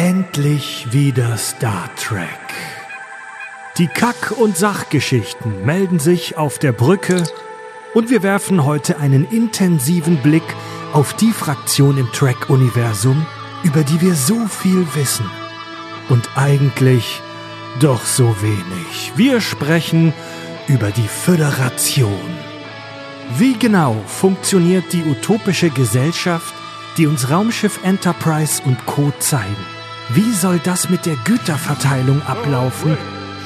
Endlich wieder Star Trek. Die Kack- und Sachgeschichten melden sich auf der Brücke und wir werfen heute einen intensiven Blick auf die Fraktion im Trek-Universum, über die wir so viel wissen. Und eigentlich doch so wenig. Wir sprechen über die Föderation. Wie genau funktioniert die utopische Gesellschaft, die uns Raumschiff Enterprise und Co. zeigen? Wie soll das mit der Güterverteilung ablaufen?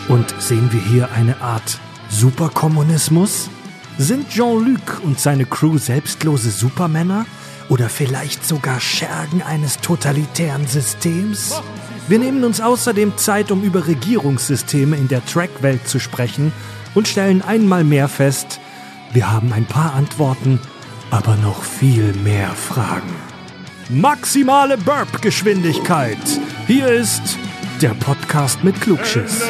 Und sehen wir hier eine Art Superkommunismus? Sind Jean-Luc und seine Crew selbstlose Supermänner? Oder vielleicht sogar Schergen eines totalitären Systems? Wir nehmen uns außerdem Zeit, um über Regierungssysteme in der Track-Welt zu sprechen und stellen einmal mehr fest, wir haben ein paar Antworten, aber noch viel mehr Fragen. Maximale Burp-Geschwindigkeit. Hier ist der Podcast mit Klugschiss.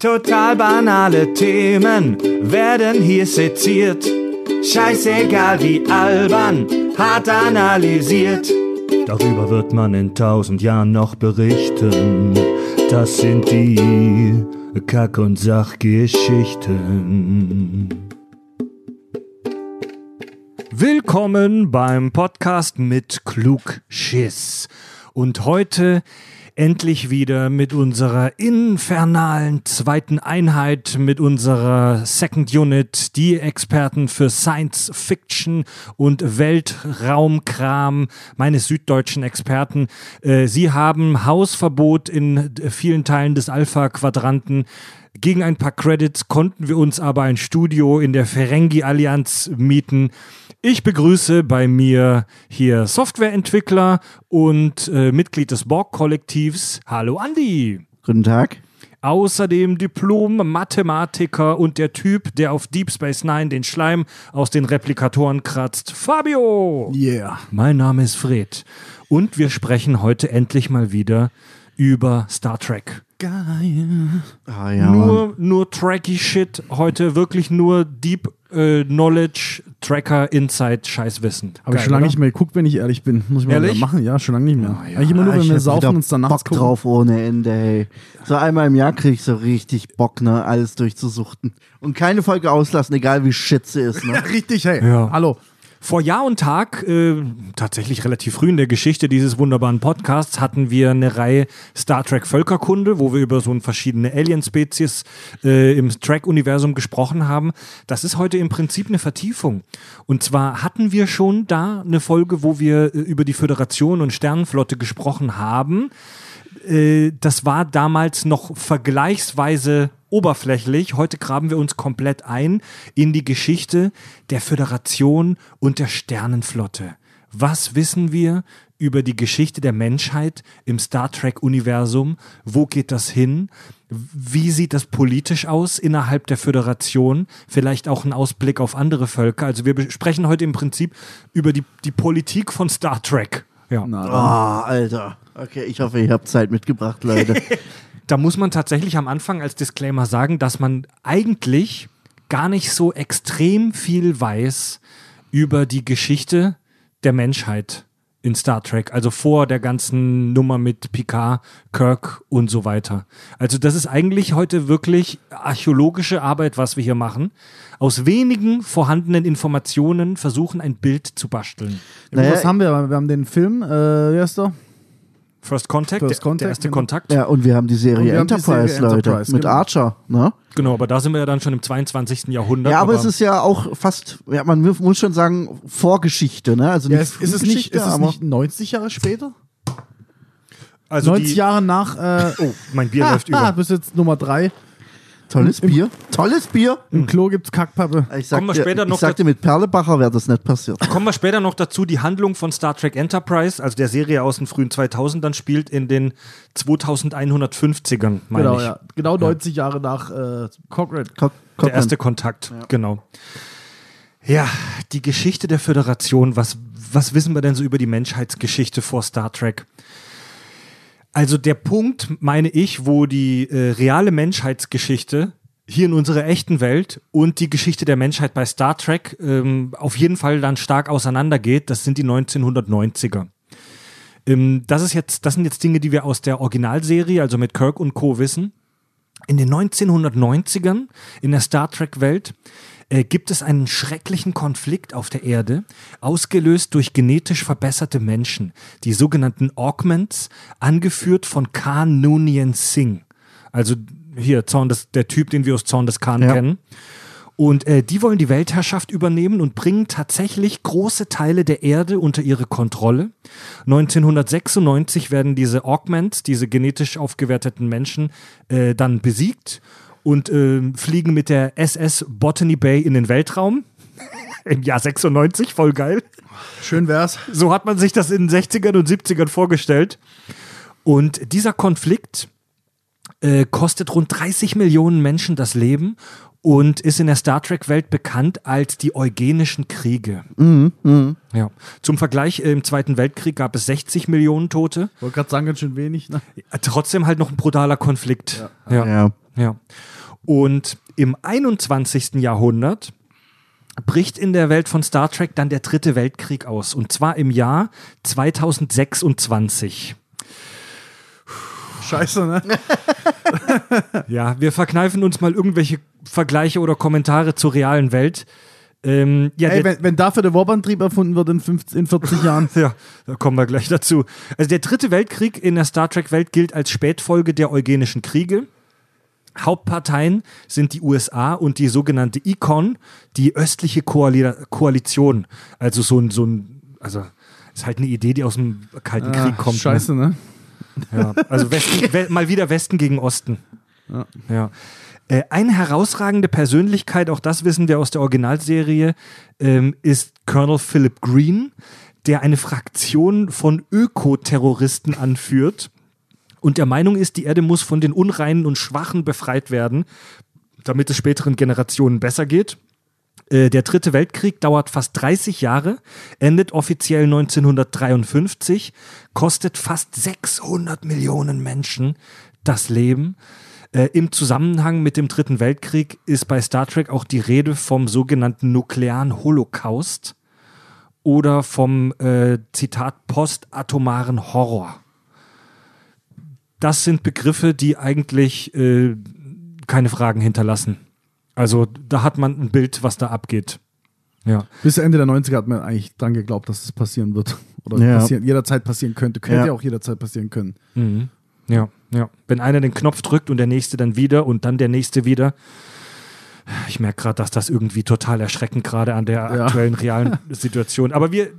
Total banale Themen werden hier seziert. Scheißegal wie albern, hart analysiert. Darüber wird man in tausend Jahren noch berichten. Das sind die Kack- und Sachgeschichten. Willkommen beim Podcast mit Klugschiss. Und heute endlich wieder mit unserer infernalen zweiten Einheit, mit unserer Second Unit, die Experten für Science Fiction und Weltraumkram, meine süddeutschen Experten. Äh, sie haben Hausverbot in vielen Teilen des Alpha-Quadranten. Gegen ein paar Credits konnten wir uns aber ein Studio in der Ferengi-Allianz mieten. Ich begrüße bei mir hier Softwareentwickler und äh, Mitglied des Borg-Kollektivs. Hallo Andi. Guten Tag. Außerdem Diplom-Mathematiker und der Typ, der auf Deep Space Nine den Schleim aus den Replikatoren kratzt. Fabio! Yeah. Mein Name ist Fred. Und wir sprechen heute endlich mal wieder über Star Trek. Geil. Ah, ja, nur, nur tracky Shit. Heute wirklich nur Deep äh, Knowledge, Tracker, Insight, Scheißwissen. Habe ich schon lange nicht mehr geguckt, wenn ich ehrlich bin. Muss ich mal Ehrlich? wieder machen. Ja, schon lange nicht mehr. Ah, ja. Eigentlich immer nur, wenn ich wir saufen und uns dann nachts Bock gucken. drauf ohne Ende, ey. So einmal im Jahr krieg ich so richtig Bock, ne, alles durchzusuchten. Und keine Folge auslassen, egal wie shit sie ist, ne. Richtig, hey. Ja. Hallo. Vor Jahr und Tag, äh, tatsächlich relativ früh in der Geschichte dieses wunderbaren Podcasts, hatten wir eine Reihe Star Trek Völkerkunde, wo wir über so verschiedene Alien-Spezies äh, im Trek-Universum gesprochen haben. Das ist heute im Prinzip eine Vertiefung. Und zwar hatten wir schon da eine Folge, wo wir äh, über die Föderation und Sternenflotte gesprochen haben. Äh, das war damals noch vergleichsweise oberflächlich. Heute graben wir uns komplett ein in die Geschichte der Föderation und der Sternenflotte. Was wissen wir über die Geschichte der Menschheit im Star Trek-Universum? Wo geht das hin? Wie sieht das politisch aus innerhalb der Föderation? Vielleicht auch ein Ausblick auf andere Völker. Also wir sprechen heute im Prinzip über die, die Politik von Star Trek. Ja. Ah, Alter. Okay, ich hoffe, ihr habt Zeit mitgebracht, Leute. Da muss man tatsächlich am Anfang als Disclaimer sagen, dass man eigentlich gar nicht so extrem viel weiß über die Geschichte der Menschheit in Star Trek, also vor der ganzen Nummer mit Picard, Kirk und so weiter. Also das ist eigentlich heute wirklich archäologische Arbeit, was wir hier machen. Aus wenigen vorhandenen Informationen versuchen, ein Bild zu basteln. Naja, Was haben wir? Wir haben den Film, äh, wie heißt der? First Contact, First der, Contact, der erste genau. Kontakt. ja, und wir haben die Serie haben die Enterprise, Serie Leute. Enterprise, mit genau. Archer, ne? Genau, aber da sind wir ja dann schon im 22. Jahrhundert. Ja, aber es ist ja auch fast, ja, man muss schon sagen, Vorgeschichte, ne? Also Ja, nicht ist, es nicht, ist es aber nicht 90 Jahre später? also 90 die, Jahre nach. Äh, Oh, mein Bier ah, läuft über. ah, bis jetzt Nummer 3. tolles Bier. Tolles Bier. Im Klo gibt's Kackpappe. Ich Kommen wir sagte, später noch ich sagte mit Perlebacher wäre das nicht passiert. Kommen wir später noch dazu, die Handlung von Star Trek Enterprise, also der Serie aus den frühen 2000ern, spielt in den 2150ern, meine Genau, ich. ja. Genau 90 Jahre nach äh, Cochrane. Der Cochran. erste Kontakt, genau. Ja, die Geschichte der Föderation, was, was wissen wir denn so über die Menschheitsgeschichte vor Star Trek? Also der Punkt, meine ich, wo die äh, reale Menschheitsgeschichte hier in unserer echten Welt und die Geschichte der Menschheit bei Star Trek ähm, auf jeden Fall dann stark auseinandergeht, das sind die 1990er. Ähm, das, ist jetzt, das sind jetzt Dinge, die wir aus der Originalserie, also mit Kirk und Co. wissen. In den 1990ern in der Star Trek-Welt äh, gibt es einen schrecklichen Konflikt auf der Erde, ausgelöst durch genetisch verbesserte Menschen, die sogenannten Augments, angeführt von Khan Noonien Singh. Also hier Zorn des, der Typ, den wir aus Zorn des Khan Ja. kennen. Und äh, die wollen die Weltherrschaft übernehmen und bringen tatsächlich große Teile der Erde unter ihre Kontrolle. 1996 werden diese Augments, diese genetisch aufgewerteten Menschen, äh, dann besiegt und äh, fliegen mit der SS Botany Bay in den Weltraum. Im Jahr 96, voll geil. Schön wär's. So hat man sich das in den 60ern und 70ern vorgestellt. Und dieser Konflikt äh, kostet rund 30 Millionen Menschen das Leben und ist in der Star Trek-Welt bekannt als die Eugenischen Kriege. Ja. Zum Vergleich, im Zweiten Weltkrieg gab es 60 Millionen Tote. Wollte gerade sagen, ganz schön wenig. Ne? Trotzdem halt noch ein brutaler Konflikt. Ja. Ja. Ja. Und im 21. Jahrhundert bricht in der Welt von Star Trek dann der dritte Weltkrieg aus. Und zwar im Jahr 2026. Scheiße, ne? Ja, wir verkneifen uns mal irgendwelche Vergleiche oder Kommentare zur realen Welt. Ähm, ja, Ey, wenn, wenn dafür der Warp-Antrieb erfunden wird in, 50, in 40 Jahren. ja, da kommen wir gleich dazu. Also der dritte Weltkrieg in der Star Trek-Welt gilt als Spätfolge der Eugenischen Kriege. Hauptparteien sind die USA und die sogenannte Econ, die östliche Koali Koalition. Also so ein, so ein, also ist halt eine Idee, die aus dem Kalten Krieg Ah, kommt. Scheiße, ne? Ne? Ja. Also Westen, we mal wieder Westen gegen Osten. Ja. Ja. Äh, eine herausragende Persönlichkeit, auch das wissen wir aus der Originalserie, ähm, ist Colonel Philip Green, der eine Fraktion von Ökoterroristen anführt und der Meinung ist, die Erde muss von den Unreinen und Schwachen befreit werden, damit es späteren Generationen besser geht. Äh, Der dritte Weltkrieg dauert fast 30 Jahre, endet offiziell 1953, kostet fast 600 Millionen Menschen das Leben. Äh, Im Zusammenhang mit dem Dritten Weltkrieg ist bei Star Trek auch die Rede vom sogenannten nuklearen Holocaust oder vom äh, Zitat postatomaren Horror. Das sind Begriffe, die eigentlich äh, keine Fragen hinterlassen. Also da hat man ein Bild, was da abgeht. Ja. Bis Ende der 90er hat man eigentlich dran geglaubt, dass es passieren wird. Oder Ja. passieren, jederzeit passieren könnte. Könnte Ja. ja auch jederzeit passieren können. Mhm. Ja, ja. Wenn einer den Knopf drückt und der nächste dann wieder und dann der nächste wieder. Ich merke gerade, dass das irgendwie total erschreckend gerade an der Ja. aktuellen realen Situation. Aber wir,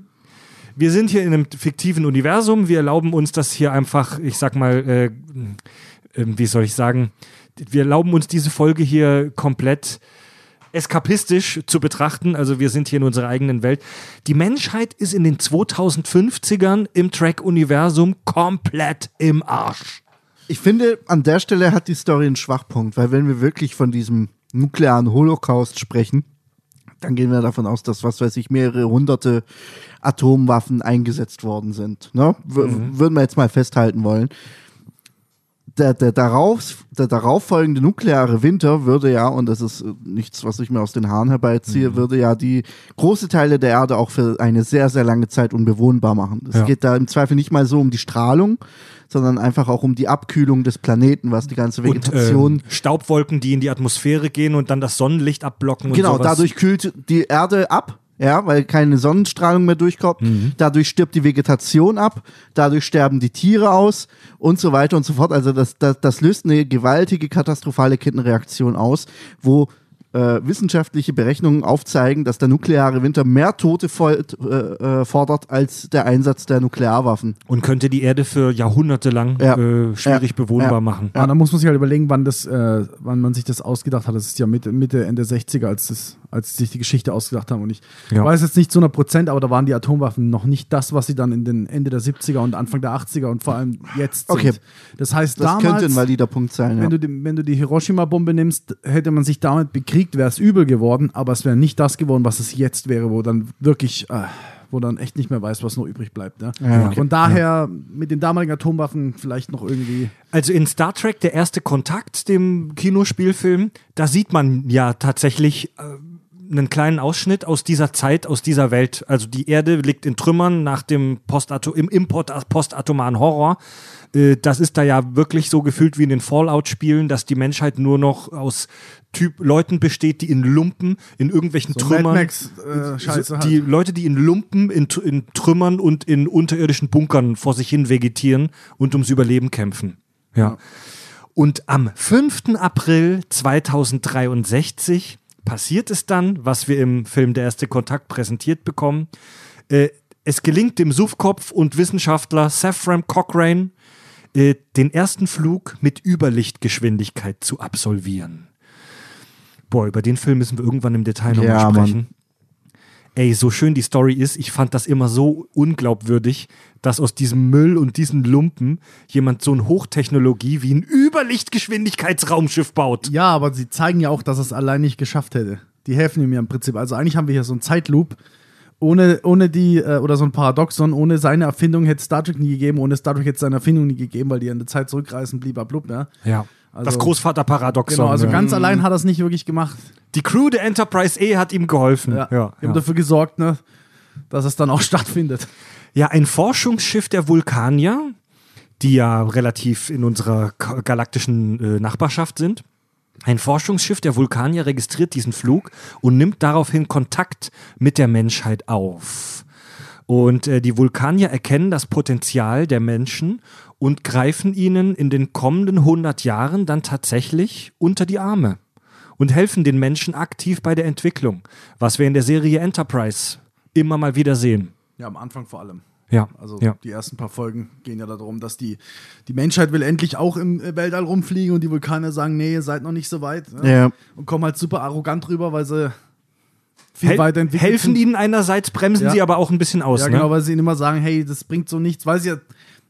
wir sind hier in einem fiktiven Universum. Wir erlauben uns das hier einfach, ich sag mal, äh, äh, wie soll ich sagen, wir erlauben uns diese Folge hier komplett eskapistisch zu betrachten. Also wir sind hier in unserer eigenen Welt. Die Menschheit ist in den 2050ern im Track-Universum komplett im Arsch. Ich finde, an der Stelle hat die Story einen Schwachpunkt, weil wenn wir wirklich von diesem nuklearen Holocaust sprechen, dann gehen wir davon aus, dass, was weiß ich, mehrere hunderte Atomwaffen eingesetzt worden sind. Ne? W Würden wir jetzt mal festhalten wollen. Der, der, darauf, der darauffolgende nukleare Winter würde ja, und das ist nichts, was ich mir aus den Haaren herbeiziehe, würde ja die große Teile der Erde auch für eine sehr, sehr lange Zeit unbewohnbar machen. Es Ja. geht da im Zweifel nicht mal so um die Strahlung, sondern einfach auch um die Abkühlung des Planeten, was die ganze Und Vegetation. ähm, Staubwolken, die in die Atmosphäre gehen und dann das Sonnenlicht abblocken und genau, sowas. dadurch kühlt die Erde ab. Ja, weil keine Sonnenstrahlung mehr durchkommt. Mhm. Dadurch stirbt die Vegetation ab, dadurch sterben die Tiere aus und so weiter und so fort. Also das, das, das löst eine gewaltige katastrophale Kettenreaktion aus, wo äh, wissenschaftliche Berechnungen aufzeigen, dass der nukleare Winter mehr Tote äh, äh, fordert als der Einsatz der Nuklearwaffen. und könnte die Erde für Jahrhunderte lang Ja. äh, schwierig Ja. bewohnbar Ja. machen. Ja. dann muss man sich halt überlegen, wann, das, äh, wann man sich das ausgedacht hat. Das ist ja Mitte, Mitte Ende 60er, als, das, als sich die Geschichte ausgedacht haben. Und ich Ja. weiß jetzt nicht zu 100 Prozent, aber da waren die Atomwaffen noch nicht das, was sie dann in den Ende der 70er und Anfang der 80er und vor allem jetzt sind. Okay. Das heißt, Das damals, könnte ein valider Punkt sein. Ja. wenn, du die, wenn du die Hiroshima-Bombe nimmst, hätte man sich damit bekriegt, wäre es übel geworden, aber es wäre nicht das geworden, was es jetzt wäre, wo dann wirklich, äh, wo dann echt nicht mehr weiß, was noch übrig bleibt. Ne? Ja, okay. Von daher mit den damaligen Atomwaffen vielleicht noch irgendwie. Also in Star Trek, der erste Kontakt, dem Kinospielfilm, da sieht man ja tatsächlich äh, einen kleinen Ausschnitt aus dieser Zeit, aus dieser Welt. Also die Erde liegt in Trümmern nach dem Postato im Import postatomaren Horror. Äh, das ist da ja wirklich so gefühlt wie in den Fallout-Spielen, dass die Menschheit nur noch aus Typ Leuten besteht, die in Lumpen, in irgendwelchen So Trümmern. Max, äh, Scheiße die halt. Leute, die in Lumpen, in, in Trümmern und in unterirdischen Bunkern vor sich hin vegetieren und ums Überleben kämpfen. Ja. Und am 5. April 2063 passiert es dann, was wir im Film Der erste Kontakt präsentiert bekommen. Äh, es gelingt dem Suffkopf und Wissenschaftler Saffram Cochrane, äh, den ersten Flug mit Überlichtgeschwindigkeit zu absolvieren. Boah, über den Film müssen wir irgendwann im Detail nochmal Ja, Mann. sprechen. Ey, so schön die Story ist, ich fand das immer so unglaubwürdig, dass aus diesem Müll und diesen Lumpen jemand so ein Hochtechnologie wie ein Überlichtgeschwindigkeitsraumschiff baut. Ja, aber sie zeigen ja auch, dass er es allein nicht geschafft hätte. Die helfen ihm ja im Prinzip. Also eigentlich haben wir hier so einen Zeitloop. Ohne, ohne die, äh, oder so ein Paradoxon, ohne seine Erfindung hätte Star Trek nie gegeben, ohne Star Trek hätte es seine Erfindung nie gegeben, weil die in der Zeit zurückreisen, blub, ja. Ja. Also- das Großvaterparadoxon. Genau, also ja. ganz allein hat er es nicht wirklich gemacht. Die Crew der Enterprise E hat ihm geholfen. Ja, Ja, haben dafür gesorgt, ne, dass es dann auch stattfindet. Ja, ein Forschungsschiff der Vulkanier, die ja relativ in unserer galaktischen äh, Nachbarschaft sind. Ein Forschungsschiff der Vulkanier registriert diesen Flug und nimmt daraufhin Kontakt mit der Menschheit auf. Und äh, die Vulkanier erkennen das Potenzial der Menschen und greifen ihnen in den kommenden 100 Jahren dann tatsächlich unter die Arme und helfen den Menschen aktiv bei der Entwicklung, was wir in der Serie Enterprise immer mal wieder sehen. Ja, am Anfang vor allem. Ja, Also ja. die ersten paar Folgen gehen ja darum, dass die, die Menschheit will endlich auch im Weltall rumfliegen und die Vulkane sagen, nee, ihr seid noch nicht so weit. Ne? Ja. Und kommen halt super arrogant rüber, weil sie viel Hel weiterentwickelt helfen sind. ihnen einerseits, bremsen Ja. sie aber auch ein bisschen aus. Ja, ne? genau, weil sie ihnen immer sagen, hey, das bringt so nichts, weil sie ja,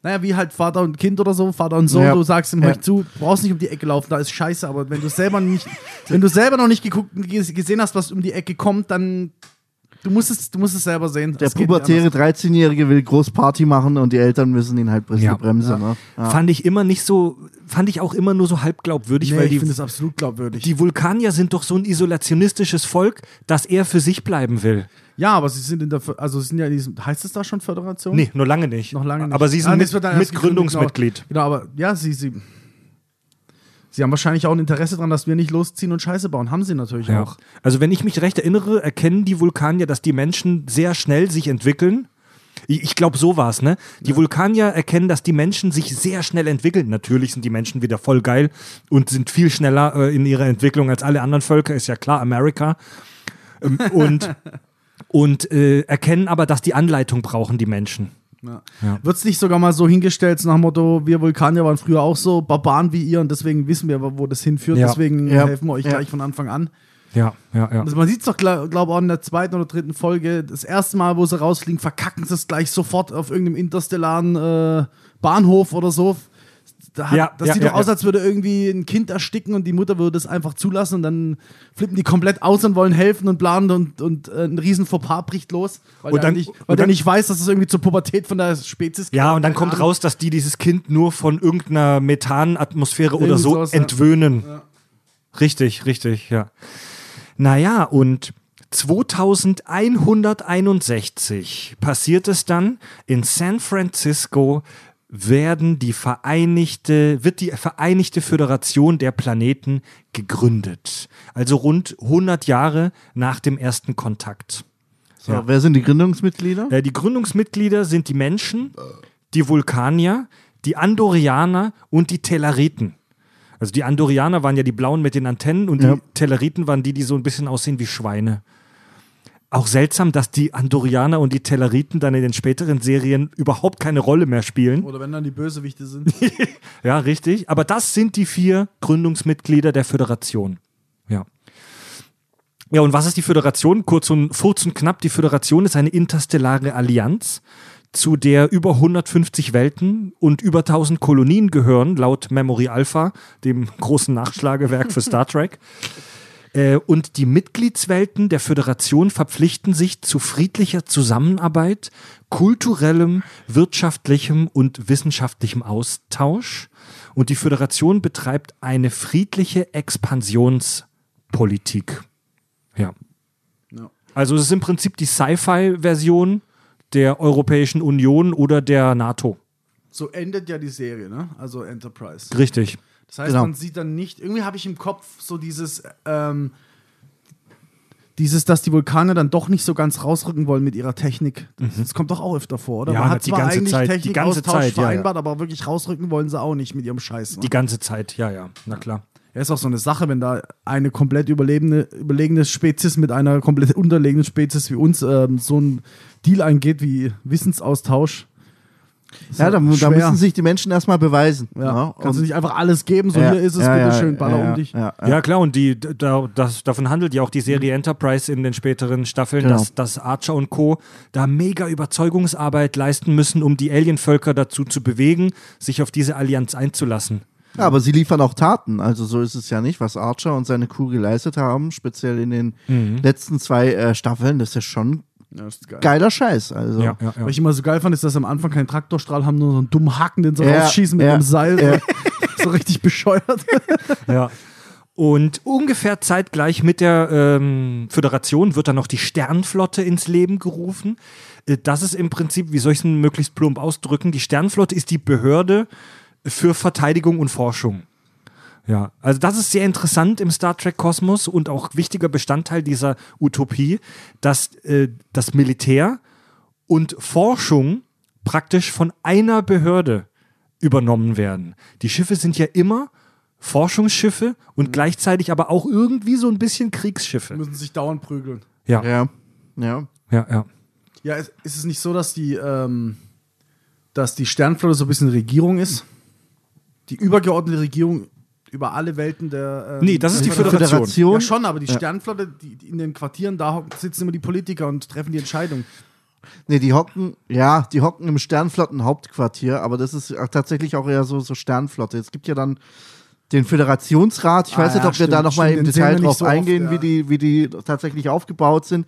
naja, wie halt Vater und Kind oder so, Vater und Sohn, Ja. du sagst ihm, Ja. hör zu, du brauchst nicht um die Ecke laufen, da ist scheiße, aber wenn du selber nicht, wenn du selber noch nicht geguckt, gesehen hast, was um die Ecke kommt, dann du musst es, du musst es selber sehen. Der pubertäre anders. 13-Jährige will groß Party machen und die Eltern müssen ihn halt Ja. bremsen. Ne? Ja. Fand ich immer nicht so, fand ich auch immer nur so halb glaubwürdig, Nee, weil ich die, finde es absolut glaubwürdig. die Vulkanier sind doch so ein isolationistisches Volk, dass er für sich bleiben will. ja, aber sie sind in der, also sie sind ja in diesem, heißt es da schon Föderation? Nee, nur lange nicht. Noch lange nicht. Aber sie sind Ah, mit, erst Mitgründungsmitglied. Genau, genau, aber ja, sie, sie, sie haben wahrscheinlich auch ein Interesse daran, dass wir nicht losziehen und Scheiße bauen. Haben sie natürlich Ja. auch. Also wenn ich mich recht erinnere, erkennen die Vulkanier, dass die Menschen sehr schnell sich entwickeln. Ich, ich glaube, so war es, ne? Die Vulkanier erkennen, dass die Menschen sich sehr schnell entwickeln. Natürlich sind die Menschen wieder voll geil und sind viel schneller äh, in ihrer Entwicklung als alle anderen Völker, ist ja klar, Amerika. Ähm, und und äh, erkennen aber, dass die Anleitung brauchen, die Menschen. Ja. Ja. Wird es nicht sogar mal so hingestellt, nach dem Motto, wir Vulkanier waren früher auch so Barbaren wie ihr und deswegen wissen wir, wo das hinführt, Ja. deswegen helfen wir euch gleich von Anfang an. Ja, ja, ja. Also man sieht es doch, glaube glaub, auch in der zweiten oder dritten Folge, das erste Mal, wo sie rausfliegen, verkacken sie es gleich sofort auf irgendeinem interstellaren äh, Bahnhof oder so. Da hat, Ja, das ja, sieht ja, doch aus, ja. als würde irgendwie ein Kind ersticken und die Mutter würde es einfach zulassen und dann flippen die komplett aus und wollen helfen und planen und, und äh, ein riesen Fauxpas bricht los, weil, Und der, dann- nicht, und weil der dann- nicht weiß, dass es irgendwie zur Pubertät von der Spezies Ja, gehört. und dann kommt raus, dass die dieses Kind nur von irgendeiner Methanatmosphäre oder so sowas, ja. entwöhnen. Ja. Richtig, richtig, ja. Naja, und 2161 passiert es dann in San Francisco werden die Vereinigte, wird die Vereinigte Föderation der Planeten gegründet. Also rund 100 Jahre nach dem ersten Kontakt. So, Ja. Wer sind die Gründungsmitglieder? Äh, die Gründungsmitglieder sind die Menschen, die Vulkanier, die Andorianer und die Telleriten. Also die Andorianer waren ja die Blauen mit den Antennen und Ja. die Telleriten waren die, die so ein bisschen aussehen wie Schweine. Auch seltsam, dass die Andorianer und die Telleriten dann in den späteren Serien überhaupt keine Rolle mehr spielen. Oder wenn dann die Bösewichte sind. Ja, richtig. Aber das sind die vier Gründungsmitglieder der Föderation. Ja. Ja, und was ist die Föderation? Kurz und, kurz und knapp, die Föderation ist eine interstellare Allianz, zu der über 150 Welten und über 1000 Kolonien gehören, laut Memory Alpha, dem großen Nachschlagewerk für Star Trek. Äh, Und die Mitgliedswelten der Föderation verpflichten sich zu friedlicher Zusammenarbeit, kulturellem, wirtschaftlichem und wissenschaftlichem Austausch. Und die Föderation betreibt eine friedliche Expansionspolitik. Ja. Also es ist im Prinzip die Sci-Fi-Version der Europäischen Union oder der NATO. So endet ja die Serie, ne? Also Enterprise. Richtig. Das heißt, Genau. man sieht dann nicht, irgendwie habe ich im Kopf so dieses, ähm, dieses, dass die Vulkane dann doch nicht so ganz rausrücken wollen mit ihrer Technik. Das, das kommt doch auch öfter vor, oder? Mhm. Ja, man hat die zwar ganze eigentlich Zeit, Technikaustausch Zeit, ja, ja. vereinbart, aber wirklich rausrücken wollen sie auch nicht mit ihrem Scheiß. Ne? Die ganze Zeit, ja, ja, na klar. Ja, ist auch so eine Sache, wenn da eine komplett überlebende, überlegene Spezies mit einer komplett unterlegenen Spezies wie uns ähm, so ein Deal eingeht wie Wissensaustausch. Ja, da, da müssen sich die Menschen erstmal beweisen. Ja, Ja, kannst du und- nicht einfach alles geben, so Ja, hier ist es, ja, bitte ja, schön, baller ja, um dich. Ja, ja. Ja, klar, und die, da, das, davon handelt ja auch die Serie Enterprise in den späteren Staffeln, Genau. dass, dass Archer und Co. da mega Überzeugungsarbeit leisten müssen, um die Alienvölker dazu zu bewegen, sich auf diese Allianz einzulassen. Ja, aber sie liefern auch Taten. Also so ist es ja nicht, was Archer und seine Crew geleistet haben, speziell in den Mhm. letzten zwei äh, Staffeln. Das ist ja schon Ja, das ist geil. geiler Scheiß. Also. Ja, ja, ja. Was ich immer so geil fand, ist, dass sie am Anfang keinen Traktorstrahl haben, nur so einen dummen Haken, den sie Ja, rausschießen mit ja, einem Seil. ja. So richtig bescheuert. Ja. Und ungefähr zeitgleich mit der ähm, Föderation wird dann noch die Sternflotte ins Leben gerufen. Äh, Das ist im Prinzip, wie soll ich es denn möglichst plump ausdrücken, die Sternflotte ist die Behörde für Verteidigung und Forschung. Ja, also das ist sehr interessant im Star Trek Kosmos und auch wichtiger Bestandteil dieser Utopie, dass äh, das Militär und Forschung praktisch von einer Behörde übernommen werden. Die Schiffe sind ja immer Forschungsschiffe und gleichzeitig aber auch irgendwie so ein bisschen Kriegsschiffe. müssen sich dauernd prügeln. Ja, Ja. ja. ja, ja. Ja, ist, ist es nicht so, dass die, ähm, dass die Sternflotte so ein bisschen Regierung ist? Die übergeordnete Regierung über alle Welten der. Ähm, Nee, das ist die der Föderation. Föderation. Ja, schon, aber die. Sternflotte, die, die in den Quartieren, da sitzen immer die Politiker und treffen die Entscheidung. Nee, die hocken, ja, die hocken im Sternflotten-Hauptquartier, aber das ist tatsächlich auch eher so, so Sternflotte. Es gibt ja dann den Föderationsrat. Ich Ah, weiß nicht, ja, ob wir da stimmt, nochmal stimmt, im Detail nicht drauf so oft, eingehen, ja. wie, die, wie die tatsächlich aufgebaut sind.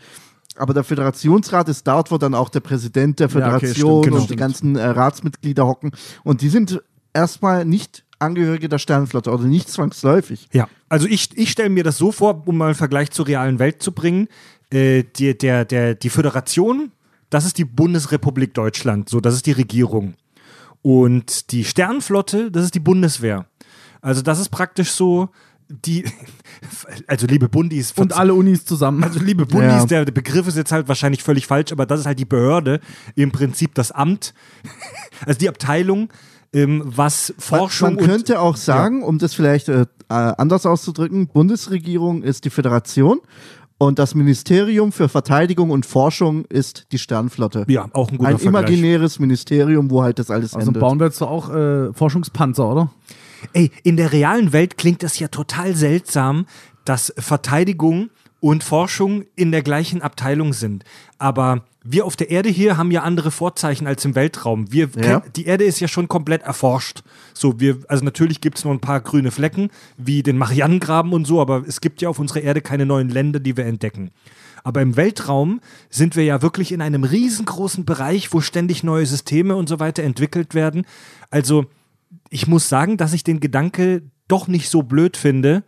Aber der Föderationsrat ist dort, wo dann auch der Präsident der Ja, okay, Föderation stimmt, genau. und die Stimmt. ganzen äh, Ratsmitglieder hocken. Und die sind erstmal nicht Angehörige der Sternflotte oder nicht zwangsläufig. Ja, also ich, ich stelle mir das so vor, um mal einen Vergleich zur realen Welt zu bringen. Äh, die, der, der, die Föderation, das ist die Bundesrepublik Deutschland, so, das ist die Regierung. Und die Sternflotte, das ist die Bundeswehr. Also das ist praktisch so die, also liebe Bundis, Und alle Unis zusammen. also liebe Bundis, Ja. der, der Begriff ist jetzt halt wahrscheinlich völlig falsch, aber das ist halt die Behörde, im Prinzip das Amt, also die Abteilung, ähm, was Forschung Man könnte auch sagen, um das vielleicht äh, äh, anders auszudrücken, Bundesregierung ist die Föderation und das Ministerium für Verteidigung und Forschung ist die Sternflotte. ja, auch ein guter Ein Vergleich. imaginäres Ministerium, wo halt das alles Also endet. bauen wir jetzt doch auch äh, Forschungspanzer, oder? Ey, in der realen Welt klingt das ja total seltsam, dass Verteidigung und Forschung in der gleichen Abteilung sind. Aber wir auf der Erde hier haben ja andere Vorzeichen als im Weltraum. Wir Ja. die Erde ist ja schon komplett erforscht. So, wir, also natürlich gibt es noch ein paar grüne Flecken, wie den Marianengraben und so, aber es gibt ja auf unserer Erde keine neuen Länder, die wir entdecken. Aber im Weltraum sind wir ja wirklich in einem riesengroßen Bereich, wo ständig neue Systeme und so weiter entwickelt werden. Also ich muss sagen, dass ich den Gedanke doch nicht so blöd finde,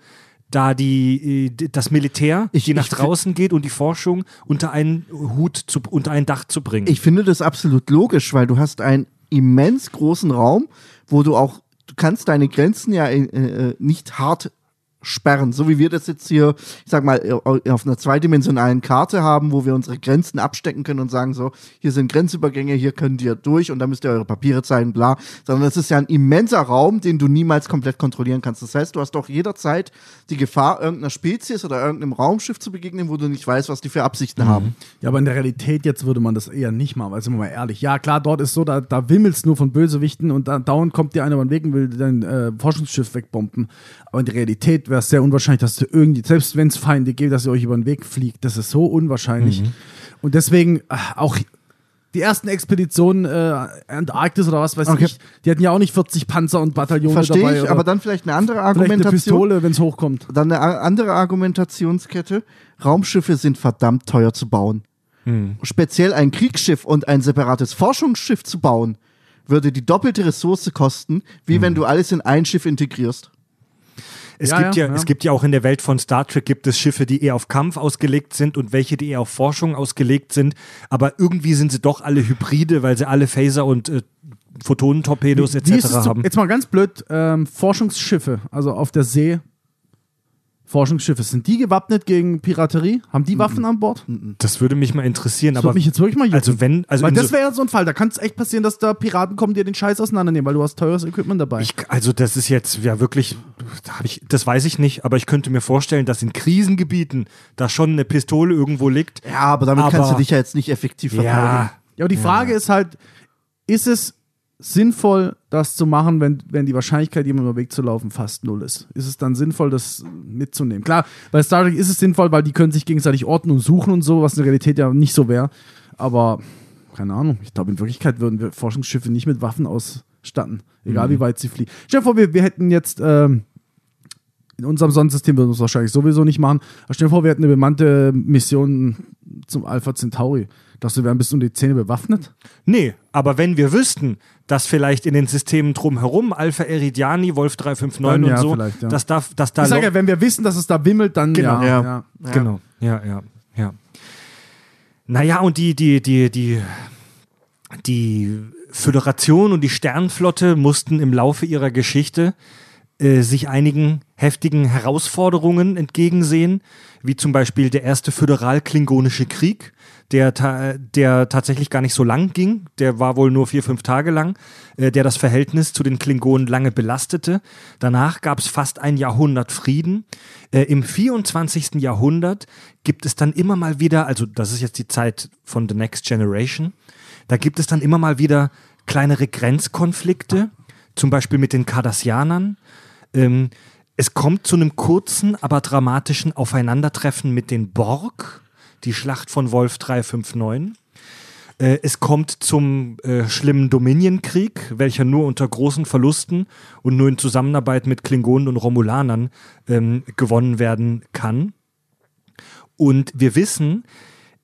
da die, äh, das Militär, Ich- die nach draußen geht und die Forschung unter einen Hut, zu, unter ein Dach zu bringen. Ich finde das absolut logisch, weil du hast einen immens großen Raum, wo du auch, du kannst deine Grenzen ja äh, äh, nicht hart sperren, so wie wir das jetzt hier, ich sag mal, auf einer zweidimensionalen Karte haben, wo wir unsere Grenzen abstecken können und sagen so, hier sind Grenzübergänge, hier könnt ihr durch und da müsst ihr eure Papiere zeigen, bla, sondern es ist ja ein immenser Raum, den du niemals komplett kontrollieren kannst. Das heißt, du hast doch jederzeit die Gefahr, irgendeiner Spezies oder irgendeinem Raumschiff zu begegnen, wo du nicht weißt, was die für Absichten haben. Ja, aber in der Realität jetzt würde man das eher nicht machen, weil sind wir mal ehrlich. Ja, klar, dort ist so, da, da wimmelt's nur von Bösewichten und da, dauernd kommt dir einer über den Weg und will dein äh, Forschungsschiff wegbomben. Aber in der Realität wäre es sehr unwahrscheinlich, dass du irgendwie, selbst wenn es Feinde gibt, dass ihr euch über den Weg fliegt. Das ist so unwahrscheinlich. Und deswegen äh, auch die ersten Expeditionen, äh, Antarktis oder was weiß Okay. ich, die hatten ja auch nicht 40 Panzer und Bataillone Verstehe dabei. ich, oder aber dann vielleicht eine andere vielleicht eine Argumentation. Pistole, wenn es hochkommt. Dann eine andere Argumentationskette. Raumschiffe sind verdammt teuer zu bauen. Speziell ein Kriegsschiff und ein separates Forschungsschiff zu bauen, würde die doppelte Ressource kosten, wie wenn du alles in ein Schiff integrierst. Es, Ja, gibt ja, ja, es gibt ja auch in der Welt von Star Trek gibt es Schiffe, die eher auf Kampf ausgelegt sind und welche, die eher auf Forschung ausgelegt sind. Aber irgendwie sind sie doch alle Hybride, weil sie alle Phaser und äh, Photonentorpedos etc. haben. jetzt mal ganz blöd, ähm, Forschungsschiffe, also auf der See, Forschungsschiffe, sind die gewappnet gegen Piraterie? Haben die Waffen an Bord? Das würde mich mal interessieren. Das aber würde mich jetzt wirklich mal jucken. also wenn, also weil das wäre ja so ein Fall, da kann es echt passieren, dass da Piraten kommen, die dir den Scheiß auseinandernehmen, weil du hast teures Equipment dabei. Ich, also das ist jetzt ja wirklich, da ich, das weiß ich nicht, aber ich könnte mir vorstellen, dass in Krisengebieten da schon eine Pistole irgendwo liegt. Ja, aber damit Aber- kannst du dich ja jetzt nicht effektiv verteidigen. Ja, ja, aber die Frage ist halt, ist es sinnvoll, das zu machen, wenn, wenn die Wahrscheinlichkeit, jemandem über Weg zu laufen, fast null ist? Ist es dann sinnvoll, das mitzunehmen? Klar, bei Star Trek ist es sinnvoll, weil die können sich gegenseitig orten und suchen und so, was in der Realität ja nicht so wäre. Aber keine Ahnung, ich glaube, in Wirklichkeit würden wir Forschungsschiffe nicht mit Waffen ausstatten, egal wie weit sie fliegen. Stell dir vor, wir, wir hätten jetzt ähm, in unserem Sonnensystem würden wir es wahrscheinlich sowieso nicht machen. Aber stell dir vor, wir hätten eine bemannte Mission zum Alpha Centauri. Dass wir wären bis um die Zähne bewaffnet? nee, aber wenn wir wüssten, dass vielleicht in den Systemen drumherum Alpha Eridiani, Wolf 359 Dann und ja, so, vielleicht, ja. dass da, dass da ich sage ja, wenn wir wissen, dass es da wimmelt, dann Genau, ja. ja. ja. Ja. Genau, ja, ja, ja. Naja, und die, die, die, die, die Föderation und die Sternflotte mussten im Laufe ihrer Geschichte äh, sich einigen heftigen Herausforderungen entgegensehen, wie zum Beispiel der erste föderal-klingonische Krieg, der, ta der tatsächlich gar nicht so lang ging, der war wohl nur vier, fünf Tage lang, äh, der das Verhältnis zu den Klingonen lange belastete. Danach gab es fast ein Jahrhundert Frieden. Äh, Im 24. Jahrhundert gibt es dann immer mal wieder, also das ist jetzt die Zeit von The Next Generation, da gibt es dann immer mal wieder kleinere Grenzkonflikte, zum Beispiel mit den Cardassianern. Ähm, es kommt zu einem kurzen, aber dramatischen Aufeinandertreffen mit den Borg, die Schlacht von Wolf 359. Äh, es kommt zum äh, schlimmen Dominion-Krieg, welcher nur unter großen Verlusten und nur in Zusammenarbeit mit Klingonen und Romulanern ähm, gewonnen werden kann. Und wir wissen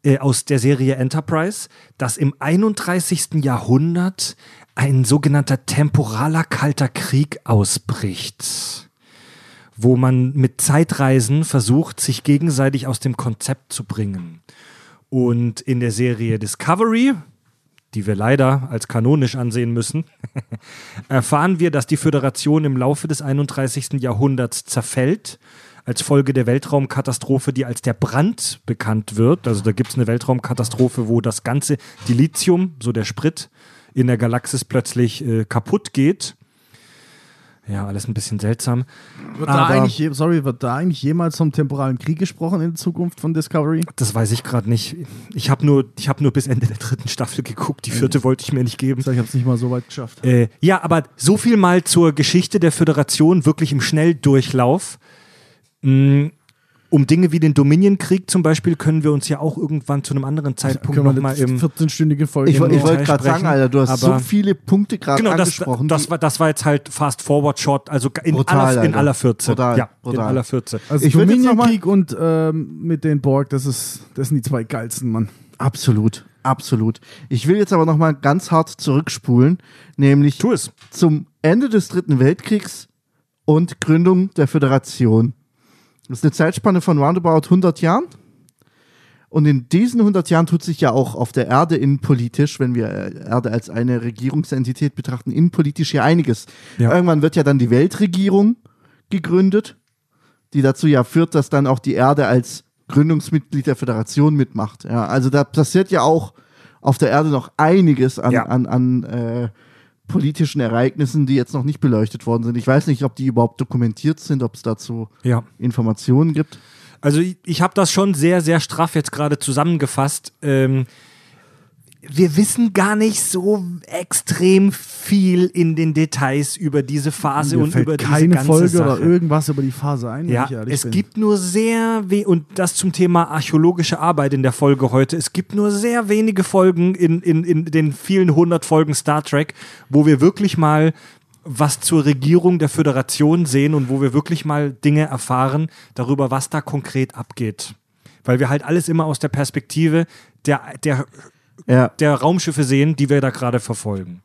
äh, aus der Serie Enterprise, dass im 31. Jahrhundert ein sogenannter temporaler kalter Krieg ausbricht, wo man mit Zeitreisen versucht, sich gegenseitig aus dem Konzept zu bringen. Und in der Serie Discovery, die wir leider als kanonisch ansehen müssen, erfahren wir, dass die Föderation im Laufe des 31. Jahrhunderts zerfällt, als Folge der Weltraumkatastrophe, die als der Brand bekannt wird. Also da gibt es eine Weltraumkatastrophe, wo das ganze Dilithium, so der Sprit, in der Galaxis plötzlich äh, kaputt geht. Ja, alles ein bisschen seltsam. Wird da Aber- eigentlich, sorry, wird da eigentlich jemals vom temporalen Krieg gesprochen in Zukunft von Discovery? Das weiß ich gerade nicht. Ich habe nur, ich hab nur bis Ende der dritten Staffel geguckt. Die vierte wollte ich mir nicht geben. Ich habe es nicht mal so weit geschafft. Äh, ja, aber so viel mal zur Geschichte der Föderation, wirklich im Schnelldurchlauf. Mm, Um Dinge wie den Dominion-Krieg zum Beispiel können wir uns ja auch irgendwann zu einem anderen Zeitpunkt Können wir nochmal eine im. 14-stündige Folge Ich, ich wollte gerade sagen, Alter, du hast so viele Punkte gerade Genau, das, angesprochen. das, die- war, das war jetzt halt Fast Forward Shot, also in, Brutal, aller, in aller Fürze. Brutal, ja, in brutal. aller Fürze. Also Ich Dominion-Krieg und ähm, mit den Borg, das, ist, das sind die zwei geilsten, Mann. Absolut, absolut. Ich will jetzt aber noch mal ganz hart zurückspulen, nämlich Tu es. zum Ende des Dritten Weltkriegs und Gründung der Föderation. Das ist eine Zeitspanne von roundabout 100 Jahren. Und in diesen 100 Jahren tut sich ja auch auf der Erde innenpolitisch, wenn wir äh, Erde als eine Regierungsentität betrachten, innenpolitisch ja einiges. Ja. Irgendwann wird ja dann die Weltregierung gegründet, die dazu ja führt, dass dann auch die Erde als Gründungsmitglied der Föderation mitmacht. Ja, also da passiert ja auch auf der Erde noch einiges an, Ja. an, an äh, politischen Ereignissen, die jetzt noch nicht beleuchtet worden sind. Ich weiß nicht, ob die überhaupt dokumentiert sind, ob es dazu Ja. Informationen gibt. Also ich, ich habe das schon sehr, sehr straff jetzt gerade zusammengefasst. Ähm, wir wissen gar nicht so extrem viel in den Details über diese Phase Mir und fällt über diese keine ganze Folge Sache. oder irgendwas über die Phase ein, Ja, es bin. gibt nur sehr we und das zum Thema archäologische Arbeit in der Folge heute. Es gibt nur sehr wenige Folgen in, in, in den vielen hundert Folgen Star Trek, wo wir wirklich mal was zur Regierung der Föderation sehen und wo wir wirklich mal Dinge erfahren darüber, was da konkret abgeht. Weil wir halt alles immer aus der Perspektive der, der Ja. der Raumschiffe sehen, die wir da gerade verfolgen.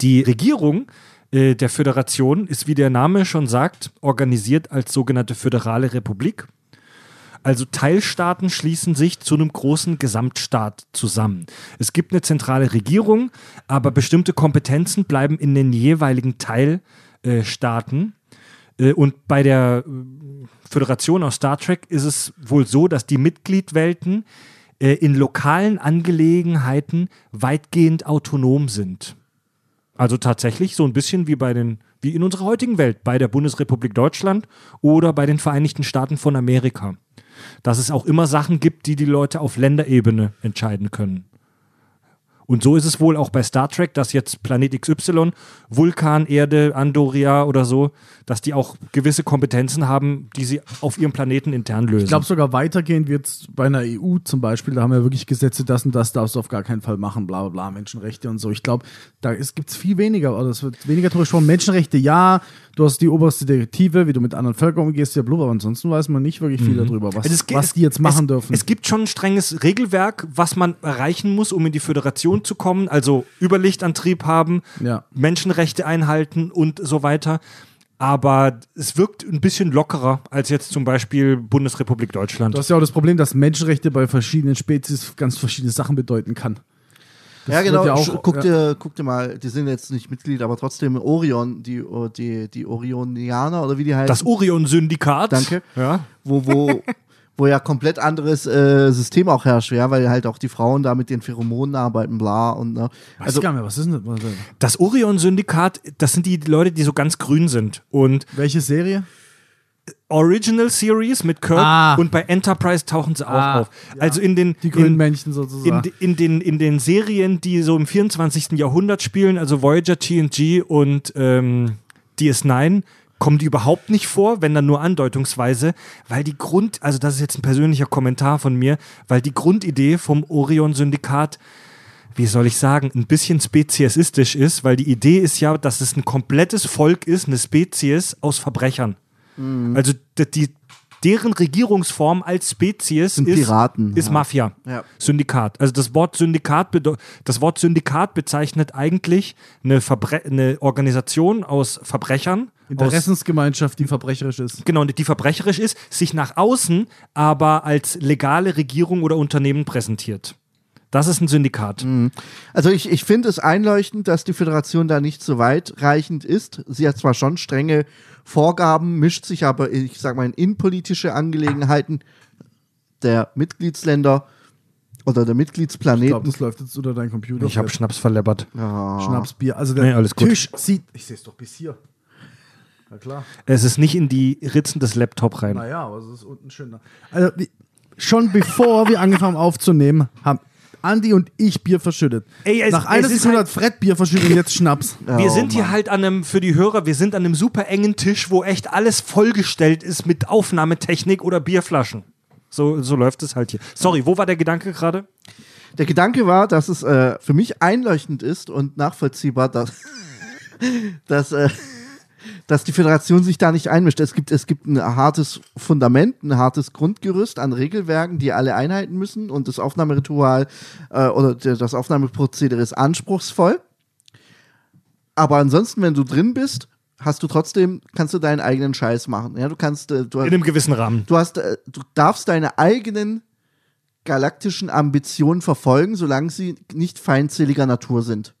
Die Regierung äh, der Föderation ist, wie der Name schon sagt, organisiert als sogenannte föderale Republik. Also Teilstaaten schließen sich zu einem großen Gesamtstaat zusammen. Es gibt eine zentrale Regierung, aber bestimmte Kompetenzen bleiben in den jeweiligen Teilstaaten. Äh, und bei der äh, Föderation aus Star Trek ist es wohl so, dass die Mitgliedwelten äh, in lokalen Angelegenheiten weitgehend autonom sind. Also tatsächlich so ein bisschen wie bei den, wie in unserer heutigen Welt, bei der Bundesrepublik Deutschland oder bei den Vereinigten Staaten von Amerika. Dass es auch immer Sachen gibt, die die Leute auf Länderebene entscheiden können. Und so ist es wohl auch bei Star Trek, dass jetzt Planet XY, Vulkan, Erde, Andoria oder so, dass die auch gewisse Kompetenzen haben, die sie auf ihrem Planeten intern lösen. Ich glaube sogar weitergehend wird es bei einer EU zum Beispiel, da haben wir wirklich Gesetze, das und das darfst du auf gar keinen Fall machen, bla bla bla, Menschenrechte und so. Ich glaube, da gibt es viel weniger, oder es wird weniger drüber gesprochen. Menschenrechte, ja, du hast die oberste Direktive, wie du mit anderen Völkern umgehst, ja blub, aber ansonsten weiß man nicht wirklich viel darüber, was, es was die jetzt machen es, dürfen. Es gibt schon ein strenges Regelwerk, was man erreichen muss, um in die Föderation zu kommen. Also Überlichtantrieb haben, Ja. Menschenrechte einhalten und so weiter. Aber es wirkt ein bisschen lockerer als jetzt zum Beispiel Bundesrepublik Deutschland. Du hast ja auch das Problem, dass Menschenrechte bei verschiedenen Spezies ganz verschiedene Sachen bedeuten kann. Das ja, genau. ja auch- guck, ja. dir, guck dir mal, die sind jetzt nicht Mitglied, aber trotzdem Orion, die, die, die Orionianer oder wie die heißen. das Orion-Syndikat. Danke. Ja. wo, wo, wo ja komplett anderes äh, System auch herrscht, ja, weil halt auch die Frauen da mit den Pheromonen arbeiten, bla und ne. Weiß Also, gar nicht mehr, was ist denn das? Das Orion-Syndikat, das sind die Leute, die so ganz grün sind. Und Welche Serie? Original Series mit Kirk Ah. und bei Enterprise tauchen sie auch Ah, auf. Also in den Die grünen in, Männchen in, sozusagen. in, den, in den Serien, die so im 24. Jahrhundert spielen, also Voyager, TNG und ähm, DS9, kommen die überhaupt nicht vor, wenn dann nur andeutungsweise, weil die Grund, also das ist jetzt ein persönlicher Kommentar von mir, weil die Grundidee vom Orion-Syndikat wie soll ich sagen, ein bisschen speziesistisch ist, weil die Idee ist ja, dass es ein komplettes Volk ist, eine Spezies aus Verbrechern. Also d- die, deren Regierungsform als Spezies Sind ist, Piraten, ist ja. Mafia. Ja. Syndikat. Also das Wort Syndikat, das Wort Syndikat bezeichnet eigentlich eine, Verbre eine Organisation aus Verbrechern. Interessensgemeinschaft, die verbrecherisch ist. genau, die verbrecherisch ist, sich nach außen aber als legale Regierung oder Unternehmen präsentiert. Das ist ein Syndikat. also ich, ich finde es einleuchtend, dass die Föderation da nicht so weitreichend ist. Sie hat zwar schon strenge Vorgaben, mischt sich aber, ich sag mal, in innenpolitische Angelegenheiten der Mitgliedsländer oder der Ich Mitgliedsplaneten. glaube, das läuft jetzt unter deinem Computer. Ich habe Schnaps verleppert. Schnaps, Bier. Also der Nee, alles gut. Tisch sieht. Ich sehe es doch bis hier. Na klar. Es ist nicht in die Ritzen des Laptop rein. Naja, aber es ist unten schöner. Also, wie, schon bevor wir angefangen aufzunehmen, haben Andi und ich Bier verschüttet. Ey, es- Nach einer Sekunde halt- hat Fred Bier verschüttet und jetzt Schnaps. Wir Oh, sind hier Mann. halt an einem, für die Hörer, wir sind an einem super engen Tisch, wo echt alles vollgestellt ist mit Aufnahmetechnik oder Bierflaschen. So, so läuft es halt hier. Sorry, wo war der Gedanke gerade? Der Gedanke war, dass es äh, für mich einleuchtend ist und nachvollziehbar, dass, dass, äh, dass die Föderation sich da nicht einmischt. Es gibt, es gibt ein hartes Fundament, ein hartes Grundgerüst an Regelwerken, die alle einhalten müssen und das Aufnahmeritual äh, oder der- das Aufnahmeprozedere ist anspruchsvoll. Aber ansonsten, wenn du drin bist, hast du trotzdem, kannst du deinen eigenen Scheiß machen. Ja, du kannst, äh, du In einem gewissen Rahmen. du hast, äh, du darfst deine eigenen galaktischen Ambitionen verfolgen, solange sie nicht feindseliger Natur sind.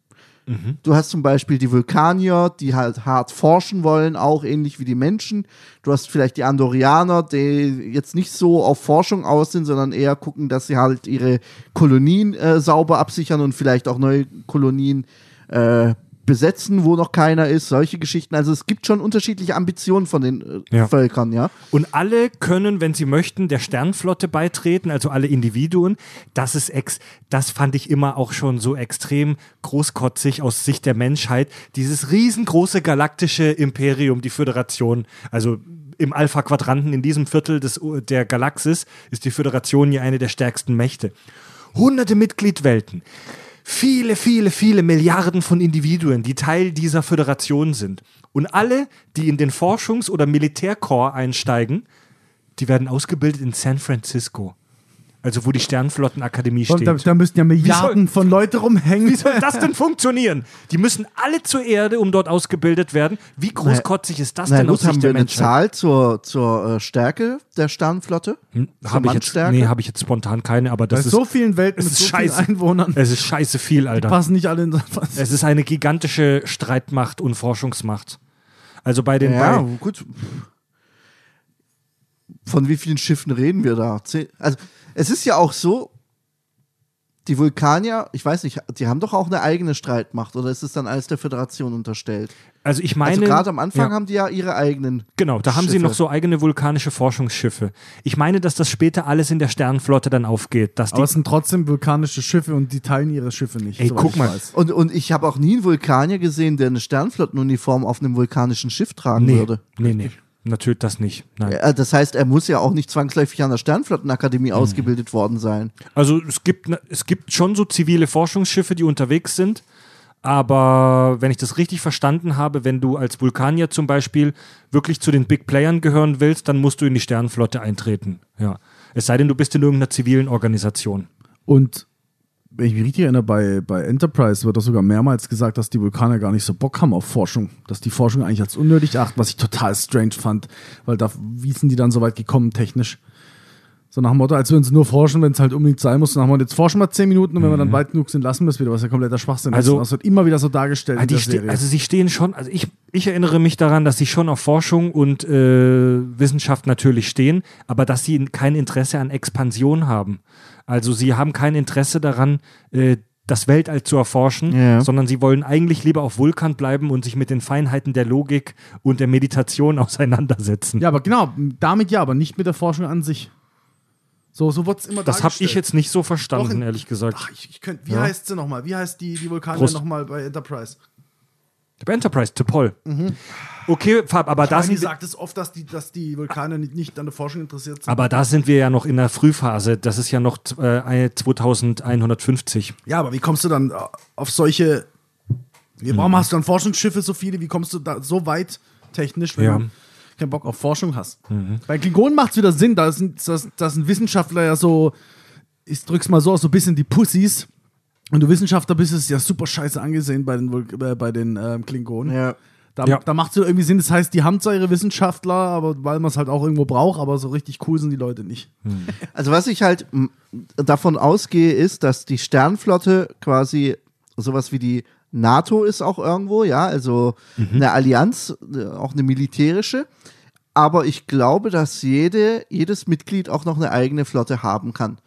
Du hast zum Beispiel die Vulkanier, die halt hart forschen wollen, auch ähnlich wie die Menschen. Du hast vielleicht die Andorianer, die jetzt nicht so auf Forschung aus sind, sondern eher gucken, dass sie halt ihre Kolonien äh, sauber absichern und vielleicht auch neue Kolonien äh, besetzen, wo noch keiner ist. Solche Geschichten. Also es gibt schon unterschiedliche Ambitionen von den äh, Ja. Völkern, ja. Und alle können, wenn sie möchten, der Sternflotte beitreten, also alle Individuen. Das ist ex, das fand ich immer auch schon so extrem großkotzig aus Sicht der Menschheit. Dieses riesengroße galaktische Imperium, die Föderation, also im Alpha-Quadranten, in diesem Viertel des, der Galaxis, ist die Föderation ja eine der stärksten Mächte. Hunderte Mitgliedwelten. Viele, viele, viele Milliarden von Individuen, die Teil dieser Föderation sind. Und alle, die in den Forschungs- oder Militärkorps einsteigen, die werden ausgebildet in San Francisco. Also wo die Sternflottenakademie steht. da, da müssten ja Milliarden soll- von Leute rumhängen. Wie soll das denn funktionieren? Die müssen alle zur Erde, um dort ausgebildet werden. Wie großkotzig ist das Na denn aus gut, haben Sicht wir der eine Menschheit? Zahl zur, zur äh, Stärke der Sternflotte? Zur Habe Hm, ich, jetzt, nee, hab ich jetzt spontan keine, aber Bei das ist, so vielen Welten es mit ist so scheiße. vielen Einwohnern es ist scheiße viel, Alter. passen nicht alle in das. Es ist eine gigantische Streitmacht und Forschungsmacht. Also bei den Ja, bei, gut. Von wie vielen Schiffen reden wir da? Zehn, also, es ist ja auch so, die Vulkanier, ich weiß nicht, die haben doch auch eine eigene Streitmacht oder ist es dann alles der Föderation unterstellt? also ich meine also gerade am Anfang ja. haben die ja ihre eigenen. Genau, da haben sie Schiffe. noch so eigene vulkanische Forschungsschiffe. Ich meine, dass das später alles in der Sternenflotte dann aufgeht. Dass die, Aber es sind trotzdem vulkanische Schiffe und die teilen ihre Schiffe nicht. Ey, guck mal. weiß. Und, und ich habe auch nie einen Vulkanier gesehen, der eine Sternflottenuniform auf einem vulkanischen Schiff tragen nee, würde. nee, nee, natürlich das nicht. Nein. Äh, Das heißt, er muss ja auch nicht zwangsläufig an der Sternflottenakademie Mhm. ausgebildet worden sein. Also es gibt, ne- es gibt schon so zivile Forschungsschiffe, die unterwegs sind. Aber wenn ich das richtig verstanden habe, wenn du als Vulkanier zum Beispiel wirklich zu den Big Playern gehören willst, dann musst du in die Sternenflotte eintreten. Ja. Es sei denn, du bist in irgendeiner zivilen Organisation. Und wenn ich mich richtig erinnere, bei, bei Enterprise wird doch sogar mehrmals gesagt, dass die Vulkaner gar nicht so Bock haben auf Forschung. Dass die Forschung eigentlich als unnötig achten, was ich total strange fand. Weil da, wie sind die dann so weit gekommen technisch? So nach dem Motto, als würden sie nur forschen, wenn es halt unbedingt sein muss. Und nach dem Motto, jetzt forschen wir zehn Minuten und wenn wir dann weit genug sind, lassen wir es wieder, was ja kompletter Schwachsinn Also- ist. Das wird immer wieder so dargestellt Serie. also sie stehen schon, also ich, ich erinnere mich daran, dass sie schon auf Forschung und äh, Wissenschaft natürlich stehen, aber dass sie kein Interesse an Expansion haben. Also sie haben kein Interesse daran, äh, das Weltall zu erforschen, Ja. sondern sie wollen eigentlich lieber auf Vulkan bleiben und sich mit den Feinheiten der Logik und der Meditation auseinandersetzen. ja, aber genau, damit ja, aber nicht mit der Forschung an sich. So, so wird es immer das habe ich jetzt nicht so verstanden, in- ehrlich gesagt. Ach, ich, ich könnt, wie Ja. heißt sie nochmal? Wie heißt die, die Vulkanier Prost. nochmal bei Enterprise? Bei Enterprise, Topol. Okay, Fab, aber da Da sind wir, sagt es oft, dass die, dass die Vulkanier nicht, nicht an der Forschung interessiert sind. aber da sind wir ja noch in der Frühphase. Das ist ja noch äh, 2150. ja, aber wie kommst du dann äh, auf solche. Wie, warum Mhm. hast du dann Forschungsschiffe so viele? Wie kommst du da so weit technisch, wenn Ja. du keinen Bock auf Forschung hast? Bei Klingonen macht es wieder Sinn, da sind, das, das sind Wissenschaftler ja so, ich drück's mal so aus, so ein bisschen die Pussys. Und du Wissenschaftler bist, ist es ja super scheiße angesehen bei den, äh, bei den ähm, Klingonen. Ja. Da, Ja. da macht es irgendwie Sinn, das heißt, die haben zwar ihre Wissenschaftler, aber weil man es halt auch irgendwo braucht, aber so richtig cool sind die Leute nicht. Also was ich halt davon ausgehe, ist, dass die Sternflotte quasi sowas wie die NATO ist auch irgendwo, ja, also eine Allianz, äh, auch eine militärische. Aber ich glaube, dass jede, jedes Mitglied auch noch eine eigene Flotte haben kann.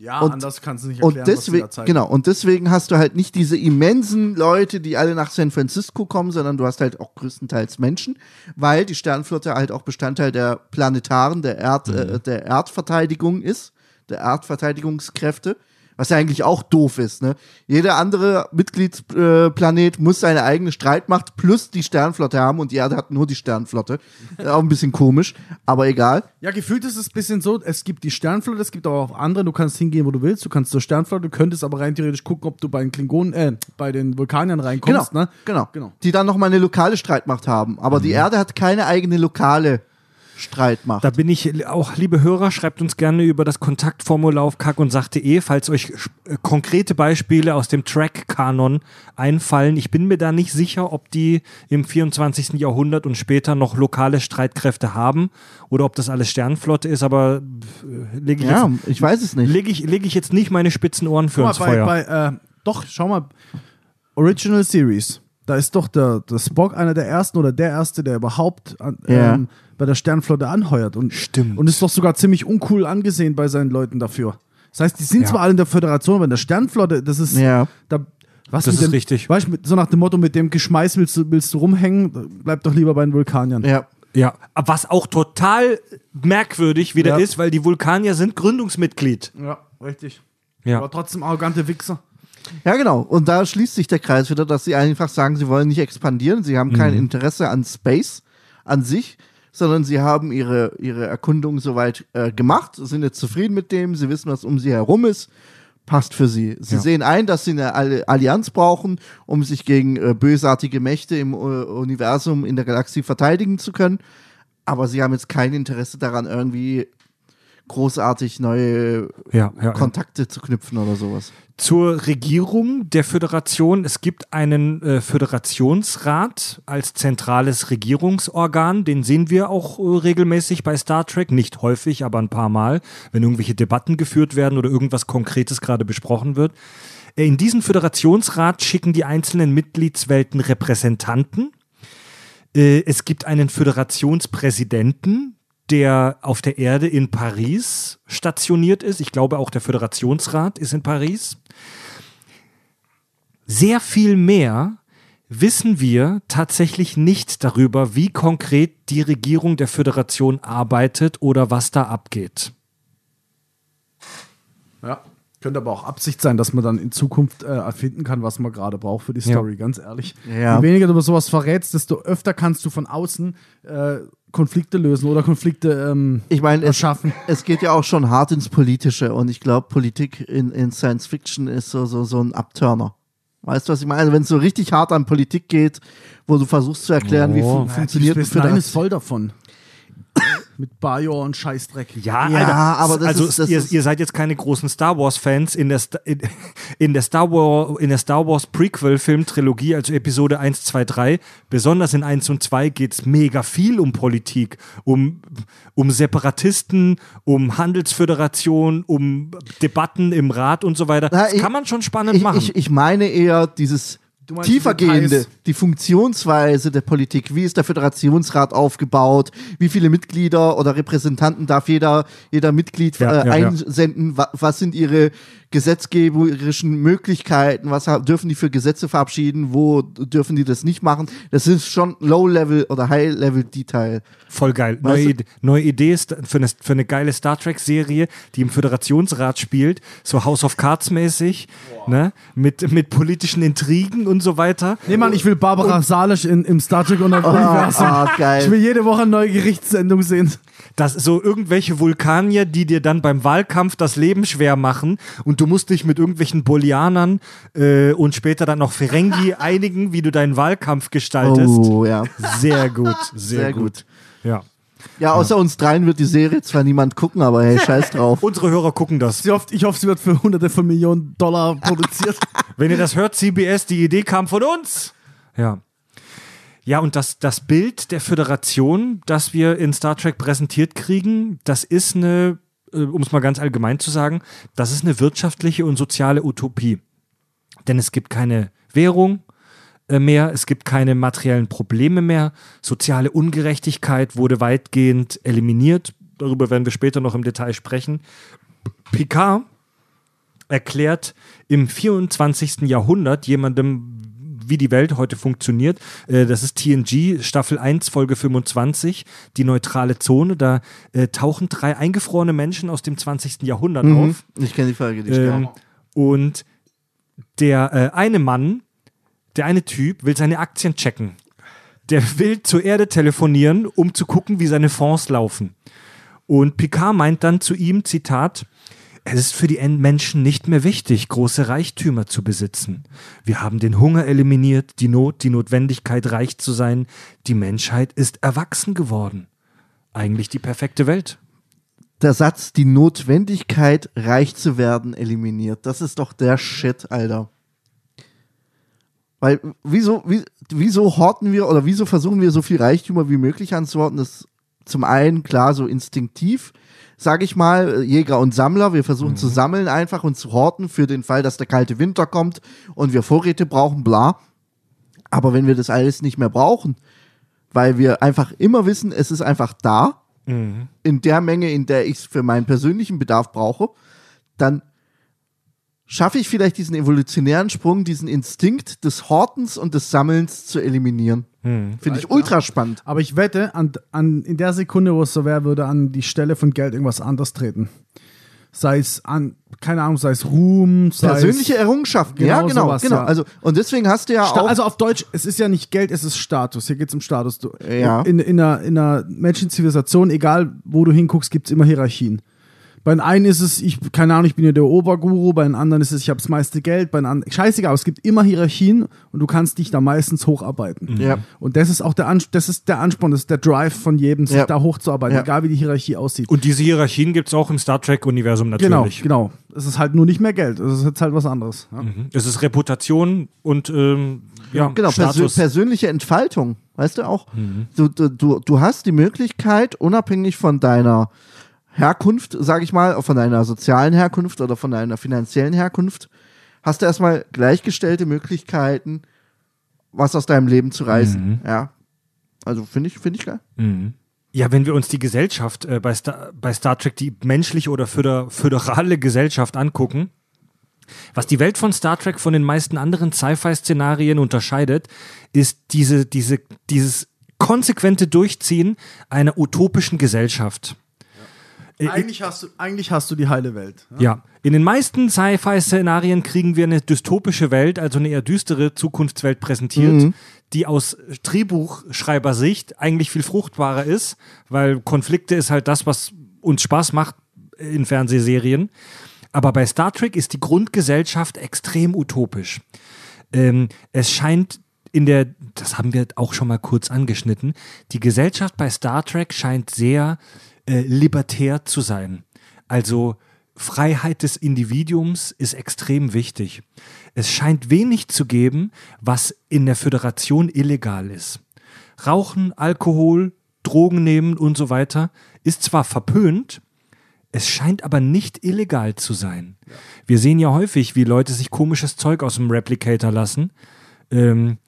Ja, Und- anders kannst du nicht Und erklären, was die deswegen, da zeigen. genau, und deswegen hast du halt nicht diese immensen Leute, die alle nach San Francisco kommen, sondern du hast halt auch größtenteils Menschen, weil die Sternflotte halt auch Bestandteil der planetaren, der, Erd, äh, der Erdverteidigung ist, der Erdverteidigungskräfte. Was ja eigentlich auch doof ist, ne? Jeder andere Mitgliedsplanet äh, muss seine eigene Streitmacht plus die Sternflotte haben und die Erde hat nur die Sternflotte. Äh, auch ein bisschen komisch, aber egal. Ja, gefühlt ist es ein bisschen so, es gibt die Sternflotte, es gibt aber auch andere, du kannst hingehen, wo du willst, du kannst zur Sternflotte, du könntest aber rein theoretisch gucken, ob du bei den Klingonen, äh, bei den Vulkaniern reinkommst, genau, ne? genau, Genau. Die dann nochmal eine lokale Streitmacht haben. Aber die Erde hat keine eigene lokale Streitmacht. Da bin ich auch, liebe Hörer, schreibt uns gerne über das Kontaktformular auf kack und sach.de, falls euch äh, konkrete Beispiele aus dem Track-Kanon einfallen. Ich bin mir da nicht sicher, ob die im 24. Jahrhundert und später noch lokale Streitkräfte haben oder ob das alles Sternflotte ist, aber äh, lege ich, ja, jetzt- ich weiß es nicht. leg ich, leg ich jetzt nicht meine spitzen Ohren für Guck ins mal, bei, Feuer. bei, äh, doch, schau mal, Original Series, da ist doch der, der Spock einer der ersten oder der erste, der überhaupt an, Ja. ähm, bei der Sternflotte anheuert. Und, Stimmt. Und ist doch sogar ziemlich uncool angesehen bei seinen Leuten dafür. Das heißt, die sind Ja. zwar alle in der Föderation, aber in der Sternflotte, das ist. Ja. Da, was Das ist dem, richtig. Weißt du, so nach dem Motto, mit dem Geschmeiß willst du, willst du rumhängen, bleib doch lieber bei den Vulkaniern. Ja. ja, was auch total merkwürdig wieder Ja. ist, weil die Vulkanier sind Gründungsmitglied. Ja, richtig. Ja. Aber trotzdem arrogante Wichser. Ja, genau. Und da schließt sich der Kreis wieder, dass sie einfach sagen, sie wollen nicht expandieren, sie haben kein Interesse an Space an sich, sondern sie haben ihre, ihre Erkundung soweit äh, gemacht, sind jetzt zufrieden mit dem, sie wissen, was um sie herum ist. Passt für sie. Sie Ja. sehen ein, dass sie eine All- Allianz brauchen, um sich gegen äh, bösartige Mächte im äh, Universum, in der Galaxie verteidigen zu können. Aber sie haben jetzt kein Interesse daran, irgendwie großartig neue Ja, ja, ja. Kontakte zu knüpfen oder sowas. Zur Regierung der Föderation. Es gibt einen äh, Föderationsrat als zentrales Regierungsorgan. Den sehen wir auch äh, regelmäßig bei Star Trek. Nicht häufig, aber ein paar Mal, wenn irgendwelche Debatten geführt werden oder irgendwas Konkretes gerade besprochen wird. Äh, In diesen Föderationsrat schicken die einzelnen Mitgliedswelten Repräsentanten. Äh, Es gibt einen Föderationspräsidenten, der auf der Erde in Paris stationiert ist. Ich glaube, auch der Föderationsrat ist in Paris. Sehr viel mehr wissen wir tatsächlich nicht darüber, wie konkret die Regierung der Föderation arbeitet oder was da abgeht. Ja. Könnte aber auch Absicht sein, dass man dann in Zukunft äh, erfinden kann, was man gerade braucht für die Story, ganz ehrlich. Ja. Je weniger du über sowas verrätst, desto öfter kannst du von außen äh, Konflikte lösen oder Konflikte ähm, Ich meine, es, erschaffen. es geht ja auch schon hart ins Politische und ich glaube, Politik in, in Science Fiction ist so, so, so ein Abturner. Weißt du, was ich meine? Also, wenn es so richtig hart an Politik geht, wo du versuchst zu erklären, wie Oh. fu funktioniert Deep eine Space Nine ist voll davon. Mit Bajor und Scheißdreck. Ja, Ja, Alter, aber das also ist- das ihr, ist- ihr seid jetzt keine großen Star Wars Fans in der Sta in, in der Star Wars in der Star Wars Prequel Film Trilogie, also Episode 1, 2, 3, besonders in 1 und 2 geht's mega viel um Politik, um um Separatisten, um Handelsföderation, um Debatten im Rat und so weiter. Na, das ich- kann man schon spannend Ich, machen. ich, ich meine eher dieses tiefergehende, Details? die Funktionsweise der Politik. Wie ist der Föderationsrat aufgebaut? Wie viele Mitglieder oder Repräsentanten darf jeder, jeder Mitglied Ja, äh, ja, ja. einsenden? Wa was sind ihre gesetzgeberischen Möglichkeiten? Was dürfen die für Gesetze verabschieden? Wo dürfen die das nicht machen? Das ist schon Low-Level oder High-Level-Detail. Voll geil. Neue, Ide- neue Idee ist für eine, für eine geile Star Trek-Serie, die im Föderationsrat spielt, so House of Cards mäßig, ne? mit, mit politischen Intrigen und so weiter. Nee, Mann, ich will Barbara Salisch in, im Star Trek Universum. ah, geil. Ich will jede Woche eine neue Gerichtssendung sehen. dass so irgendwelche Vulkanier, die dir dann beim Wahlkampf das Leben schwer machen und du musst dich mit irgendwelchen Bolianern äh, und später dann noch Ferengi einigen, wie du deinen Wahlkampf gestaltest. Oh, ja. Sehr gut, sehr, Sehr gut. gut. Ja. Ja, außer uns dreien wird die Serie zwar niemand gucken, aber hey, scheiß drauf. Unsere Hörer gucken das. Sie hofft, ich hoffe, sie wird für hunderte von Millionen Dollar produziert. Wenn ihr das hört, CBS, die Idee kam von uns. Ja. Ja, und das, das Bild der Föderation, das wir in Star Trek präsentiert kriegen, das ist eine, um es mal ganz allgemein zu sagen, das ist eine wirtschaftliche und soziale Utopie. Denn es gibt keine Währung äh, mehr, es gibt keine materiellen Probleme mehr, soziale Ungerechtigkeit wurde weitgehend eliminiert. Darüber werden wir später noch im Detail sprechen. Picard erklärt im 24. Jahrhundert jemandem, wie die Welt heute funktioniert. Äh, Das ist TNG, Staffel 1, Folge 25, die neutrale Zone. Da äh, tauchen drei eingefrorene Menschen aus dem 20. Jahrhundert Mhm. auf. Ich kenne die Folge, die Ähm, und der äh, eine Mann, der eine Typ, will seine Aktien checken. Der will zur Erde telefonieren, um zu gucken, wie seine Fonds laufen. Und Picard meint dann zu ihm, Zitat, es ist für die En- Menschen nicht mehr wichtig, große Reichtümer zu besitzen. Wir haben den Hunger eliminiert, die Not, die Notwendigkeit, reich zu sein. Die Menschheit ist erwachsen geworden. Eigentlich die perfekte Welt. der Satz, die Notwendigkeit, reich zu werden, eliminiert. Das ist doch der Shit, Alter. Weil, wieso, wie, wieso horten wir oder wieso versuchen wir so viel Reichtümer wie möglich anzuhorten? Das ist zum einen, klar, so instinktiv, sage ich mal, Jäger und Sammler. Wir versuchen zu sammeln einfach und zu horten für den Fall, dass der kalte Winter kommt und wir Vorräte brauchen, bla. Aber wenn wir das alles nicht mehr brauchen, weil wir einfach immer wissen, es ist einfach da, in der Menge, in der ich es für meinen persönlichen Bedarf brauche, dann schaffe ich vielleicht diesen evolutionären Sprung, diesen Instinkt des Hortens und des Sammelns zu eliminieren. Finde ich ultra spannend. Aber ich wette, an, an, in der Sekunde, wo es so wäre, würde an die Stelle von Geld irgendwas anderes treten. Sei es an, keine Ahnung, sei es Ruhm, sei Persönliche es. Errungenschaften, Genau ja, genau, sowas, genau. ja. Also, und deswegen hast du ja Sta auch. also auf Deutsch, es ist ja nicht Geld, es ist Status. Hier geht es um Status. Du, Ja. in, in, einer, in einer Menschenzivilisation, egal wo du hinguckst, gibt es immer Hierarchien. Bei den einen ist es, ich, keine Ahnung, ich bin ja der Oberguru, bei den anderen ist es, ich habe das meiste Geld, bei den anderen, scheißegal, aber es gibt immer Hierarchien und du kannst dich da meistens hocharbeiten. Ja. Und das ist auch der, Ans das ist der Ansporn, das ist der Drive von jedem, sich Ja. da hochzuarbeiten, Ja. egal wie die Hierarchie aussieht. Und diese Hierarchien gibt es auch im Star Trek-Universum genau, natürlich. genau. Es ist halt nur nicht mehr Geld, es ist jetzt halt was anderes. Ja. Mhm. Es ist Reputation und ähm, ja, Genau, persö Status. persönliche Entfaltung, weißt du auch. Du, du, du, du hast die Möglichkeit, unabhängig von deiner Herkunft, sage ich mal, von deiner sozialen Herkunft oder von deiner finanziellen Herkunft, hast du erstmal gleichgestellte Möglichkeiten, was aus deinem Leben zu reißen. Ja. Also finde ich, finde ich geil. Mhm. Ja, wenn wir uns die Gesellschaft äh, bei, Star, bei Star Trek, die menschliche oder föder, föderale Gesellschaft angucken, was die Welt von Star Trek von den meisten anderen Sci-Fi-Szenarien unterscheidet, ist diese, diese, dieses konsequente Durchziehen einer utopischen Gesellschaft. Äh, Eigentlich, hast du, eigentlich hast du die heile Welt. Ja. Ja, in den meisten Sci-Fi-Szenarien kriegen wir eine dystopische Welt, also eine eher düstere Zukunftswelt präsentiert, die aus Drehbuchschreibersicht eigentlich viel fruchtbarer ist, weil Konflikte ist halt das, was uns Spaß macht in Fernsehserien. Aber bei Star Trek ist die Grundgesellschaft extrem utopisch. Ähm, es scheint in der, das haben wir auch schon mal kurz angeschnitten, die Gesellschaft bei Star Trek scheint sehr äh, libertär zu sein. Also Freiheit des Individuums ist extrem wichtig. Es scheint wenig zu geben, was in der Föderation illegal ist. Rauchen, Alkohol, Drogen nehmen und so weiter ist zwar verpönt, es scheint aber nicht illegal zu sein. Wir sehen ja häufig, wie Leute sich komisches Zeug aus dem Replicator lassen. Ähm,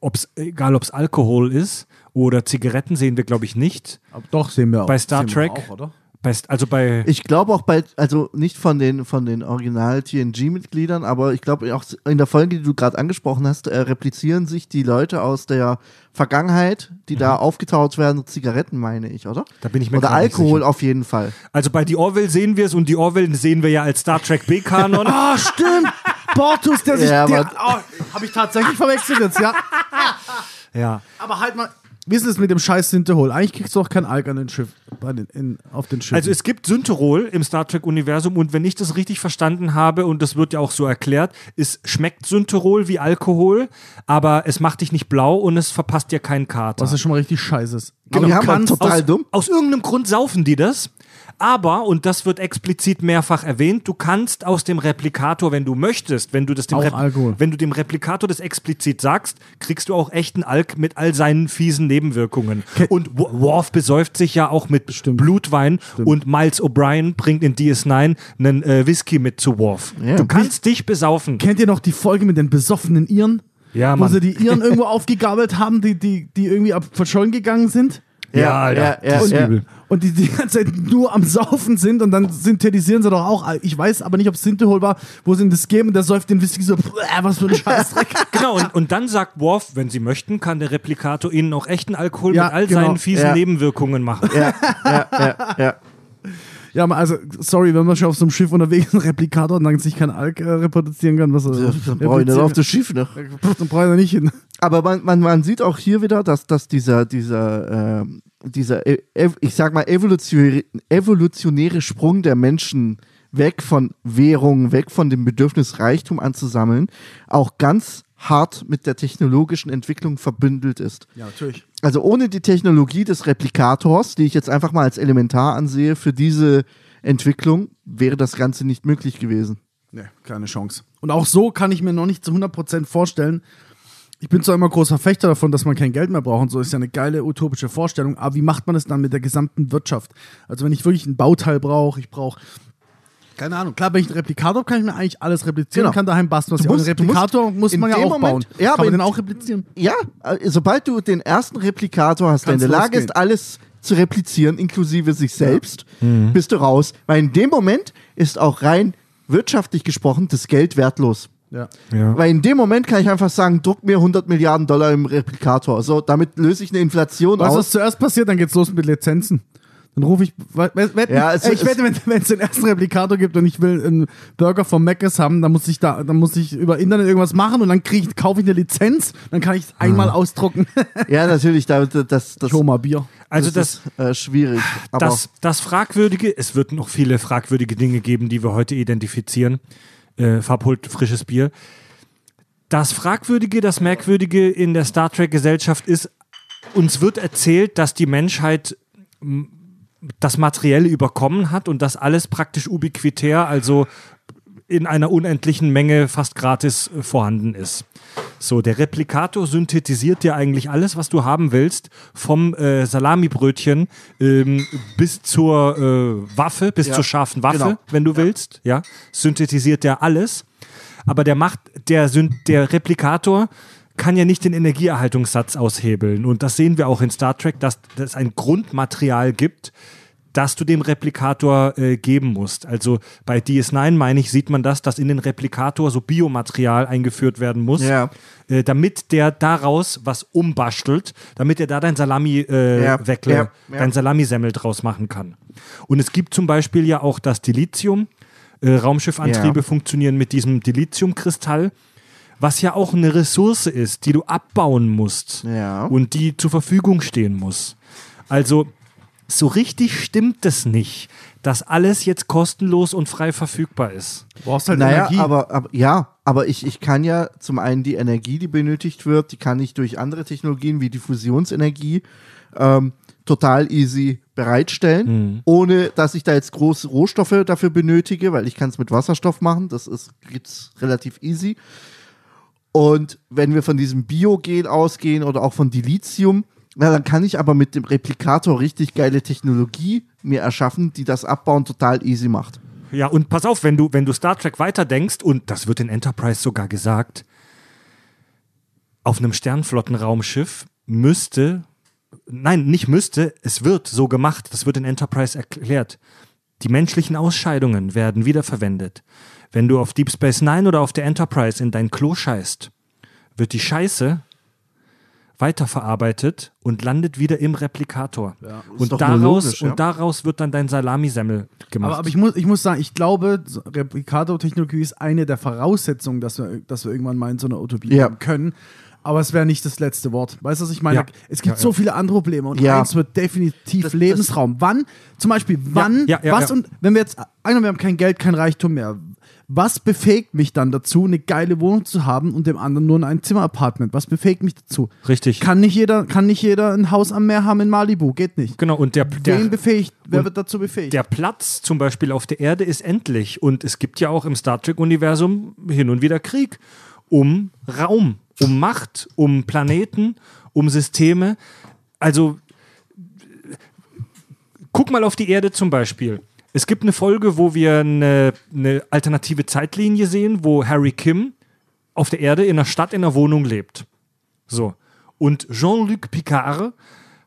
ob's, egal, ob es Alkohol ist oder Zigaretten, sehen wir, glaube ich, nicht. Aber doch, sehen wir auch. Bei Star sehen wir Trek? Auch, oder? Bei, also bei. Ich glaube auch bei, also nicht von den, von den Original-TNG-Mitgliedern, aber ich glaube auch in der Folge, die du gerade angesprochen hast, äh, replizieren sich die Leute aus der Vergangenheit, die da aufgetaucht werden, Zigaretten, meine ich, oder? Mhm. Da bin ich mir Oder Alkohol auf jeden Fall. Also bei die Orville sehen wir es und die Orville sehen wir ja als Star Trek B-Kanon. Ah, stimmt! Portus, der sich. Ja, oh, Habe ich tatsächlich verwechselt jetzt, ja. ja. Aber halt mal, wie ist es mit dem scheiß Synthehol? Eigentlich kriegst du auch kein Alk an den Schiff, bei den, in, auf den Schiffen. Also es gibt Synterol im Star Trek-Universum und wenn ich das richtig verstanden habe, und das wird ja auch so erklärt, es schmeckt Synterol wie Alkohol, aber es macht dich nicht blau und es verpasst dir keinen Kater. was ja schon mal richtig scheiße ist. Genau, die haben kannst total aus- dumm. Aus irgendeinem Grund saufen die das. Aber, und das wird explizit mehrfach erwähnt, du kannst aus dem Replikator, wenn du möchtest, wenn du das dem, Alkohol. wenn du dem Replikator das explizit sagst, kriegst du auch echten Alk mit all seinen fiesen Nebenwirkungen. Ke- und Wo- Worf besäuft sich ja auch mit Stimmt. Blutwein und Miles O'Brien bringt in DS9 einen äh, Whisky mit zu Worf. Ja. Du kannst dich besaufen. Kennt ihr noch die Folge mit den besoffenen Iren? Ja, Wo Mann. sie die Iren irgendwo aufgegabelt haben, die, die, die irgendwie ab verschollen gegangen sind? Ja, Alter, ja, das ist ja. Und die die ganze Zeit nur am Saufen sind und dann synthetisieren sie doch auch. Ich weiß aber nicht, ob es Synthehol war, wo sie ihm das geben und der säuft den Whisky so, "Bäh, was für ein Scheißdreck. Genau, und, und dann sagt Worf, wenn sie möchten, kann der Replikator ihnen auch echten Alkohol Ja, mit all genau. seinen fiesen Ja. Nebenwirkungen machen. Ja, ja, ja, ja. ja, also, sorry, wenn man schon auf so einem Schiff unterwegs ist, ein Replikator und dann sich kein Alk äh, reproduzieren kann, was er. Dann brauche ich nicht auf das Schiff noch. Dann brauche ich da nicht hin. Aber man, man, man sieht auch hier wieder, dass, dass dieser, dieser, ähm, dieser, e- ev- ich sag mal, evolutionäre, evolutionäre Sprung der Menschen weg von Währung, weg von dem Bedürfnis, Reichtum anzusammeln, auch ganz hart mit der technologischen Entwicklung verbündelt ist. Ja, natürlich. Also ohne die Technologie des Replikators, die ich jetzt einfach mal als elementar ansehe, für diese Entwicklung wäre das Ganze nicht möglich gewesen. Nee, keine Chance. Und auch so kann ich mir noch nicht zu 100% vorstellen. Ich bin zwar immer großer Verfechter davon, dass man kein Geld mehr braucht und so ist ja eine geile utopische Vorstellung, aber wie macht man es dann mit der gesamten Wirtschaft? Also wenn ich wirklich ein Bauteil brauche, ich brauche keine Ahnung, klar, wenn ich einen Replikator habe, kann ich mir eigentlich alles replizieren, Genau. kann daheim basteln, was Du ich musst- einen du musst Replikator muss man ja auch Moment- bauen. ja, aber kann man in- den auch replizieren? Ja, äh, sobald du den ersten Replikator hast, der in der Lage ist, alles zu replizieren, inklusive sich selbst, Mhm. bist du raus. Weil in dem Moment ist auch rein wirtschaftlich gesprochen das Geld wertlos. Ja. Ja. Weil in dem Moment kann ich einfach sagen, druck mir 100 Milliarden Dollar im Replikator. So, damit löse ich eine Inflation Was aus. ist zuerst passiert? Dann geht's los mit Lizenzen. Dann rufe ich, wetten, Ja, es- ey, ich es- wette, wenn es den ersten Replikator gibt und ich will einen Burger vom Mc's haben, dann muss ich da, dann muss ich über Internet irgendwas machen und dann krieg ich, kaufe ich eine Lizenz, dann kann ich es einmal ausdrucken. Ja, natürlich, da, das, das, Schon mal Bier. Also das, ist äh, schwierig. Aber das, das Fragwürdige, es wird noch viele fragwürdige Dinge geben, die wir heute identifizieren. Äh, Fab holt frisches Bier. Das Fragwürdige, das Merkwürdige in der Star Trek-Gesellschaft ist, uns wird erzählt, dass die Menschheit das Materielle überkommen hat und das alles praktisch ubiquitär, also in einer unendlichen Menge fast gratis äh, vorhanden ist. So, der Replikator synthetisiert dir eigentlich alles, was du haben willst, vom äh, Salamibrötchen ähm, bis zur äh, Waffe, bis Ja, zur scharfen Waffe, genau. wenn du willst, ja, synthetisiert der alles. Aber der macht, der, der Replikator kann ja nicht den Energieerhaltungssatz aushebeln. Und das sehen wir auch in Star Trek, dass es ein Grundmaterial gibt, das du dem Replikator äh, geben musst. Also bei DS9, meine ich, sieht man das, dass in den Replikator so Biomaterial eingeführt werden muss, Ja. äh, damit der daraus was umbastelt, damit er da dein Salami äh, Ja, Weckle, ja, dein Salamisemmel draus machen kann. Und es gibt zum Beispiel ja auch das Dilithium. Äh, Raumschiffantriebe funktionieren mit diesem Dilithiumkristall, was ja auch eine Ressource ist, die du abbauen musst Ja. und die zur Verfügung stehen muss. Also so richtig stimmt es nicht, dass alles jetzt kostenlos und frei verfügbar ist. Du brauchst halt Naja, Energie. aber, aber ja, aber ich, ich kann ja zum einen die Energie, die benötigt wird, die kann ich durch andere Technologien wie die Fusionsenergie ähm, total easy bereitstellen, ohne dass ich da jetzt große Rohstoffe dafür benötige, weil ich kann es mit Wasserstoff machen, das ist gibt's relativ easy. Und wenn wir von diesem Biogen ausgehen oder auch von Dilithium, na, dann kann ich aber mit dem Replikator richtig geile Technologie mir erschaffen, die das Abbauen total easy macht. Ja, und pass auf, wenn du, wenn du Star Trek weiterdenkst, und das wird in Enterprise sogar gesagt, auf einem Sternflottenraumschiff müsste, nein, nicht müsste, es wird so gemacht, das wird in Enterprise erklärt. Die menschlichen Ausscheidungen werden wiederverwendet. Wenn du auf Deep Space Nine oder auf der Enterprise in dein Klo scheißt, wird die Scheiße weiterverarbeitet und landet wieder im Replikator. und, doch nur daraus, logisch, ja. und daraus wird dann dein Salamisemmel gemacht. Aber, aber ich, muss, ich muss sagen, ich glaube, Replikator-Technologie ist eine der Voraussetzungen, dass wir, dass wir irgendwann mal in so einer Utopie Ja. kommen können. Aber es wäre nicht das letzte Wort. Weißt du, was ich meine? Ja. Es gibt Ja, so ja. viele andere Probleme und Ja. eins wird definitiv Das- das- Lebensraum. wann, zum Beispiel, wann, ja, ja, was ja. und wenn wir jetzt, einer, wir haben kein Geld, kein Reichtum mehr. Was befähigt mich dann dazu, eine geile Wohnung zu haben und dem anderen nur ein Zimmer-Apartment? Was befähigt mich dazu? Richtig. Kann nicht jeder, kann nicht jeder ein Haus am Meer haben in Malibu? Geht nicht. Genau, und der, Wen der, befähigt? Wer wird dazu befähigt? der Platz zum Beispiel auf der Erde ist endlich. Und es gibt ja auch im Star Trek-Universum hin und wieder Krieg um Raum, um Macht, um Planeten, um Systeme. Also guck mal auf die Erde zum Beispiel. Es gibt eine Folge, wo wir eine, eine alternative Zeitlinie sehen, wo Harry Kim auf der Erde in einer Stadt in einer Wohnung lebt. So. Und Jean-Luc Picard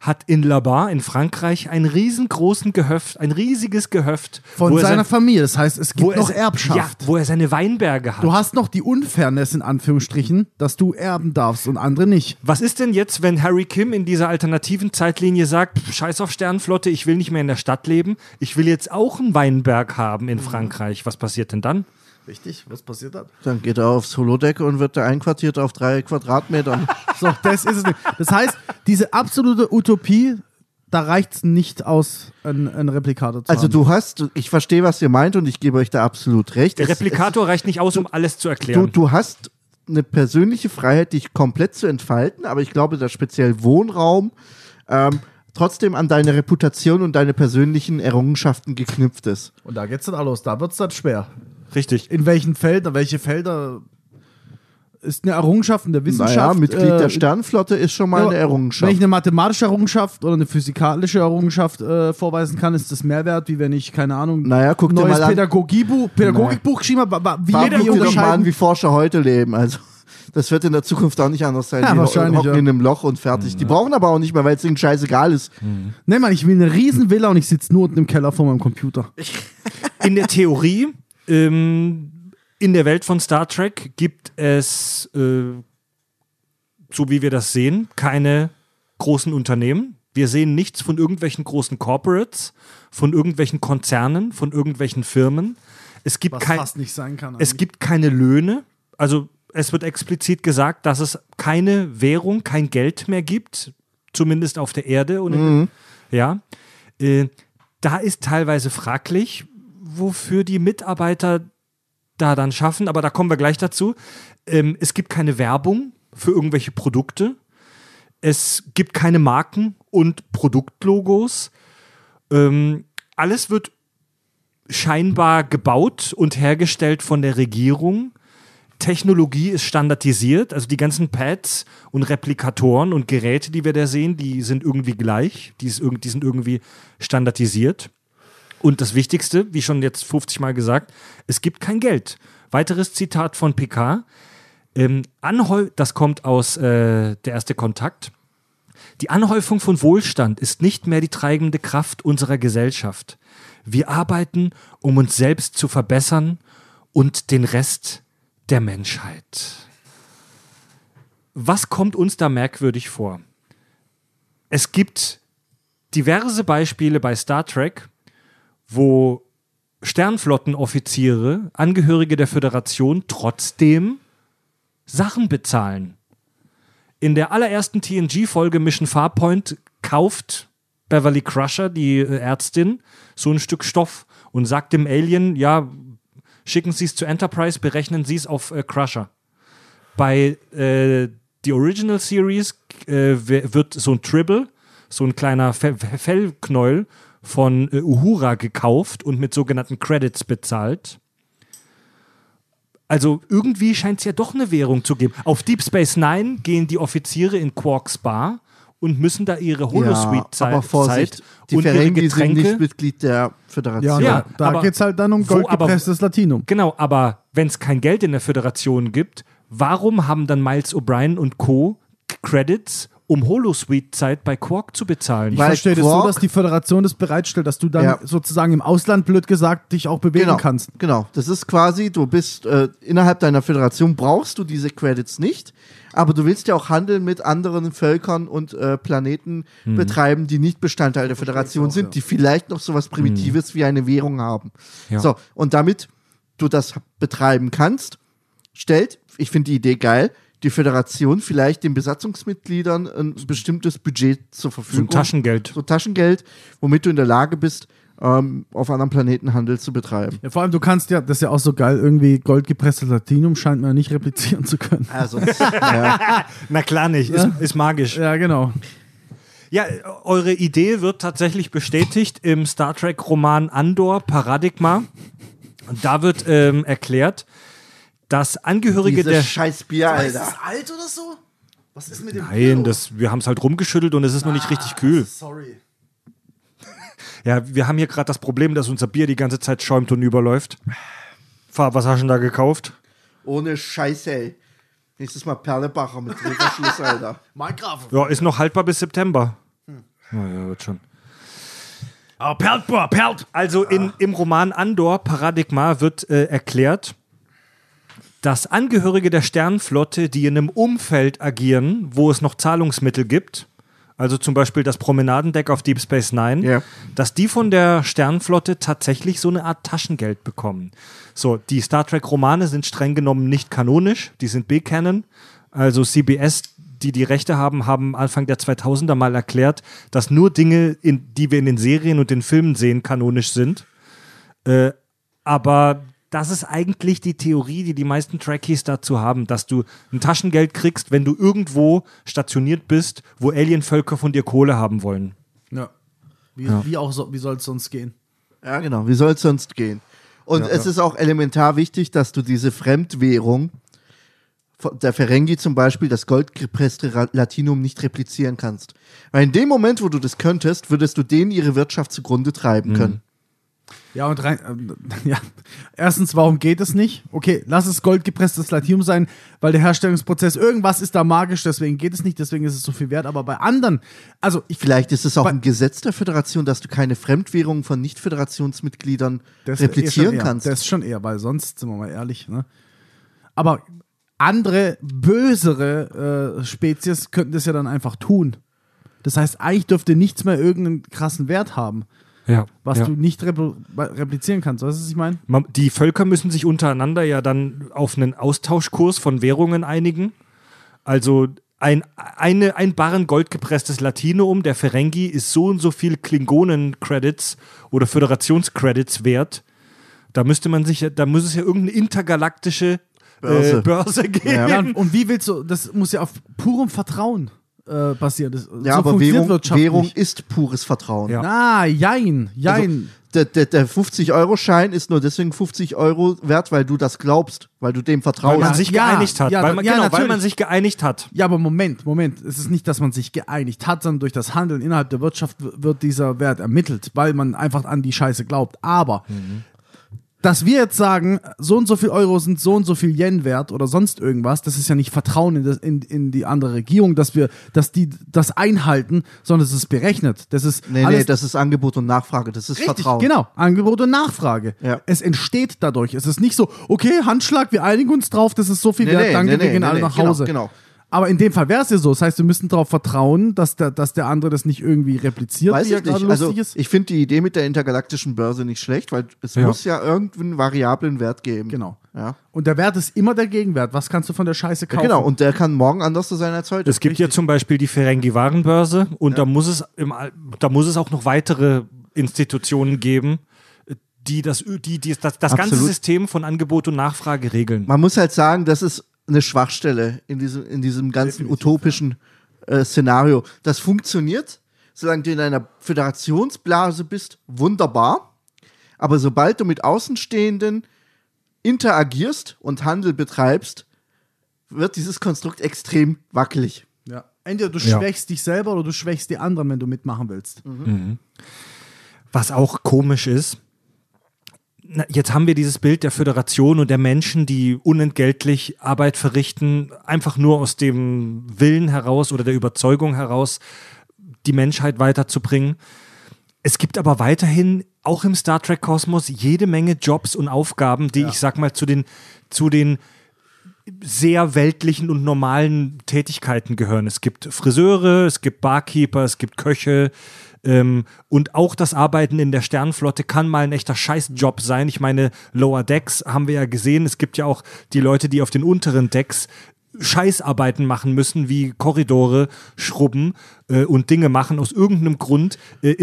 hat in Labar in Frankreich einen riesengroßen Gehöft, ein riesiges Gehöft. Von er seiner sein- Familie. Das heißt, es gibt noch se- Erbschaft. Ja, wo er seine Weinberge hat. Du hast noch die Unfairness in Anführungsstrichen, dass du erben darfst und andere nicht. Was ist denn jetzt, wenn Harry Kim in dieser alternativen Zeitlinie sagt, "Pff, scheiß auf Sternflotte, ich will nicht mehr in der Stadt leben, ich will jetzt auch einen Weinberg haben in Frankreich. Was passiert denn dann? Richtig, was passiert hat? Dann geht er aufs Holodeck und wird da einquartiert auf drei Quadratmetern. So, das ist es nicht. Das heißt, diese absolute Utopie, da reicht es nicht aus, einen, Replikator zu Also haben. du hast, ich verstehe, was ihr meint und ich gebe euch da absolut recht. Der Es- Replikator reicht nicht aus, um alles zu Du, erklären. du hast eine persönliche Freiheit, dich komplett zu entfalten, aber ich glaube, dass speziell Wohnraum ähm, trotzdem an deine Reputation und deine persönlichen Errungenschaften geknüpft ist. Und da geht's dann auch los. Da wird's dann schwer. Richtig. In welchen Feldern, welche Felder ist eine Errungenschaft in der Wissenschaft? Naja, Mitglied äh, der Sternflotte ist schon mal Ja, eine Wenn Errungenschaft. ich eine mathematische Errungenschaft oder eine physikalische Errungenschaft äh, vorweisen kann, ist das Mehrwert, wie wenn ich, keine Ahnung, Naja, guck dir neues mal an. Pädagogikbuch, Pädagogikbuch geschrieben habe. Wie, dir doch mal an, wie Forscher heute leben. Also, das wird in der Zukunft auch nicht anders sein. Ja, die wahrscheinlich, hocken ja. in einem Loch und fertig. Die brauchen aber auch nicht mehr, weil es ihnen scheißegal ist. Nee, Mann, ich will eine riesen Villa und ich sitze nur unten im Keller vor meinem Computer. In der Theorie, ähm, in der Welt von Star Trek gibt es, äh, so wie wir das sehen, keine großen Unternehmen. Wir sehen nichts von irgendwelchen großen Corporates, von irgendwelchen Konzernen, von irgendwelchen Firmen. Es gibt, kein, fast nicht sein kann. es gibt keine Löhne. Also es wird explizit gesagt, dass es keine Währung, kein Geld mehr gibt, zumindest auf der Erde. Und in, ja, äh, da ist teilweise fraglich, wofür die Mitarbeiter da dann schaffen, aber da kommen wir gleich dazu. Ähm, es gibt keine Werbung für irgendwelche Produkte. Es gibt keine Marken und Produktlogos. Ähm, alles wird scheinbar gebaut und hergestellt von der Regierung. Technologie ist standardisiert, also die ganzen Pads und Replikatoren und Geräte, die wir da sehen, die sind irgendwie gleich, die, ist die sind irgendwie standardisiert. Und das Wichtigste, wie schon jetzt 50 Mal gesagt, es gibt kein Geld. Weiteres Zitat von PK. Ähm, Anhäu das kommt aus äh, der erste Kontakt. Die Anhäufung von Wohlstand ist nicht mehr die treibende Kraft unserer Gesellschaft. Wir arbeiten, um uns selbst zu verbessern und den Rest der Menschheit. Was kommt uns da merkwürdig vor? Es gibt diverse Beispiele bei Star Trek, wo Sternflottenoffiziere, Angehörige der Föderation, trotzdem Sachen bezahlen. In der allerersten TNG-Folge Mission Farpoint kauft Beverly Crusher, die äh, Ärztin, so ein Stück Stoff und sagt dem Alien, ja, schicken Sie es zu Enterprise, berechnen Sie es auf äh, Crusher. Bei äh, die Original Series äh, wird so ein Tribble, so ein kleiner Fe Fellknäuel von äh, Uhura gekauft und mit sogenannten Credits bezahlt. Also irgendwie scheint es ja doch eine Währung zu geben. Auf Deep Space Nine gehen die Offiziere in Quarks Bar und müssen da ihre Holosuite-Zeit aber Vorsicht, die und ihre Ferengi sind nicht Getränke. Mitglied der Föderation. ja, Ja, da, geht es halt dann um goldgepresstes Latinum. Genau, aber wenn es kein Geld in der Föderation gibt, warum haben dann Miles O'Brien und Co. Credits, um Holosuite-Zeit bei Quark zu bezahlen? Ich Weil verstehe das so, Quark- dass die Föderation das bereitstellt, dass du dann Ja. sozusagen im Ausland, blöd gesagt, dich auch bewegen Genau, kannst. genau. Das ist quasi, du bist äh, innerhalb deiner Föderation brauchst du diese Credits nicht, aber du willst ja auch Handel mit anderen Völkern und äh, Planeten betreiben, die nicht Bestandteil der Föderation auch, sind, ja. die vielleicht noch sowas Primitives wie eine Währung haben. Ja. So, und damit du das betreiben kannst, stellt, ich finde die Idee geil, die Föderation vielleicht den Besatzungsmitgliedern ein bestimmtes Budget zur so Verfügung. ein Taschengeld. So Taschengeld, womit du in der Lage bist, ähm, auf anderen Planeten Handel zu betreiben. Ja, vor allem, du kannst ja, das ist ja auch so geil, irgendwie goldgepresstes Latinum scheint man nicht replizieren zu können. Also, ja. Na klar nicht, ist, ist magisch. Ja, genau. Ja, eure Idee wird tatsächlich bestätigt im Star Trek-Roman Andor Paradigma. Und da wird ähm, erklärt, dass Angehörige der. Dieses scheiß Bier, Alter. alt oder so? Was ist mit dem Nein, das, wir haben es halt rumgeschüttelt und es ist noch nicht richtig kühl. Sorry. Ja, wir haben hier gerade das Problem, dass unser Bier die ganze Zeit schäumt und überläuft. Fahr, was hast du denn da gekauft? Ohne Scheiße, ey. Nächstes Mal Perlebacher mit Drehverschluss, Alter. Markgraf. Ja, ist noch haltbar bis September. Naja, wird schon. Aber perlt, boah, perlt. Also in, im Roman Andor Paradigma wird äh, erklärt, dass Angehörige der Sternenflotte, die in einem Umfeld agieren, wo es noch Zahlungsmittel gibt, also zum Beispiel das Promenadendeck auf Deep Space Nine, Ja. dass die von der Sternenflotte tatsächlich so eine Art Taschengeld bekommen. So, die Star Trek-Romane sind streng genommen nicht kanonisch, die sind B-Canon. Also CBS, die die Rechte haben, haben Anfang der 2000er mal erklärt, dass nur Dinge, in, die wir in den Serien und den Filmen sehen, kanonisch sind. Äh, aber das ist eigentlich die Theorie, die die meisten Trekkies dazu haben, dass du ein Taschengeld kriegst, wenn du irgendwo stationiert bist, wo Alienvölker von dir Kohle haben wollen. Ja. Wie, wie auch so, wie soll es sonst gehen? Ja, genau. Wie soll es sonst gehen? Und es ist auch elementar wichtig, dass du diese Fremdwährung, von der Ferengi zum Beispiel, das goldgepresste Latinum nicht replizieren kannst. Weil in dem Moment, wo du das könntest, würdest du denen ihre Wirtschaft zugrunde treiben können. Ja, und rein, ähm, ja. Erstens, warum geht es nicht? Okay, lass es goldgepresstes Latinum sein, weil der Herstellungsprozess, irgendwas ist da magisch, deswegen geht es nicht, deswegen ist es so viel wert. Aber bei anderen, also ich Vielleicht ist es auch Bei- ein Gesetz der Föderation, dass du keine Fremdwährung von Nicht-Föderationsmitgliedern eh replizieren eher, kannst. Das schon eher, weil sonst, sind wir mal ehrlich, ne? Aber andere, bösere äh, Spezies könnten das ja dann einfach tun. Das heißt, eigentlich dürfte nichts mehr irgendeinen krassen Wert haben, Ja. was ja. du nicht repl replizieren kannst. Weißt du, was ich meine? Die Völker müssen sich untereinander ja dann auf einen Austauschkurs von Währungen einigen. Also ein, eine, ein Barren goldgepresstes Latinium der Ferengi ist so und so viel Klingonen-Credits oder Föderations-Credits wert. Da müsste man sich, ja- da muss es ja irgendeine intergalaktische Börse. Äh, Börse geben. Ja. Und wie willst du, das muss ja auf purem Vertrauen äh, basieren. Das, Ja, so aber Währung, Währung ist pures Vertrauen. Ja. Ah, jein, jein. Also, der, der, der 50-Euro-Schein ist nur deswegen 50 Euro wert, weil du das glaubst, weil du dem Weil vertraust. man sich Ja, geeinigt hat. ja, weil man, ja, genau, weil natürlich. man sich geeinigt hat. Ja, aber Moment, Moment. Es ist nicht, dass man sich geeinigt hat, sondern durch das Handeln innerhalb der Wirtschaft wird dieser Wert ermittelt, weil man einfach an die Scheiße glaubt. Aber, dass wir jetzt sagen, so und so viel Euro sind so und so viel Yen wert oder sonst irgendwas, das ist ja nicht Vertrauen in, das, in, in die andere Regierung, dass wir, dass die das einhalten, sondern es ist berechnet. Das ist nee, alles nee, das ist Angebot und Nachfrage, das ist Richtig, Vertrauen. genau. Angebot und Nachfrage. Ja. Es entsteht dadurch. Es ist nicht so, okay, Handschlag, wir einigen uns drauf, das ist so viel Nee, wert, nee, danke, nee, wir gehen alle nach genau, Hause. genau. Aber in dem Fall wäre es ja so. Das heißt, wir müssen darauf vertrauen, dass der, dass der andere das nicht irgendwie repliziert, Weiß wie ich gerade nicht. Also, lustig ist. ich finde die Idee mit der intergalaktischen Börse nicht schlecht, weil es Ja. muss ja irgendeinen variablen Wert geben. Genau. Ja. Und der Wert ist immer der Gegenwert. Was kannst du von der Scheiße Ja, kaufen? genau, und der kann morgen anders sein als heute. Es gibt ja zum Beispiel die Ferengi-Warenbörse und da, muss es im, da muss es auch noch weitere Institutionen geben, die das, die, die, das, das ganze. System von Angebot und Nachfrage regeln. Man muss halt sagen, das ist eine Schwachstelle in diesem, in diesem ganzen utopischen äh, Szenario. Das funktioniert, solange du in einer Föderationsblase bist, wunderbar. Aber sobald du mit Außenstehenden interagierst und Handel betreibst, wird dieses Konstrukt extrem wackelig. ja. Entweder du Ja. schwächst dich selber oder du schwächst die anderen, wenn du mitmachen willst. Was auch komisch ist, jetzt haben wir dieses Bild der Föderation und der Menschen, die unentgeltlich Arbeit verrichten, einfach nur aus dem Willen heraus oder der Überzeugung heraus, die Menschheit weiterzubringen. Es gibt aber weiterhin auch im Star Trek Kosmos jede Menge Jobs und Aufgaben, die ich sag mal zu den zu den sehr weltlichen und normalen Tätigkeiten gehören. Es gibt Friseure, es gibt Barkeeper, es gibt Köche ähm, und auch das Arbeiten in der Sternenflotte kann mal ein echter Scheißjob sein. Ich meine, Lower Decks haben wir ja gesehen. Es gibt ja auch die Leute, die auf den unteren Decks Scheißarbeiten machen müssen, wie Korridore schrubben äh, und Dinge machen. Aus irgendeinem Grund äh,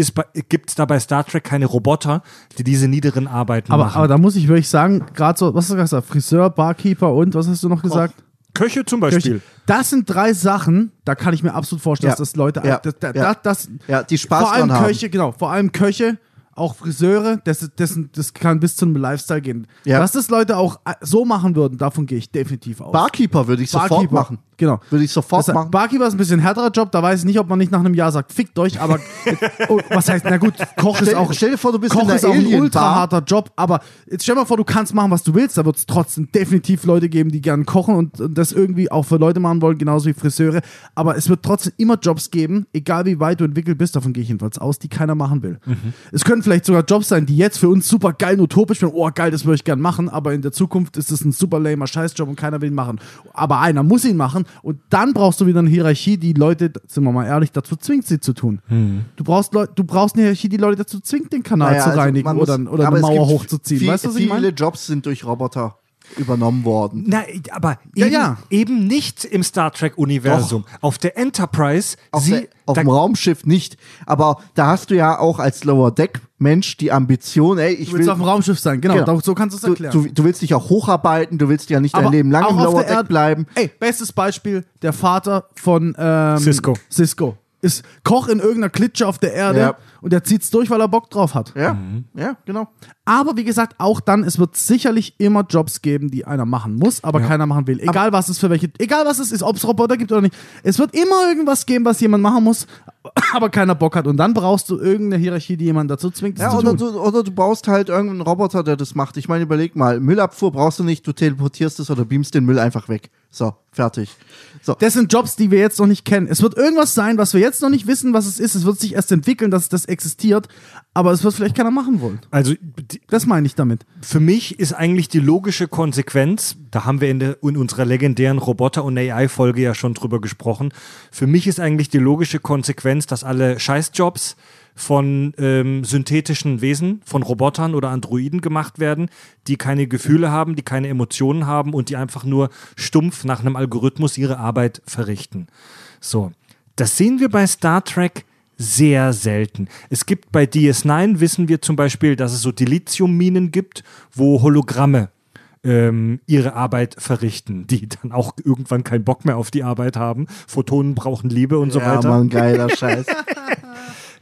gibt es da bei Star Trek keine Roboter, die diese niederen Arbeiten Aber, machen. aber da muss ich wirklich sagen, gerade so, was hast du gesagt? Friseur, Barkeeper und was hast du noch gesagt? Köche zum Beispiel. Das sind drei Sachen, da kann ich mir absolut vorstellen, Ja. dass das Leute, Ja. das, das, Ja. das, Ja, die Spaß vor allem haben. Köche, genau, vor allem Köche, auch Friseure, das, das, das kann bis zu einem Lifestyle gehen. Ja. Dass das Leute auch äh, so machen würden, davon gehe ich definitiv aus. Barkeeper würde ich sofort Barkeeper, machen. Genau. Würde ich sofort Das, machen. Barkeeper ist ein bisschen härterer Job, da weiß ich nicht, ob man nicht nach einem Jahr sagt, fickt euch, aber oh, was heißt, na gut, Koch ist Stell- auch, stell dir vor, du bist Koch in der ist auch ein ultra harter Job, aber jetzt stell mal vor, du kannst machen, was du willst, da wird es trotzdem definitiv Leute geben, die gern kochen und, und das irgendwie auch für Leute machen wollen, genauso wie Friseure, aber es wird trotzdem immer Jobs geben, egal wie weit du entwickelt bist, davon gehe ich jedenfalls aus, die keiner machen will. Es können vielleicht sogar Jobs sein, die jetzt für uns super geil und utopisch sind, oh geil, das würde ich gern machen, aber in der Zukunft ist es ein super lamer Scheißjob und keiner will ihn machen. Aber einer muss ihn machen und dann brauchst du wieder eine Hierarchie, die Leute, sind wir mal ehrlich, dazu zwingt, sie zu tun. Du, brauchst Leu du brauchst eine Hierarchie, die Leute dazu zwingt, den Kanal Naja, zu also reinigen muss- oder, oder aber eine Mauer hochzuziehen. Viel, weißt du, was ich viele meine? Jobs sind durch Roboter übernommen worden. Na, aber Ja, eben, ja. eben nicht im Star Trek-Universum. Auf der Enterprise, Auf, sie, der, auf dem Raumschiff nicht. Aber da hast du ja auch als Lower Deck Mensch die Ambition, ey, ich Du willst will. auf dem Raumschiff sein, genau, Genau. so kannst du es erklären. du, du willst dich auch hocharbeiten, du willst ja nicht dein Aber Leben lang im auf Lower der Deck Erde- bleiben. Ey, bestes Beispiel, der Vater von ähm, Cisco. Cisco. Ist Koch in irgendeiner Klitsche auf der Erde Ja. und der zieht's durch, weil er Bock drauf hat. Ja, ja, genau. Aber wie gesagt, auch dann, es wird sicherlich immer Jobs geben, die einer machen muss, aber keiner machen will. Egal was es für welche, egal was es ist, ob es Roboter gibt oder nicht. Es wird immer irgendwas geben, was jemand machen muss, aber keiner Bock hat. Und dann brauchst du irgendeine Hierarchie, die jemanden dazu zwingt, das Ja, zu oder tun. du, oder du baust halt irgendeinen Roboter, der das macht. Ich meine, überleg mal, Müllabfuhr brauchst du nicht, du teleportierst es oder beamst den Müll einfach weg. So, fertig. So. Das sind Jobs, die wir jetzt noch nicht kennen. Es wird irgendwas sein, was wir jetzt noch nicht wissen, was es ist. Es wird sich erst entwickeln, dass das existiert, aber es wird vielleicht keiner machen wollen. Also Das meine ich damit. für mich ist eigentlich die logische Konsequenz, da haben wir in, der, in unserer legendären Roboter- und AI-Folge ja schon drüber gesprochen, für mich ist eigentlich die logische Konsequenz, dass alle Scheißjobs von ähm, synthetischen Wesen, von Robotern oder Androiden gemacht werden, die keine Gefühle haben, die keine Emotionen haben und die einfach nur stumpf nach einem Algorithmus ihre Arbeit verrichten. So, das sehen wir bei Star Trek sehr selten. Es gibt bei DS9, wissen wir zum Beispiel, dass es so Dilithiumminen gibt, wo Hologramme ähm, ihre Arbeit verrichten, die dann auch irgendwann keinen Bock mehr auf die Arbeit haben. Photonen brauchen Liebe und so ja, weiter. Mann, geiler Scheiß.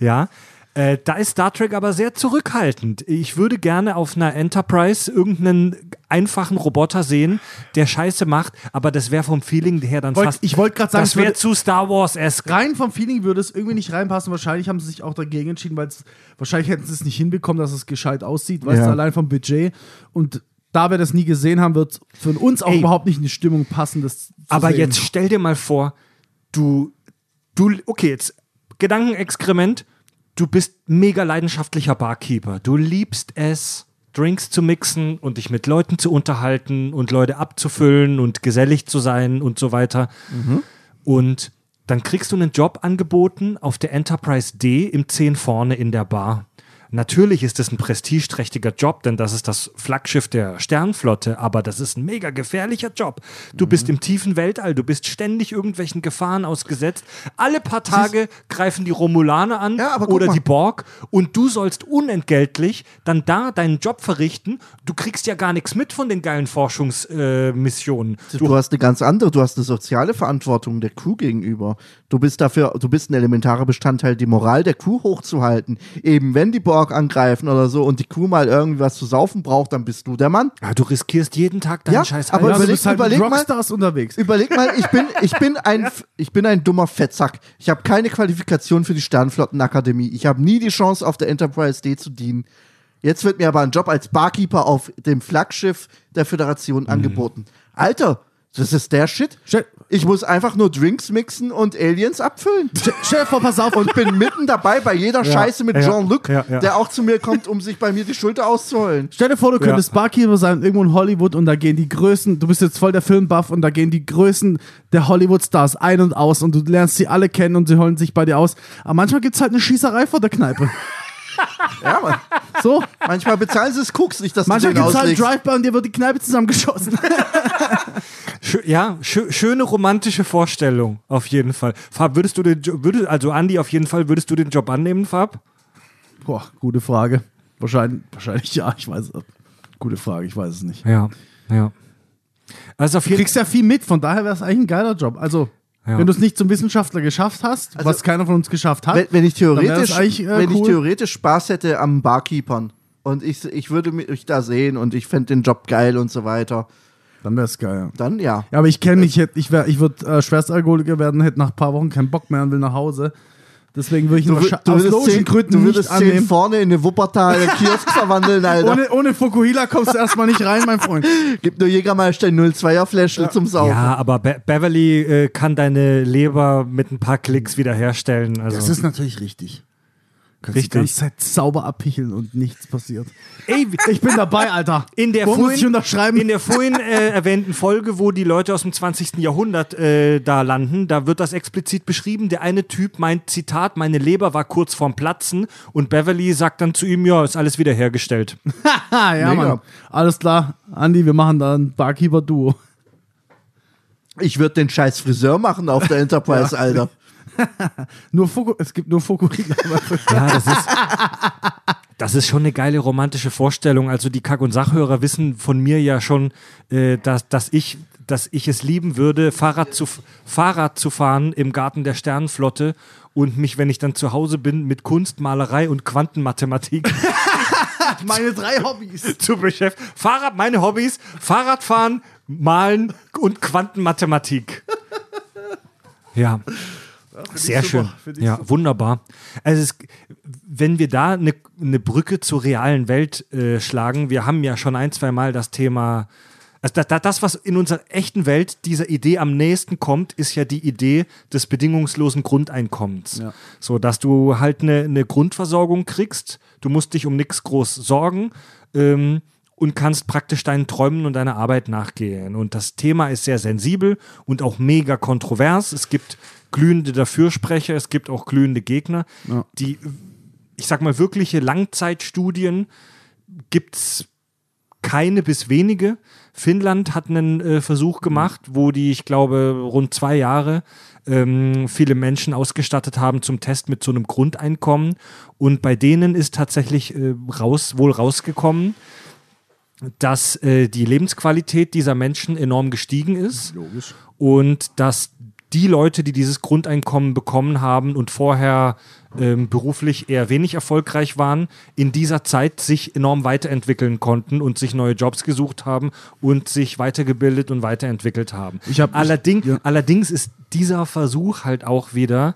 Ja. Äh, da ist Star Trek aber sehr zurückhaltend. Ich würde gerne auf einer Enterprise irgendeinen einfachen Roboter sehen, der Scheiße macht, aber das wäre vom Feeling her dann Wollt- fast. ich wollte gerade sagen, das wäre zu Star Wars-esque. Rein vom Feeling würde es irgendwie nicht reinpassen. Wahrscheinlich haben sie sich auch dagegen entschieden, weil es wahrscheinlich hätten sie es nicht hinbekommen, dass es gescheit aussieht, weißt Ja. du, allein vom Budget. Und da wir das nie gesehen haben, wird für uns auch Ey. überhaupt nicht in die Stimmung passen, das zu Aber sehen. jetzt stell dir mal vor, du, du, okay, jetzt Gedankenexkrement, du bist mega leidenschaftlicher Barkeeper. Du liebst es, Drinks zu mixen und dich mit Leuten zu unterhalten und Leute abzufüllen und gesellig zu sein und so weiter. Und dann kriegst du einen Job angeboten auf der Enterprise D im 10 vorne in der Bar. Natürlich ist es ein prestigeträchtiger Job, denn das ist das Flaggschiff der Sternflotte, aber das ist ein mega gefährlicher Job. Du bist im tiefen Weltall, du bist ständig irgendwelchen Gefahren ausgesetzt. Alle paar Tage greifen die Romulaner an Ja, oder die Borg und du sollst unentgeltlich dann da deinen Job verrichten. Du kriegst ja gar nichts mit von den geilen Forschungsmissionen. Äh, Missionen. Du hast eine ganz andere, du hast eine soziale Verantwortung der Crew gegenüber. Du bist dafür, du bist ein elementarer Bestandteil, die Moral der Crew hochzuhalten. Eben wenn die Borg angreifen oder so und die Crew mal irgendwie was zu saufen braucht, dann bist du der Mann. Ja, du riskierst jeden Tag deinen Ja, Scheiß aber ja, du überleg- halt überleg mal- unterwegs. Überleg mal, ich bin, ich bin ein, ich bin ein dummer Fettsack. Ich habe keine Qualifikation für die Sternflottenakademie. Ich habe nie die Chance, auf der Enterprise D zu dienen. Jetzt wird mir aber ein Job als Barkeeper auf dem Flaggschiff der Föderation angeboten. Alter, das ist der Shit. Ich muss einfach nur Drinks mixen und Aliens abfüllen. stell, stell dir vor, pass auf, Und bin mitten dabei bei jeder Scheiße mit ja, Jean-Luc, ja, ja. der auch zu mir kommt, um sich bei mir die Schulter auszuholen. Stell dir vor, du könntest Barkeeper sein irgendwo in Hollywood und da gehen die Größen, du bist jetzt voll der Filmbuff und da gehen die Größen der Hollywood-Stars ein und aus und du lernst sie alle kennen und sie holen sich bei dir aus. Aber manchmal gibt es halt eine Schießerei vor der Kneipe. Ja, Mann. So, Manchmal bezahlen sie es Koks nicht, dass manchmal du den gibt es halt. Drive-By und dir wird die Kneipe zusammengeschossen. Schö ja, schö schöne romantische Vorstellung, auf jeden Fall. Fab, würdest du den Job, würdest, also Andi, auf jeden Fall, würdest du den Job annehmen, Fab? Boah, gute Frage. Wahrscheinlich, wahrscheinlich ja, ich weiß es. Gute Frage, ich weiß es nicht. Ja, ja. Also auf Du jeden kriegst ja viel mit, von daher wäre es eigentlich ein geiler Job. Also, Ja. wenn du es nicht zum Wissenschaftler geschafft hast, Also, was keiner von uns geschafft hat, Wenn, wenn ich theoretisch, äh, wenn ich cool. theoretisch Spaß hätte am Barkeepern und ich, ich würde mich da sehen und ich fände den Job geil und so weiter, dann wäre es geil. Ja. dann ja. Ja, aber ich kenne mich, ich, hätt- ich, wär- ich würde äh, Schwerstalkoholiker werden, hätte nach ein paar Wochen keinen Bock mehr und will nach Hause. Deswegen würde ich ihn wür- wahrscheinlich aus logischen zehn, Gründen du nicht würdest zehn annehmen. vorne in eine Wuppertal Kiosk verwandeln, Alter. Ohne, ohne Fukuhila kommst du erstmal nicht rein, mein Freund. Gib nur Jägermeister 02er Fläschle zum Saufen. Ja, aber Be Beverly äh, kann deine Leber mit ein paar Klicks wiederherstellen. Also. natürlich richtig. Kannst Richtig. die ganze Zeit sauber abpicheln und nichts passiert. Ey, Ich bin dabei, Alter. in der Wo muss ich vorhin, unterschreiben? in der vorhin äh, erwähnten Folge, wo die Leute aus dem 20. Jahrhundert äh, da landen, da wird das explizit beschrieben. Der eine Typ meint, Zitat, meine Leber war kurz vorm Platzen und Beverly sagt dann zu ihm, ja, ist alles wiederhergestellt. Ja, Mega. Mann. Alles klar. Andi, wir machen da ein Barkeeper-Duo. Ich würde den scheiß Friseur machen auf der Enterprise, Alter. Nur Fuku, es gibt nur Fukuhila. Ja, das ist, das ist schon eine geile romantische Vorstellung. Also die Kack- und Sachhörer wissen von mir ja schon, äh, dass, dass, ich, dass ich es lieben würde, Fahrrad zu, Fahrrad zu fahren im Garten der Sternenflotte und mich, wenn ich dann zu Hause bin, mit Kunst, Malerei und Quantenmathematik Meine drei Hobbys. zu beschäftigen. Fahrrad, meine Hobbys, Fahrradfahren, Malen und Quantenmathematik. Ja. Sehr super, schön. ich Ja, wunderbar. Also es, wenn wir da eine ne Brücke zur realen Welt äh, schlagen, wir haben ja schon ein, zwei Mal das Thema Also da, da, das, was in unserer echten Welt dieser Idee am nächsten kommt, ist ja die Idee des bedingungslosen Grundeinkommens. Ja. So, dass du halt eine, eine Grundversorgung kriegst, du musst dich um nichts groß sorgen ähm, und kannst praktisch deinen Träumen und deiner Arbeit nachgehen. Und das Thema ist sehr sensibel und auch mega kontrovers. Es gibt glühende Dafürsprecher, es gibt auch glühende Gegner. Ja. Die, ich sag mal, wirkliche Langzeitstudien gibt es keine bis wenige. Finnland hat einen äh, Versuch gemacht, wo die, ich glaube, rund zwei Jahre ähm, viele Menschen ausgestattet haben zum Test mit so einem Grundeinkommen. Und bei denen ist tatsächlich äh, raus, wohl rausgekommen, dass äh, die Lebensqualität dieser Menschen enorm gestiegen ist. Logisch. Und dass die Leute, die dieses Grundeinkommen bekommen haben und vorher ähm, beruflich eher wenig erfolgreich waren, in dieser Zeit sich enorm weiterentwickeln konnten und sich neue Jobs gesucht haben und sich weitergebildet und weiterentwickelt haben. Ich hab- allerdings, ja. allerdings ist dieser Versuch halt auch wieder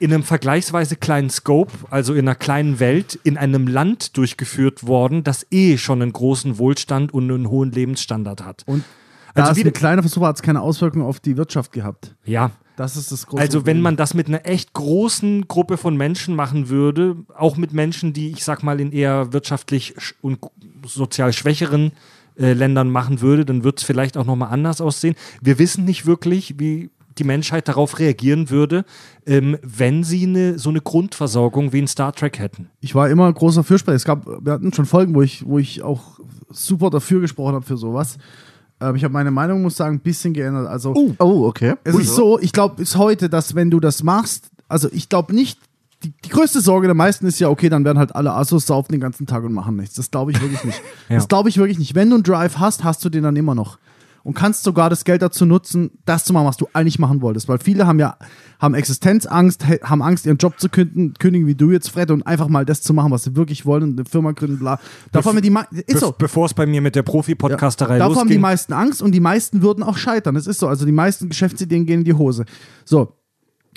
in einem vergleichsweise kleinen Scope, also in einer kleinen Welt, in einem Land durchgeführt worden, das eh schon einen großen Wohlstand und einen hohen Lebensstandard hat. Und da Also es wieder- ein kleiner Versuch hat es keine Auswirkungen auf die Wirtschaft gehabt. Ja, Das ist das große Also wenn man das mit einer echt großen Gruppe von Menschen machen würde, auch mit Menschen, die ich sag mal in eher wirtschaftlich sch- und sozial schwächeren äh, Ländern machen würde, dann wird es vielleicht auch nochmal anders aussehen. Wir wissen nicht wirklich, wie die Menschheit darauf reagieren würde, ähm, wenn sie eine, so eine Grundversorgung wie in Star Trek hätten. ich war immer großer Fürsprecher. Es gab, wir hatten schon Folgen, wo ich, wo ich auch super dafür gesprochen habe für sowas. Ähm, ich habe meine Meinung, muss sagen, ein bisschen geändert. Also Oh, okay. es ist so, ich glaube bis heute, dass wenn du das machst, also ich glaube nicht, die, die größte Sorge der meisten ist ja, okay, dann werden halt alle Assos saufen den ganzen Tag und machen nichts. Das glaube ich wirklich nicht. Ja. Das glaube ich wirklich nicht. Wenn du einen Drive hast, hast du den dann immer noch. Und kannst sogar das Geld dazu nutzen, das zu machen, was du eigentlich machen wolltest. Weil viele haben ja haben Existenzangst, haben Angst, ihren Job zu kündigen, kündigen wie du jetzt, Fred, und einfach mal das zu machen, was sie wirklich wollen und eine Firma gründen, bla. Davor haben die ist so. Be bevor es bei mir mit der Profi-Podcasterei Davor haben die losging. meisten Angst und die meisten würden auch scheitern. Das ist so. Also die meisten Geschäftsideen gehen in die Hose. So.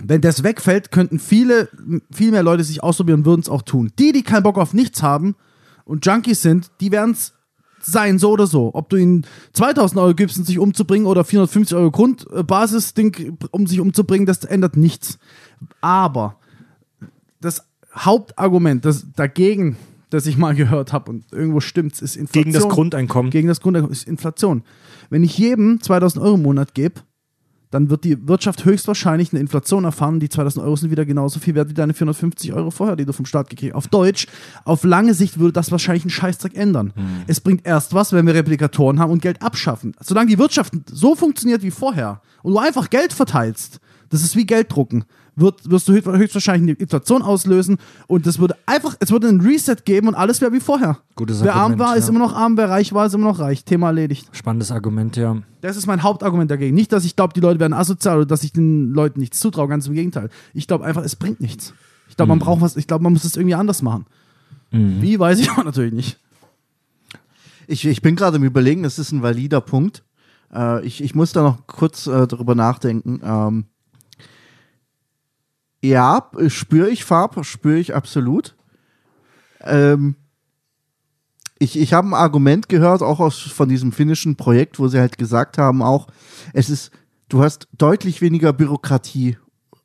Wenn das wegfällt, könnten viele, viel mehr Leute sich ausprobieren und würden es auch tun. Die, die keinen Bock auf nichts haben und Junkies sind, die werden es sein, so oder so. Ob du ihnen 2000 Euro gibst, um sich umzubringen oder 450 Euro Grundbasisding, um sich umzubringen, das ändert nichts. Aber das Hauptargument das dagegen, das ich mal gehört habe und irgendwo stimmt's, ist Inflation. Gegen das Grundeinkommen. Gegen das Grundeinkommen ist Inflation. Wenn ich jedem 2000 Euro im Monat gebe, dann wird die Wirtschaft höchstwahrscheinlich eine Inflation erfahren. Die 2000 Euro sind wieder genauso viel wert wie deine 450 Euro vorher, die du vom Staat gekriegt hast. Auf Deutsch, auf lange Sicht würde das wahrscheinlich einen Scheißdreck ändern. Es bringt erst was, wenn wir Replikatoren haben und Geld abschaffen. Solange die Wirtschaft so funktioniert wie vorher und du einfach Geld verteilst, das ist wie Geld drucken, wird, wirst du höchst- höchstwahrscheinlich eine Inflation auslösen und das würde einfach, es würde einen Reset geben und alles wäre wie vorher. Gutes wer arm Argument, war, ist ja. immer noch arm, wer reich war, ist immer noch reich. Thema erledigt. Spannendes Argument, ja. Das ist mein Hauptargument dagegen. Nicht, dass ich glaube, die Leute werden asozial oder dass ich den Leuten nichts zutraue, ganz im Gegenteil. Ich glaube einfach, es bringt nichts. Ich glaube, man braucht was, ich glaube, man muss es irgendwie anders machen. Wie, weiß ich aber natürlich nicht. Ich, ich bin gerade im Überlegen, das ist ein valider Punkt. Äh, ich, ich muss da noch kurz äh, drüber nachdenken. Ähm, ja, spüre ich Farb, spüre ich absolut. Ähm, ich ich habe ein Argument gehört, auch aus, von diesem finnischen Projekt, wo sie halt gesagt haben, auch, es ist, du hast deutlich weniger Bürokratie,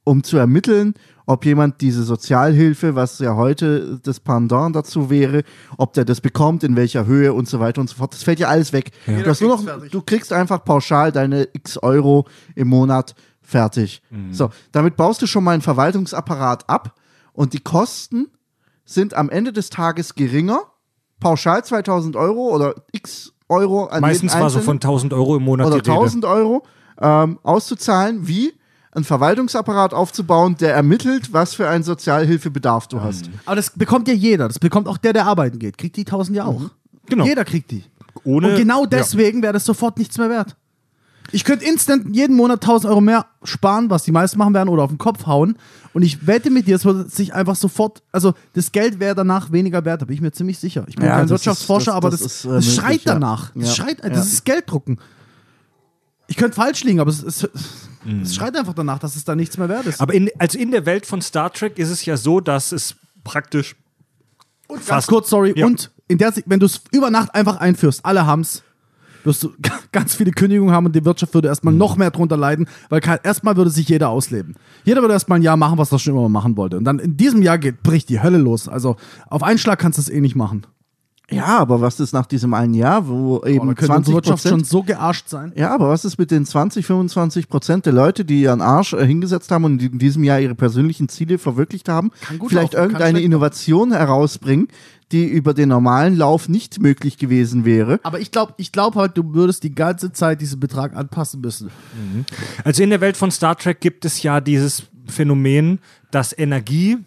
um zu ermitteln, ob jemand diese Sozialhilfe, was ja heute das Pendant dazu wäre, ob der das bekommt, in welcher Höhe und so weiter und so fort. Das fällt ja alles weg. Du, hast nur noch, du kriegst einfach pauschal deine x Euro im Monat fertig. So, damit baust du schon mal einen Verwaltungsapparat ab und die Kosten sind am Ende des Tages geringer. Pauschal 2000 Euro oder x Euro an Meistens war so von 1000 Euro im Monat oder die Rede. 1000 Euro ähm, auszuzahlen, wie einen Verwaltungsapparat aufzubauen, der ermittelt, was für einen Sozialhilfebedarf du hast. Aber das bekommt ja jeder. Das bekommt auch der, der arbeiten geht. Kriegt die 1000 ja auch. Genau. Jeder kriegt die. Ohne, Und genau ja. deswegen wäre das sofort nichts mehr wert. Ich könnte instant jeden Monat 1000 Euro mehr sparen, was die meisten machen werden, oder auf den Kopf hauen. Und ich wette mit dir, es würde sich einfach sofort, also das Geld wäre danach weniger wert, da bin ich mir ziemlich sicher. Ich bin Ja, kein das ist- Wirtschaftsforscher, das- aber das das, ist, äh, das möglich, schreit ja. danach. Das Ja, schreit, ja. das ist Gelddrucken. Ich könnte falsch liegen, aber es, es, Mhm. es schreit einfach danach, dass es da nichts mehr wert ist. Aber in, also in der Welt von Star Trek ist es ja so, dass es praktisch Und ganz fast- kurz, sorry, Ja. und in der, wenn du es über Nacht einfach einführst, alle haben's, wirst du ganz viele Kündigungen haben und die Wirtschaft würde erstmal noch mehr drunter leiden, weil erstmal würde sich jeder ausleben. Jeder würde erstmal ein Jahr machen, was er schon immer machen wollte. Und dann in diesem Jahr geht, bricht die Hölle los. Also auf einen Schlag kannst du es eh nicht machen. Ja, aber was ist nach diesem einen Jahr, wo eben könnte 20 unsere Wirtschaft schon Prozent so gearscht sein. Ja, aber was ist mit den 20, 25 Prozent der Leute, die ihren Arsch äh, hingesetzt haben und in diesem Jahr ihre persönlichen Ziele verwirklicht haben? Kann gut Vielleicht laufen, irgendeine Innovation herausbringen, die über den normalen Lauf nicht möglich gewesen wäre. Aber ich glaube ich glaub halt, du würdest die ganze Zeit diesen Betrag anpassen müssen. Also in der Welt von Star Trek gibt es ja dieses Phänomen, dass Energie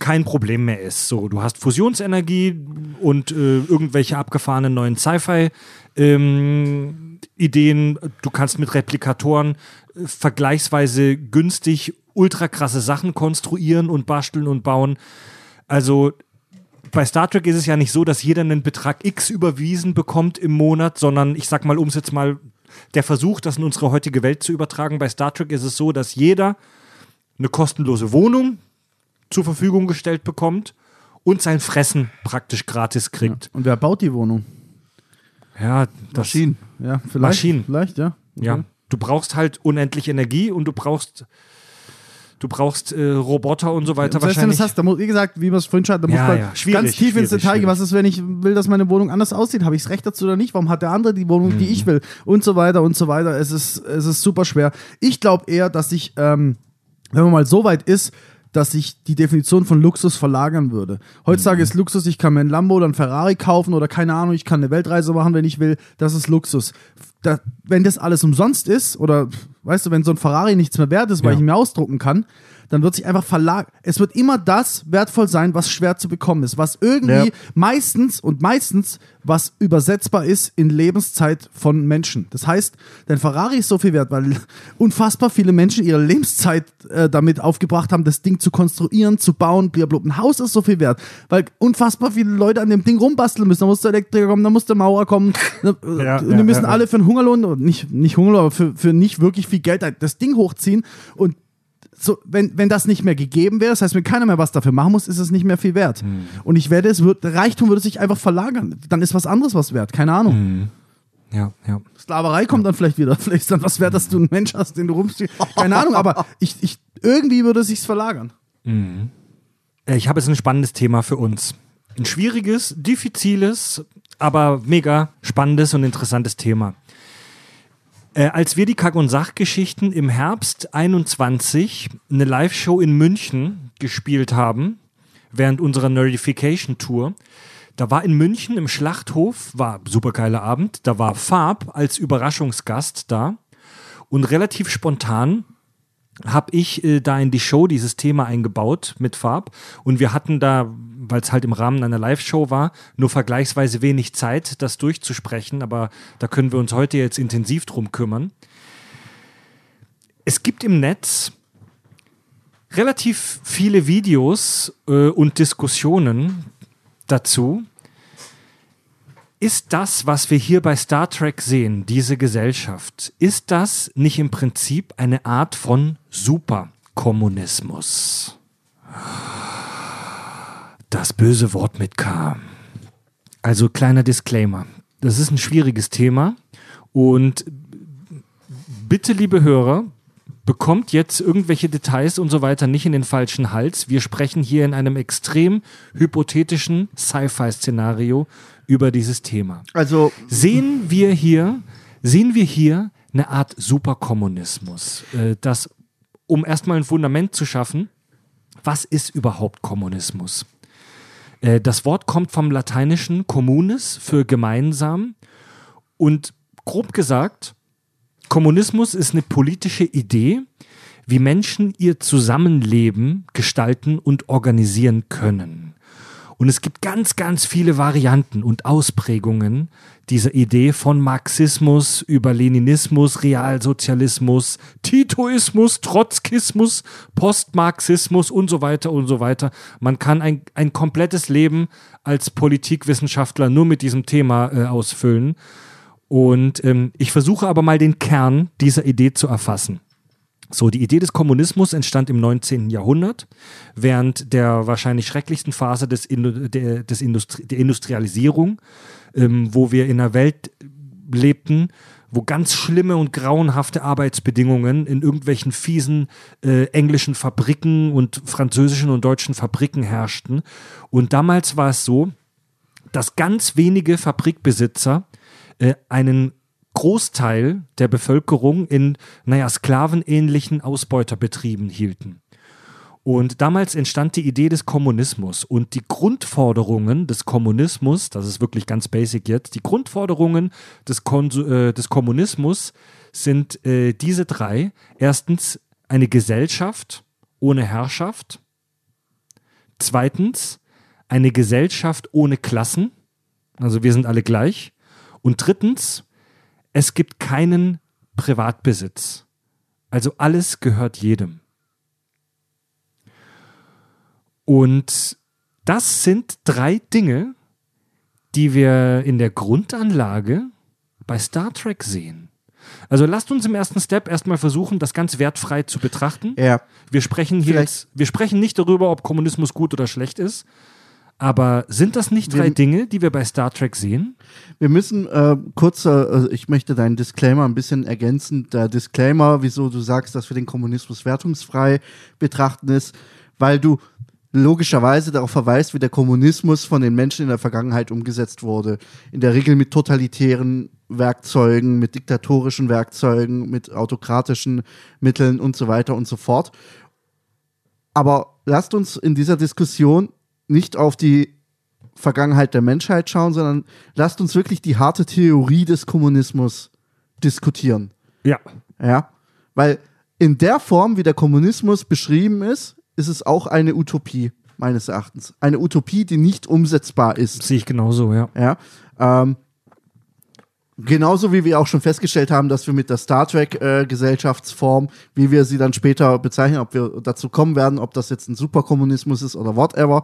kein Problem mehr ist. So, du hast Fusionsenergie und äh, irgendwelche abgefahrenen neuen Sci-Fi-Ideen. du kannst mit Replikatoren äh, vergleichsweise günstig ultra krasse Sachen konstruieren und basteln und bauen. Also bei Star Trek ist es ja nicht so, dass jeder einen Betrag X überwiesen bekommt im Monat, sondern ich sag mal, um es jetzt mal der Versuch, das in unsere heutige Welt zu übertragen. Bei Star Trek ist es so, dass jeder eine kostenlose Wohnung zur Verfügung gestellt bekommt und sein Fressen praktisch gratis kriegt. Und wer baut die Wohnung? Ja, das, Maschinen. Ja, vielleicht. Maschinen. Vielleicht, ja. Okay. Ja, du brauchst halt unendlich Energie und du brauchst du brauchst äh, Roboter und so weiter du wahrscheinlich. das hast, da muss, wie gesagt, wie wir es vorhin schon hatten, da Ja, muss man ja, ganz tief ins Detail gehen. Was ist, wenn ich will, dass meine Wohnung anders aussieht? Habe ich das Recht dazu oder nicht? Warum hat der andere die Wohnung, Mhm. die ich will? Und so weiter und so weiter. Es ist, es ist super schwer. Ich glaube eher, dass ich, ähm, wenn man mal so weit ist, dass sich die Definition von Luxus verlagern würde. Heutzutage Mhm. ist Luxus, ich kann mir ein Lambo oder ein Ferrari kaufen oder keine Ahnung, ich kann eine Weltreise machen, wenn ich will. Das ist Luxus. Da, wenn das alles umsonst ist oder, weißt du, wenn so ein Ferrari nichts mehr wert ist, weil Ja. ich ihn mir ausdrucken kann, dann wird sich einfach verlagern. Es wird immer das wertvoll sein, was schwer zu bekommen ist, was irgendwie Ja. meistens und meistens was übersetzbar ist in Lebenszeit von Menschen. Das heißt, dein Ferrari ist so viel wert, weil unfassbar viele Menschen ihre Lebenszeit äh, damit aufgebracht haben, das Ding zu konstruieren, zu bauen, blablabla. Ein Haus ist so viel wert, weil unfassbar viele Leute an dem Ding rumbasteln müssen. Da muss der Elektriker kommen, da muss der Maurer kommen. Äh, Ja, und ja, die müssen alle für einen Hungerlohn, nicht, nicht Hungerlohn, aber für, für nicht wirklich viel Geld das Ding hochziehen und so, wenn, wenn das nicht mehr gegeben wäre, das heißt, wenn keiner mehr was dafür machen muss, ist es nicht mehr viel wert. Hm. Und ich werde, es wird, Reichtum würde sich einfach verlagern. Dann ist was anderes was wert. Keine Ahnung. Hm. Ja, ja. Sklaverei kommt dann vielleicht wieder. Vielleicht ist dann was wert, dass du ein Mensch hast, den du rumstehst. Keine Ahnung, aber ich, ich, irgendwie würde es sich verlagern. Äh, Ich habe jetzt ein spannendes Thema für uns. Ein schwieriges, diffiziles, aber mega spannendes und interessantes Thema. Äh, als wir die Kack- und Sachgeschichten im Herbst 21 eine Live-Show in München gespielt haben, während unserer Nerdification-Tour, da war in München im Schlachthof, war super geiler Abend, da war Farb als Überraschungsgast da und relativ spontan habe ich äh, da in die Show dieses Thema eingebaut mit Farb und wir hatten da, weil es halt im Rahmen einer Live-Show war, nur vergleichsweise wenig Zeit, das durchzusprechen, aber da können wir uns heute jetzt intensiv drum kümmern. Es gibt im Netz relativ viele Videos äh, und Diskussionen dazu. Ist das, was wir hier bei Star Trek sehen, diese Gesellschaft, ist das nicht im Prinzip eine Art von Superkommunismus? Das böse Wort mit K. Also kleiner Disclaimer. Das ist ein schwieriges Thema und bitte, liebe Hörer, bekommt jetzt irgendwelche Details und so weiter nicht in den falschen Hals. Wir sprechen hier in einem extrem hypothetischen Sci-Fi-Szenario über dieses Thema. Also, Sehen wir hier, sehen wir hier eine Art Superkommunismus, äh, das, um erstmal ein Fundament zu schaffen, was ist überhaupt Kommunismus? Äh, das Wort kommt vom lateinischen communis für gemeinsam und grob gesagt, Kommunismus ist eine politische Idee, wie Menschen ihr Zusammenleben gestalten und organisieren können. Und es gibt ganz, ganz viele Varianten und Ausprägungen dieser Idee von Marxismus über Leninismus, Realsozialismus, Titoismus, Trotzkismus, Postmarxismus und so weiter und so weiter. Man kann ein, ein komplettes Leben als Politikwissenschaftler nur mit diesem Thema äh, ausfüllen. Und ähm, ich versuche aber mal den Kern dieser Idee zu erfassen. So, die Idee des Kommunismus entstand im 19. Jahrhundert, während der wahrscheinlich schrecklichsten Phase des, Indu der, des Industri der Industrialisierung, ähm, wo wir in einer Welt lebten, wo ganz schlimme und grauenhafte Arbeitsbedingungen in irgendwelchen fiesen äh, englischen Fabriken und französischen und deutschen Fabriken herrschten. Und damals war es so, dass ganz wenige Fabrikbesitzer äh, einen Großteil der Bevölkerung in, naja, sklavenähnlichen Ausbeuterbetrieben hielten. Und damals entstand die Idee des Kommunismus und die Grundforderungen des Kommunismus, das ist wirklich ganz basic jetzt, die Grundforderungen des, Kon äh, des Kommunismus sind äh, diese drei. Erstens eine Gesellschaft ohne Herrschaft. Zweitens eine Gesellschaft ohne Klassen. Also wir sind alle gleich. Und drittens, es gibt keinen Privatbesitz. Also alles gehört jedem. Und das sind drei Dinge, die wir in der Grundanlage bei Star Trek sehen. Also lasst uns im ersten Step erstmal versuchen, das ganz wertfrei zu betrachten. Ja. Wir sprechen hier Vielleicht- jetzt, wir sprechen nicht darüber, ob Kommunismus gut oder schlecht ist. Aber sind das nicht drei Wir- Dinge, die wir bei Star Trek sehen? Wir müssen äh, kurz, äh, also ich möchte deinen Disclaimer ein bisschen ergänzen. Der Disclaimer, wieso du sagst, dass wir den Kommunismus wertungsfrei betrachten, ist, weil du logischerweise darauf verweist, wie der Kommunismus von den Menschen in der Vergangenheit umgesetzt wurde. In der Regel mit totalitären Werkzeugen, mit diktatorischen Werkzeugen, mit autokratischen Mitteln und so weiter und so fort. Aber lasst uns in dieser Diskussion nicht auf die Vergangenheit der Menschheit schauen, sondern lasst uns wirklich die harte Theorie des Kommunismus diskutieren. Ja. Ja, weil in der Form, wie der Kommunismus beschrieben ist, ist es auch eine Utopie, meines Erachtens. Eine Utopie, die nicht umsetzbar ist. Sehe ich genauso, ja. Ja, ähm, genauso wie wir auch schon festgestellt haben, dass wir mit der Star Trek äh, wie wir sie dann später bezeichnen, ob wir dazu kommen werden, ob das jetzt ein Superkommunismus ist oder whatever,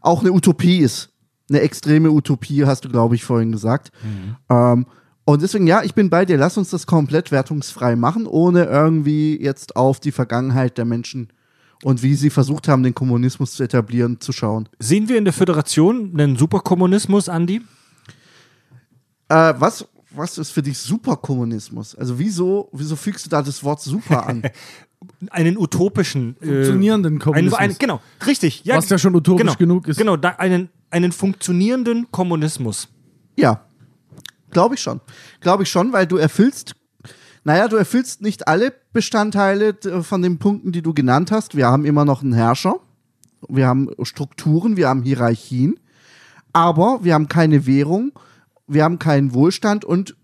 auch eine Utopie ist. Eine extreme Utopie, hast du, glaube ich, vorhin gesagt. Ähm, und deswegen, ja, ich bin bei dir. Lass uns das komplett wertungsfrei machen, ohne irgendwie jetzt auf die Vergangenheit der Menschen und wie sie versucht haben, den Kommunismus zu etablieren, zu schauen. Sehen wir in der Föderation einen Superkommunismus, Andi? Äh, was, was ist für dich Superkommunismus? Also wieso, wieso fügst du da das Wort super an? Einen utopischen. Äh, Funktionierenden Kommunismus. Einen, einen, genau, richtig. Ja, Was ja schon utopisch genau, genug ist. Genau, da, einen, einen funktionierenden Kommunismus. ja, glaube ich schon. Glaube ich schon, weil du erfüllst, naja, du erfüllst nicht alle Bestandteile d- von den Punkten, die du genannt hast. Wir haben immer noch einen Herrscher, wir haben Strukturen, wir haben Hierarchien, aber wir haben keine Währung, wir haben keinen Wohlstand und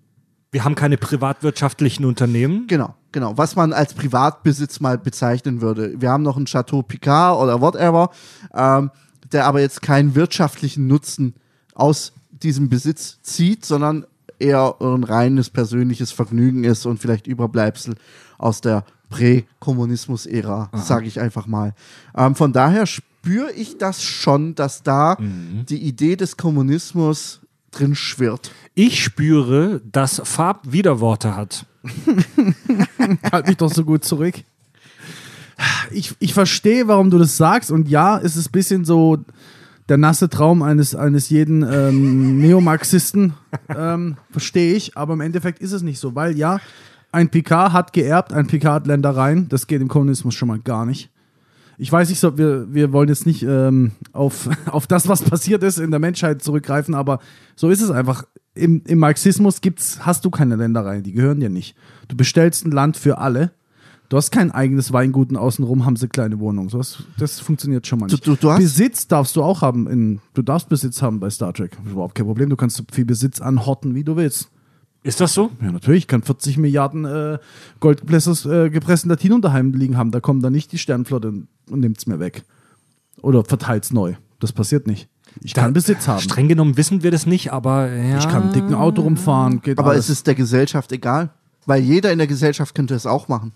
Wir haben keine privatwirtschaftlichen Unternehmen. Genau, genau. Was man als Privatbesitz mal bezeichnen würde. Wir haben noch einen Chateau Picard oder whatever, ähm, der aber jetzt keinen wirtschaftlichen Nutzen aus diesem Besitz zieht, sondern eher ein reines persönliches Vergnügen ist und vielleicht Überbleibsel aus der Prä-Kommunismus-Ära, sage ich einfach mal. Ähm, von daher spüre ich das schon, dass da die Idee des Kommunismus drin schwirrt. Ich spüre, dass Farb Widerworte hat. halt mich doch so gut zurück. Ich, ich verstehe, warum du das sagst. Und ja, es ist ein bisschen so der nasse Traum eines, eines jeden ähm, Neomarxisten. Ähm, verstehe ich. Aber im Endeffekt ist es nicht so. Weil ja, ein Picard hat geerbt, ein Picard hat Ländereien. Das geht im Kommunismus schon mal gar nicht. Ich weiß nicht, so, wir, wir wollen jetzt nicht ähm, auf, auf das, was passiert ist in der Menschheit zurückgreifen, aber so ist es einfach. Im, im Marxismus gibt's, hast du keine Ländereien, die gehören dir nicht. Du bestellst ein Land für alle. Du hast kein eigenes Weingut und außenrum haben sie kleine Wohnungen. So was, das funktioniert schon mal nicht. Du- du- du Besitz darfst du auch haben. In, du darfst Besitz haben bei Star Trek. Überhaupt kein Problem. Du kannst so viel Besitz anhorten, wie du willst. Ist das so? Ja, natürlich. Ich kann 40 Milliarden äh, Goldgepresses, äh, gepressten Latino daheim liegen haben. Da kommt dann nicht die Sternflotte und, und nimmt es mir weg. Oder verteilt es neu. Das passiert nicht. Ich kann Besitz haben. Streng genommen wissen wir das nicht, aber ja. Ich kann ein dicken Auto rumfahren. Geht Aber alles. es ist der Gesellschaft egal, weil jeder in der Gesellschaft könnte es auch machen.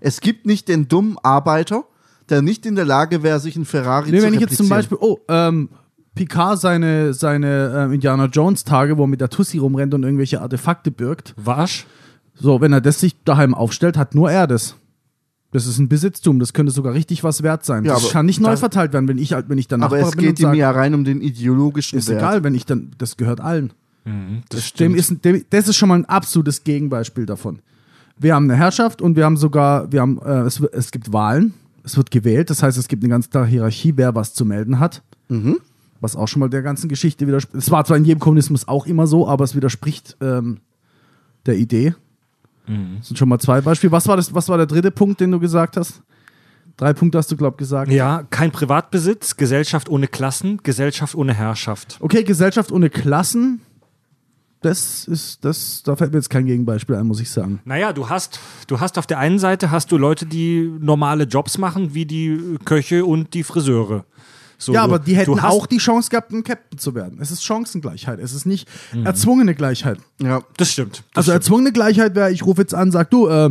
Es gibt nicht den dummen Arbeiter, der nicht in der Lage wäre, sich einen Ferrari Nee, zu wenn ich jetzt zum. Beispiel, oh, ähm, Picard seine, seine ähm, Indiana Jones Tage, wo er mit der Tussi rumrennt und irgendwelche Artefakte birgt. Warsch? So, wenn er das sich daheim aufstellt, hat nur er das. Das ist ein Besitztum, das könnte sogar richtig was wert sein. Ja, das kann nicht neu das- verteilt werden, wenn ich, halt- wenn ich dann Aber Nachbar es bin und geht ihm sag, ja rein um den ideologischen ist Wert. egal, wenn ich dann, das gehört allen. Das Dem stimmt. ist, dem, das ist schon mal ein absolutes Gegenbeispiel davon. Wir haben eine Herrschaft und wir haben sogar, wir haben, äh, es, es gibt Wahlen, es wird gewählt, das heißt, es gibt eine ganz klare Hierarchie, wer was zu melden hat. Was auch schon mal der ganzen Geschichte widerspricht. Es war zwar in jedem Kommunismus auch immer so, aber es widerspricht ähm, der Idee. Das sind schon mal zwei Beispiele. Was war, das, was war der dritte Punkt, den du gesagt hast? Drei Punkte hast du, glaub gesagt. ja, kein Privatbesitz, Gesellschaft ohne Klassen, Gesellschaft ohne Herrschaft. Okay, Gesellschaft ohne Klassen. Das ist, das, da fällt mir jetzt kein Gegenbeispiel ein, muss ich sagen. Naja, du hast, du hast auf der einen Seite hast du Leute, die normale Jobs machen, wie die Köche und die Friseure. So, ja, aber die hätten auch die Chance gehabt, ein Captain zu werden. Es ist Chancengleichheit. Es ist nicht Mhm. erzwungene Gleichheit. Ja. Das stimmt. Das Also stimmt. erzwungene Gleichheit wäre, ich rufe jetzt an, sag du, äh,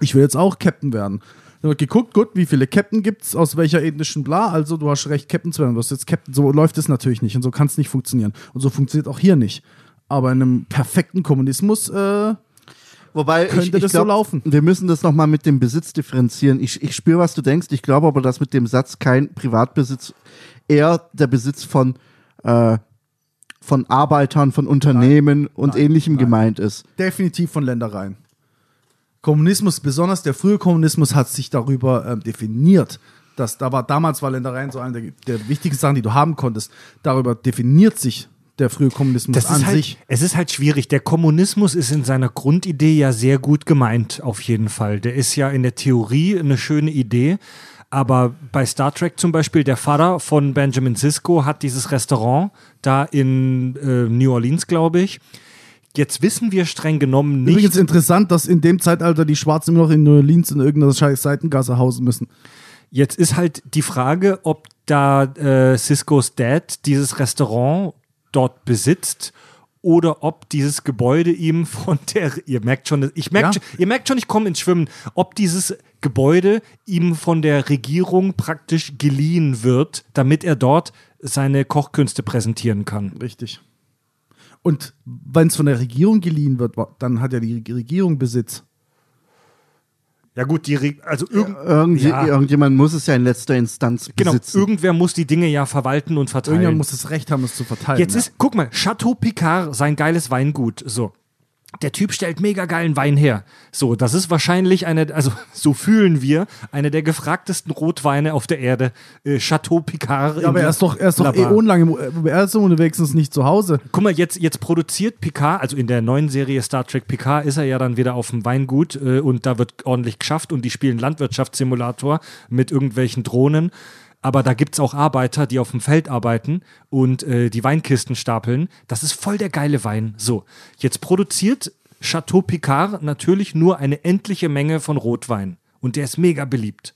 ich will jetzt auch Captain werden. Dann wird geguckt, gut, wie viele Captain gibt's, aus welcher ethnischen Bla, also du hast recht, Captain zu werden, du wirst jetzt Captain. So läuft es natürlich nicht und so kann es nicht funktionieren. Und so funktioniert auch hier nicht. Aber in einem perfekten Kommunismus, äh, Wobei Könnte ich, ich das so glaub, laufen? Wir müssen das nochmal mit dem Besitz differenzieren. Ich, ich spüre, was du denkst. Ich glaube aber, dass mit dem Satz kein Privatbesitz eher der Besitz von, äh, von Arbeitern, von Unternehmen und Nein, ähnlichem nein. gemeint ist. definitiv von Ländereien. Kommunismus, besonders der frühe Kommunismus, hat sich darüber ähm, definiert. Dass, da war, damals war Ländereien so eine der, der wichtigsten Sachen, die du haben konntest. Darüber definiert sich der frühe Kommunismus Das an halt, sich. es ist halt schwierig. Der Kommunismus ist in seiner Grundidee ja sehr gut gemeint, auf jeden Fall. Der ist ja in der Theorie eine schöne Idee. Aber bei Star Trek zum Beispiel, der Vater von Benjamin Sisko hat dieses Restaurant da in äh, New Orleans, glaube ich. Jetzt wissen wir streng genommen nicht. Übrigens interessant, dass in dem Zeitalter die Schwarzen immer noch in New Orleans in irgendeiner scheiß Seitengasse hausen müssen. Jetzt ist halt die Frage, ob da äh, Cisco's Dad dieses Restaurant dort besitzt oder ob dieses Gebäude ihm von der, ihr merkt schon, ich merkt, Ja. ihr merkt schon, ich komme ins Schwimmen, ob dieses Gebäude ihm von der Regierung praktisch geliehen wird, damit er dort seine Kochkünste präsentieren kann. Richtig. Und wenn es von der Regierung geliehen wird, dann hat ja die Regierung Besitz. Ja gut, die, also irgend, Irgend, Ja. Irgendjemand muss es ja in letzter Instanz genau, besitzen. irgendwer muss die Dinge ja verwalten und verteilen. Irgendjemand muss das Recht haben, es zu verteilen. Jetzt ja. ist, guck mal, Chateau Picard, sein geiles Weingut. So. Der Typ stellt mega geilen Wein her. So, das ist wahrscheinlich eine, also so fühlen wir, eine der gefragtesten Rotweine auf der Erde. Äh, Chateau Picard. Ja, aber er ist doch, er ist doch Labar. äonlang, im- er ist ist nicht zu Hause. Guck mal, jetzt, jetzt produziert Picard, also in der neuen Serie Star Trek Picard ist er ja dann wieder auf dem Weingut äh, und da wird ordentlich geschafft und die spielen Landwirtschaftssimulator mit irgendwelchen Drohnen. Aber da gibt es auch Arbeiter, die auf dem Feld arbeiten und äh, die Weinkisten stapeln. Das ist voll der geile Wein. So, jetzt produziert Chateau Picard natürlich nur eine endliche Menge von Rotwein. Und der ist mega beliebt.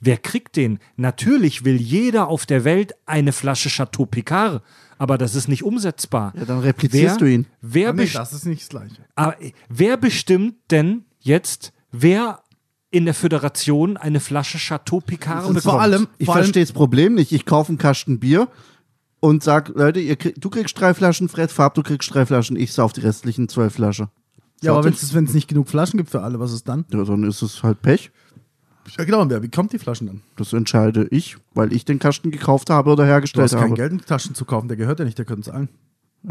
Wer kriegt den? Natürlich will jeder auf der Welt eine Flasche Chateau Picard, aber das ist nicht umsetzbar. Ja, dann replizierst du ihn. Wer, Ah, nee, das ist nicht das Gleiche. aber, äh, wer bestimmt denn jetzt, wer in der Föderation eine Flasche Chateau Picard Und bekommt? vor allem, Ich vor allem verstehe das Problem nicht. Ich kaufe einen Kasten Bier und sag, Leute, ihr krieg, du kriegst drei Flaschen, Fred Farb, du kriegst drei Flaschen, ich sauf die restlichen zwölf Flaschen. ja, aber wenn es nicht genug Flaschen gibt für alle, was ist dann? ja, dann ist es halt Pech. Ja, genau, und wer bekommt die Flaschen dann? Das entscheide ich, weil ich den Kasten gekauft habe oder Du hergestellt hast kein habe. Geld in Taschen zu kaufen, der gehört ja nicht, der gehört uns allen.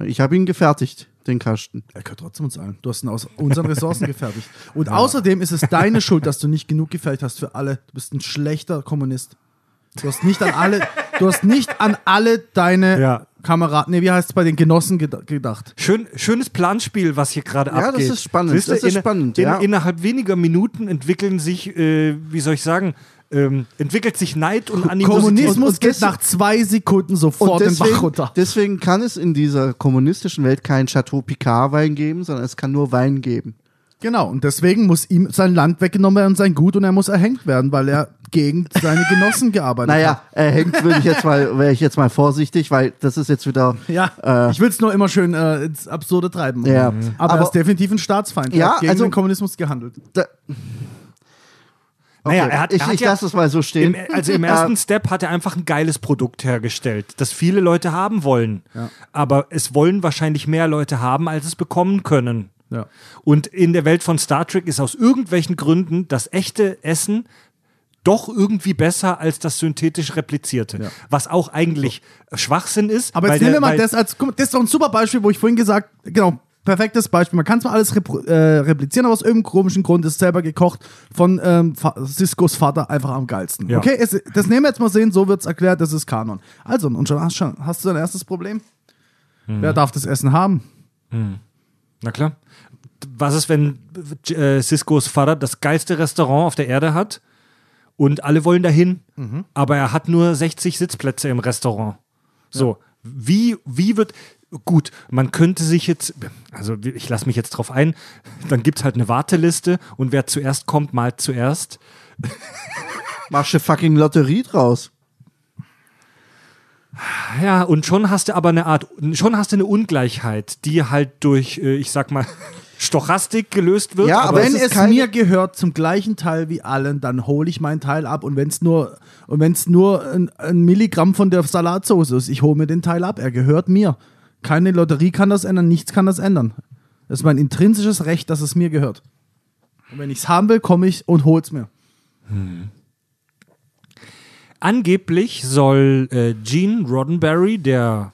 Ich habe ihn gefertigt, den Kasten. Er gehört trotzdem uns allen. Du hast ihn aus unseren Ressourcen gefertigt. Und außerdem ist es deine Schuld, dass du nicht genug gefertigt hast für alle. Du bist ein schlechter Kommunist. Du hast nicht an alle, du hast nicht an alle deine Ja. Kameraden, nee, wie heißt es bei den Genossen geda- gedacht. Schön, schönes Planspiel, was hier gerade Ja, das abgeht. ist spannend, Siehst du, das ist in- spannend, In, ja. Innerhalb weniger Minuten entwickeln sich, äh, wie soll ich sagen, ähm, entwickelt sich Neid und Animosität. Kommunismus Und- und geht nach zwei Sekunden sofort den Bach deswegen, runter. deswegen kann es in dieser kommunistischen Welt keinen Chateau Picard Wein geben, sondern es kann nur Wein geben. Genau, und deswegen muss ihm sein Land weggenommen werden und sein Gut und er muss erhängt werden, weil er gegen seine Genossen gearbeitet hat. Naja, er hängt, würde ich jetzt mal, wäre ich jetzt mal vorsichtig, weil das ist jetzt wieder. Ja, Äh, ich will es nur immer schön äh, ins Absurde treiben. Ja. Aber, Aber- er ist definitiv ein Staatsfeind. Ja, er hat gegen also- den Kommunismus gehandelt. Da, Naja, Okay, er hat, ich er hat ich ja, lasse es mal so stehen. Im, also im ersten Step hat er einfach ein geiles Produkt hergestellt, das viele Leute haben wollen. Ja. Aber es wollen wahrscheinlich mehr Leute haben, als es bekommen können. Ja. Und in der Welt von Star Trek ist aus irgendwelchen Gründen das echte Essen doch irgendwie besser als das synthetisch replizierte. Ja. Was auch eigentlich Schwachsinn ist. Aber jetzt nehmen wir mal das als, guck das ist doch ein super Beispiel, wo ich vorhin gesagt, genau, perfektes Beispiel. Man kann zwar alles repro- äh, replizieren, aber aus irgendeinem komischen Grund ist selber gekocht von ähm, Fa- Siskos Vater einfach am geilsten. Ja. Okay, es, das nehmen wir jetzt mal sehen, so wird es erklärt, das ist Kanon. Also, und schon hast, schon, hast du dein erstes Problem? Mhm. Wer darf das Essen haben? Na klar. Was ist, wenn äh, Ciscos Vater das geilste Restaurant auf der Erde hat und alle wollen dahin, aber er hat nur 60 Sitzplätze im Restaurant. So, wie, wie wird. Gut, man könnte sich jetzt, also ich lasse mich jetzt drauf ein, dann gibt es halt eine Warteliste und wer zuerst kommt, malt zuerst. Mach eine fucking Lotterie draus. Ja, und schon hast du aber eine Art, schon hast du eine Ungleichheit, die halt durch, äh, ich sag mal, Stochastik gelöst wird. Ja, aber Wenn es es mir gehört zum gleichen Teil wie allen, dann hole ich meinen Teil ab. Und wenn es nur, und wenn es nur ein, ein Milligramm von der Salatsauce ist, ich hole mir den Teil ab. Er gehört mir. Keine Lotterie kann das ändern, nichts kann das ändern. Das ist mein intrinsisches Recht, dass es mir gehört. Und wenn ich es haben will, komme ich und hol's mir. Angeblich soll äh, Gene Roddenberry, der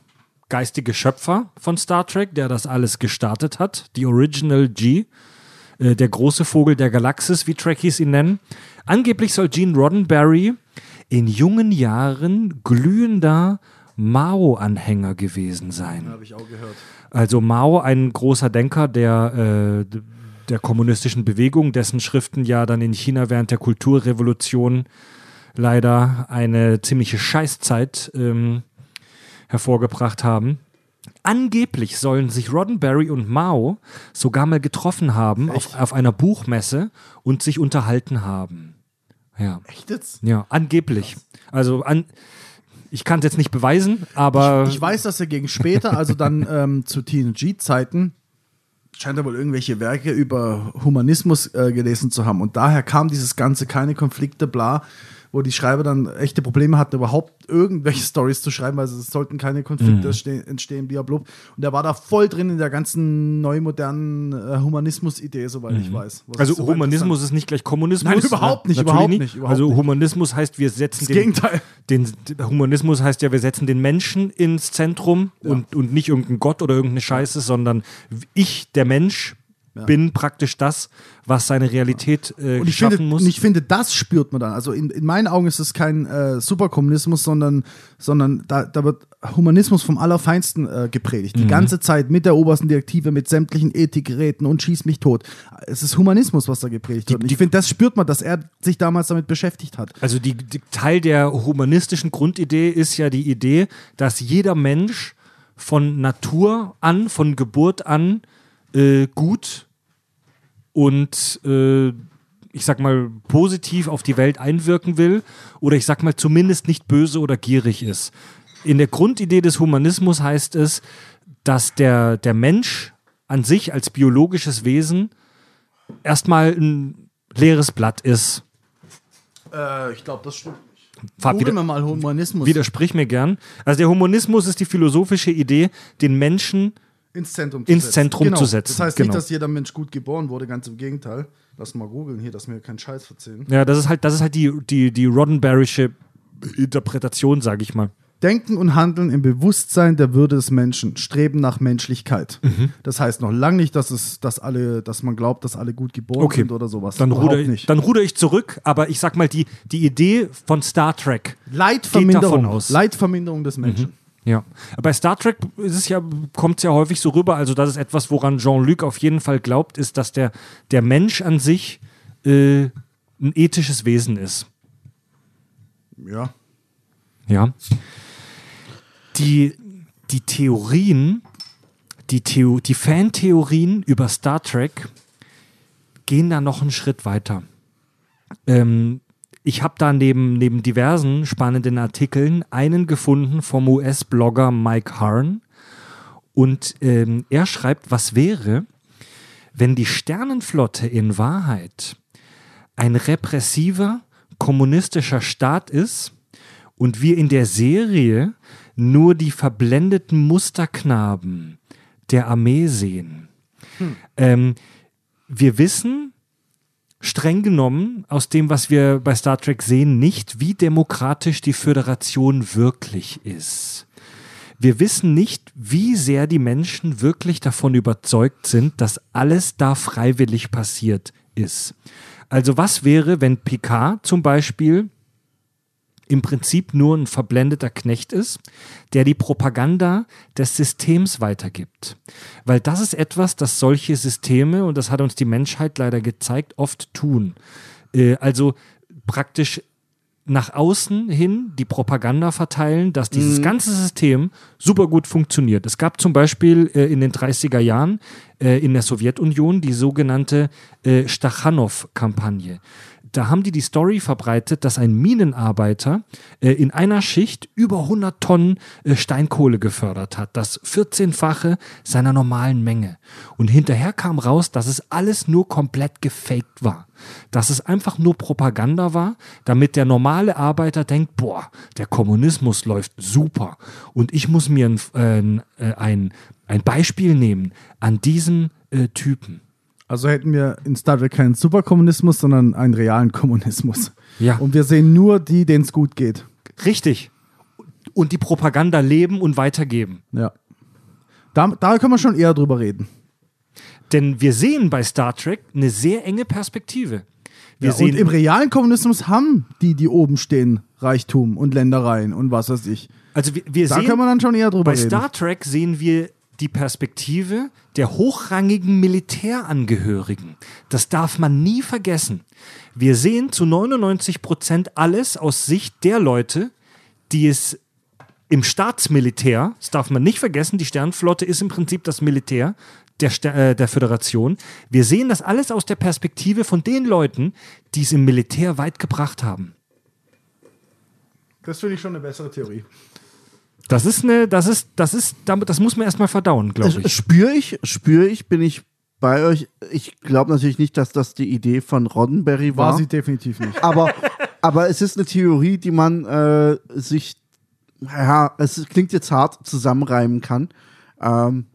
geistige Schöpfer von Star Trek, der das alles gestartet hat, die Original G, äh, der große Vogel der Galaxis, wie Trekkies ihn nennen, angeblich soll Gene Roddenberry in jungen Jahren glühender Mao-Anhänger gewesen sein. Habe ich auch gehört. Also Mao, ein großer Denker der, äh, der kommunistischen Bewegung, dessen Schriften ja dann in China während der Kulturrevolution leider eine ziemliche Scheißzeit ähm, hervorgebracht haben. Angeblich sollen sich Roddenberry und Mao sogar mal getroffen haben auf, auf einer Buchmesse und sich unterhalten haben. Ja, Echt jetzt? ja, angeblich. Also an, ich kann es jetzt nicht beweisen, aber Ich weiß, dass er gegen später, also dann ähm, zu TNG-Zeiten, scheint er wohl irgendwelche Werke über Humanismus äh, gelesen zu haben. Und daher kam dieses ganze keine Konflikte, bla, wo die Schreiber dann echte Probleme hatten, überhaupt irgendwelche Stories zu schreiben, weil es sollten keine Konflikte ste- entstehen, blablabla. Und er war da voll drin in der ganzen neumodernen äh, Humanismus-Idee, soweit ich weiß. Was Also super Humanismus ist nicht gleich Kommunismus. Nein, überhaupt nicht, Natürlich überhaupt nicht, überhaupt also nicht. Humanismus heißt, wir setzen Das den, Gegenteil. den, Humanismus heißt ja, wir setzen den Menschen ins Zentrum und, und nicht irgendein Gott oder irgendeine Scheiße, sondern ich, der Mensch, bin praktisch das, was seine Realität äh, Und ich, schaffen finde, muss. und ich finde, das spürt man dann. Also in, in meinen Augen ist es kein äh, Superkommunismus, sondern, sondern da, da wird Humanismus vom Allerfeinsten äh, gepredigt. Die Mhm. ganze Zeit mit der obersten Direktive, mit sämtlichen Ethikgeräten und schieß mich tot. Es ist Humanismus, was da gepredigt wird. Und ich finde, das spürt man, dass er sich damals damit beschäftigt hat. Also die, die Teil der humanistischen Grundidee ist ja die Idee, dass jeder Mensch von Natur an, von Geburt an äh, gut und äh, ich sag mal positiv auf die Welt einwirken will oder ich sag mal zumindest nicht böse oder gierig ist. In der Grundidee des Humanismus heißt es, dass der, der Mensch an sich als biologisches Wesen erstmal ein leeres Blatt ist. Äh, ich glaube, das stimmt. Fab, wir mal Humanismus. Widersprich mir gern. Also der Humanismus ist die philosophische Idee, den Menschen ins Zentrum zu ins setzen. Zentrum genau. zu setzen, Das heißt genau. nicht, dass jeder Mensch gut geboren wurde, ganz im Gegenteil. Lass mal googeln hier, dass wir keinen Scheiß erzählen. Ja, das ist halt, das ist halt die, die, die Roddenberry'sche Interpretation, sage ich mal. Denken und Handeln im Bewusstsein der Würde des Menschen, Streben nach Menschlichkeit. Mhm. Das heißt noch lange nicht, dass es, dass alle, dass man glaubt, dass alle gut geboren Okay. sind oder sowas. Dann ruder, ich, nicht. dann ruder ich zurück, aber ich sag mal, die, die Idee von Star Trek. Leitverminderung, geht davon aus. Leitverminderung des Menschen. Ja. Bei Star Trek ist es ja, kommt es ja häufig so rüber, also das ist etwas, woran Jean-Luc auf jeden Fall glaubt, ist, dass der, der Mensch an sich äh, ein ethisches Wesen ist. Ja. Ja. Die, die Theorien, die, Theo, die Fantheorien über Star Trek gehen da noch einen Schritt weiter. Ähm, ich habe da neben, neben diversen spannenden Artikeln einen gefunden vom US-Blogger Mike Harn. Und ähm, er schreibt, was wäre, wenn die Sternenflotte in Wahrheit ein repressiver kommunistischer Staat ist und wir in der Serie nur die verblendeten Musterknaben der Armee sehen. Ähm, wir wissen streng genommen aus dem, was wir bei Star Trek sehen, nicht, wie demokratisch die Föderation wirklich ist. Wir wissen nicht, wie sehr die Menschen wirklich davon überzeugt sind, dass alles da freiwillig passiert ist. Also was wäre, wenn Picard zum Beispiel im Prinzip nur ein verblendeter Knecht ist, der die Propaganda des Systems weitergibt. Weil das ist etwas, das solche Systeme, und das hat uns die Menschheit leider gezeigt, oft tun. Äh, also praktisch nach außen hin die Propaganda verteilen, dass dieses ganze System super gut funktioniert. Es gab zum Beispiel äh, in den 30er Jahren äh, in der Sowjetunion die sogenannte äh, Stachanow-Kampagne. Da haben die die Story verbreitet, dass ein Minenarbeiter äh, in einer Schicht über 100 Tonnen äh, Steinkohle gefördert hat. Das 14-fache seiner normalen Menge. Und hinterher kam raus, dass es alles nur komplett gefaked war. Dass es einfach nur Propaganda war, damit der normale Arbeiter denkt, boah, der Kommunismus läuft super. Und ich muss mir ein, äh, ein, ein Beispiel nehmen an diesem äh, Typen. Also hätten wir in Star Trek keinen Superkommunismus, sondern einen realen Kommunismus. Ja. Und wir sehen nur die, denen es gut geht. Richtig. Und die Propaganda leben und weitergeben. Ja. Da, da können wir schon eher drüber reden. Denn wir sehen bei Star Trek eine sehr enge Perspektive. Wir Ja, sehen und im realen Kommunismus haben die, die oben stehen, Reichtum und Ländereien und was weiß ich. also wir, wir Da sehen können wir dann schon eher drüber bei reden. Star Trek sehen wir die Perspektive der hochrangigen Militärangehörigen. Das darf man nie vergessen. Wir sehen zu 99 Prozent alles aus Sicht der Leute, die es im Staatsmilitär, das darf man nicht vergessen, die Sternflotte ist im Prinzip das Militär der, Ster äh, der Föderation. Wir sehen das alles aus der Perspektive von den Leuten, die es im Militär weit gebracht haben. Das finde ich schon eine bessere Theorie. Das ist eine, das ist, das ist, damit, das muss man erstmal verdauen, glaube ich. Spüre ich, spüre ich, bin ich bei euch. Ich glaube natürlich nicht, dass das die Idee von Roddenberry war. War sie definitiv nicht. aber, aber es ist eine Theorie, die man äh, sich, ja, es klingt jetzt hart, zusammenreimen kann. Ähm,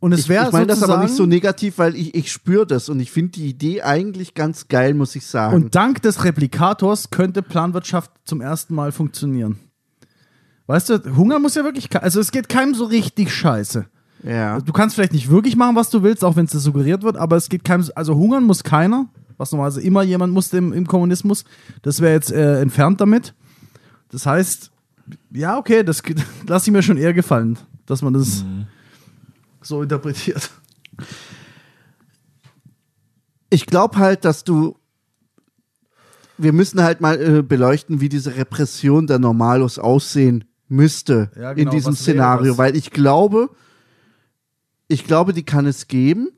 Und es ich wäre ich meine das aber nicht so negativ, weil ich, ich spüre das und ich finde die Idee eigentlich ganz geil, muss ich sagen. Und dank des Replikators könnte Planwirtschaft zum ersten Mal funktionieren. Weißt du, Hunger muss ja wirklich, also es geht keinem so richtig scheiße. ja. Du kannst vielleicht nicht wirklich machen, was du willst, auch wenn es dir suggeriert wird, aber es geht keinem, also hungern muss keiner, was normalerweise immer jemand musste im, im Kommunismus. Das wäre jetzt äh, entfernt damit. Das heißt, ja, okay, das lasse ich mir schon eher gefallen, dass man das so interpretiert. ich glaube halt, dass du. Wir müssen halt mal äh, beleuchten, wie diese Repression der Normalos aussehen müsste Ja, in genau, diesem was wäre Szenario, weil ich glaube, ich glaube, die kann es geben,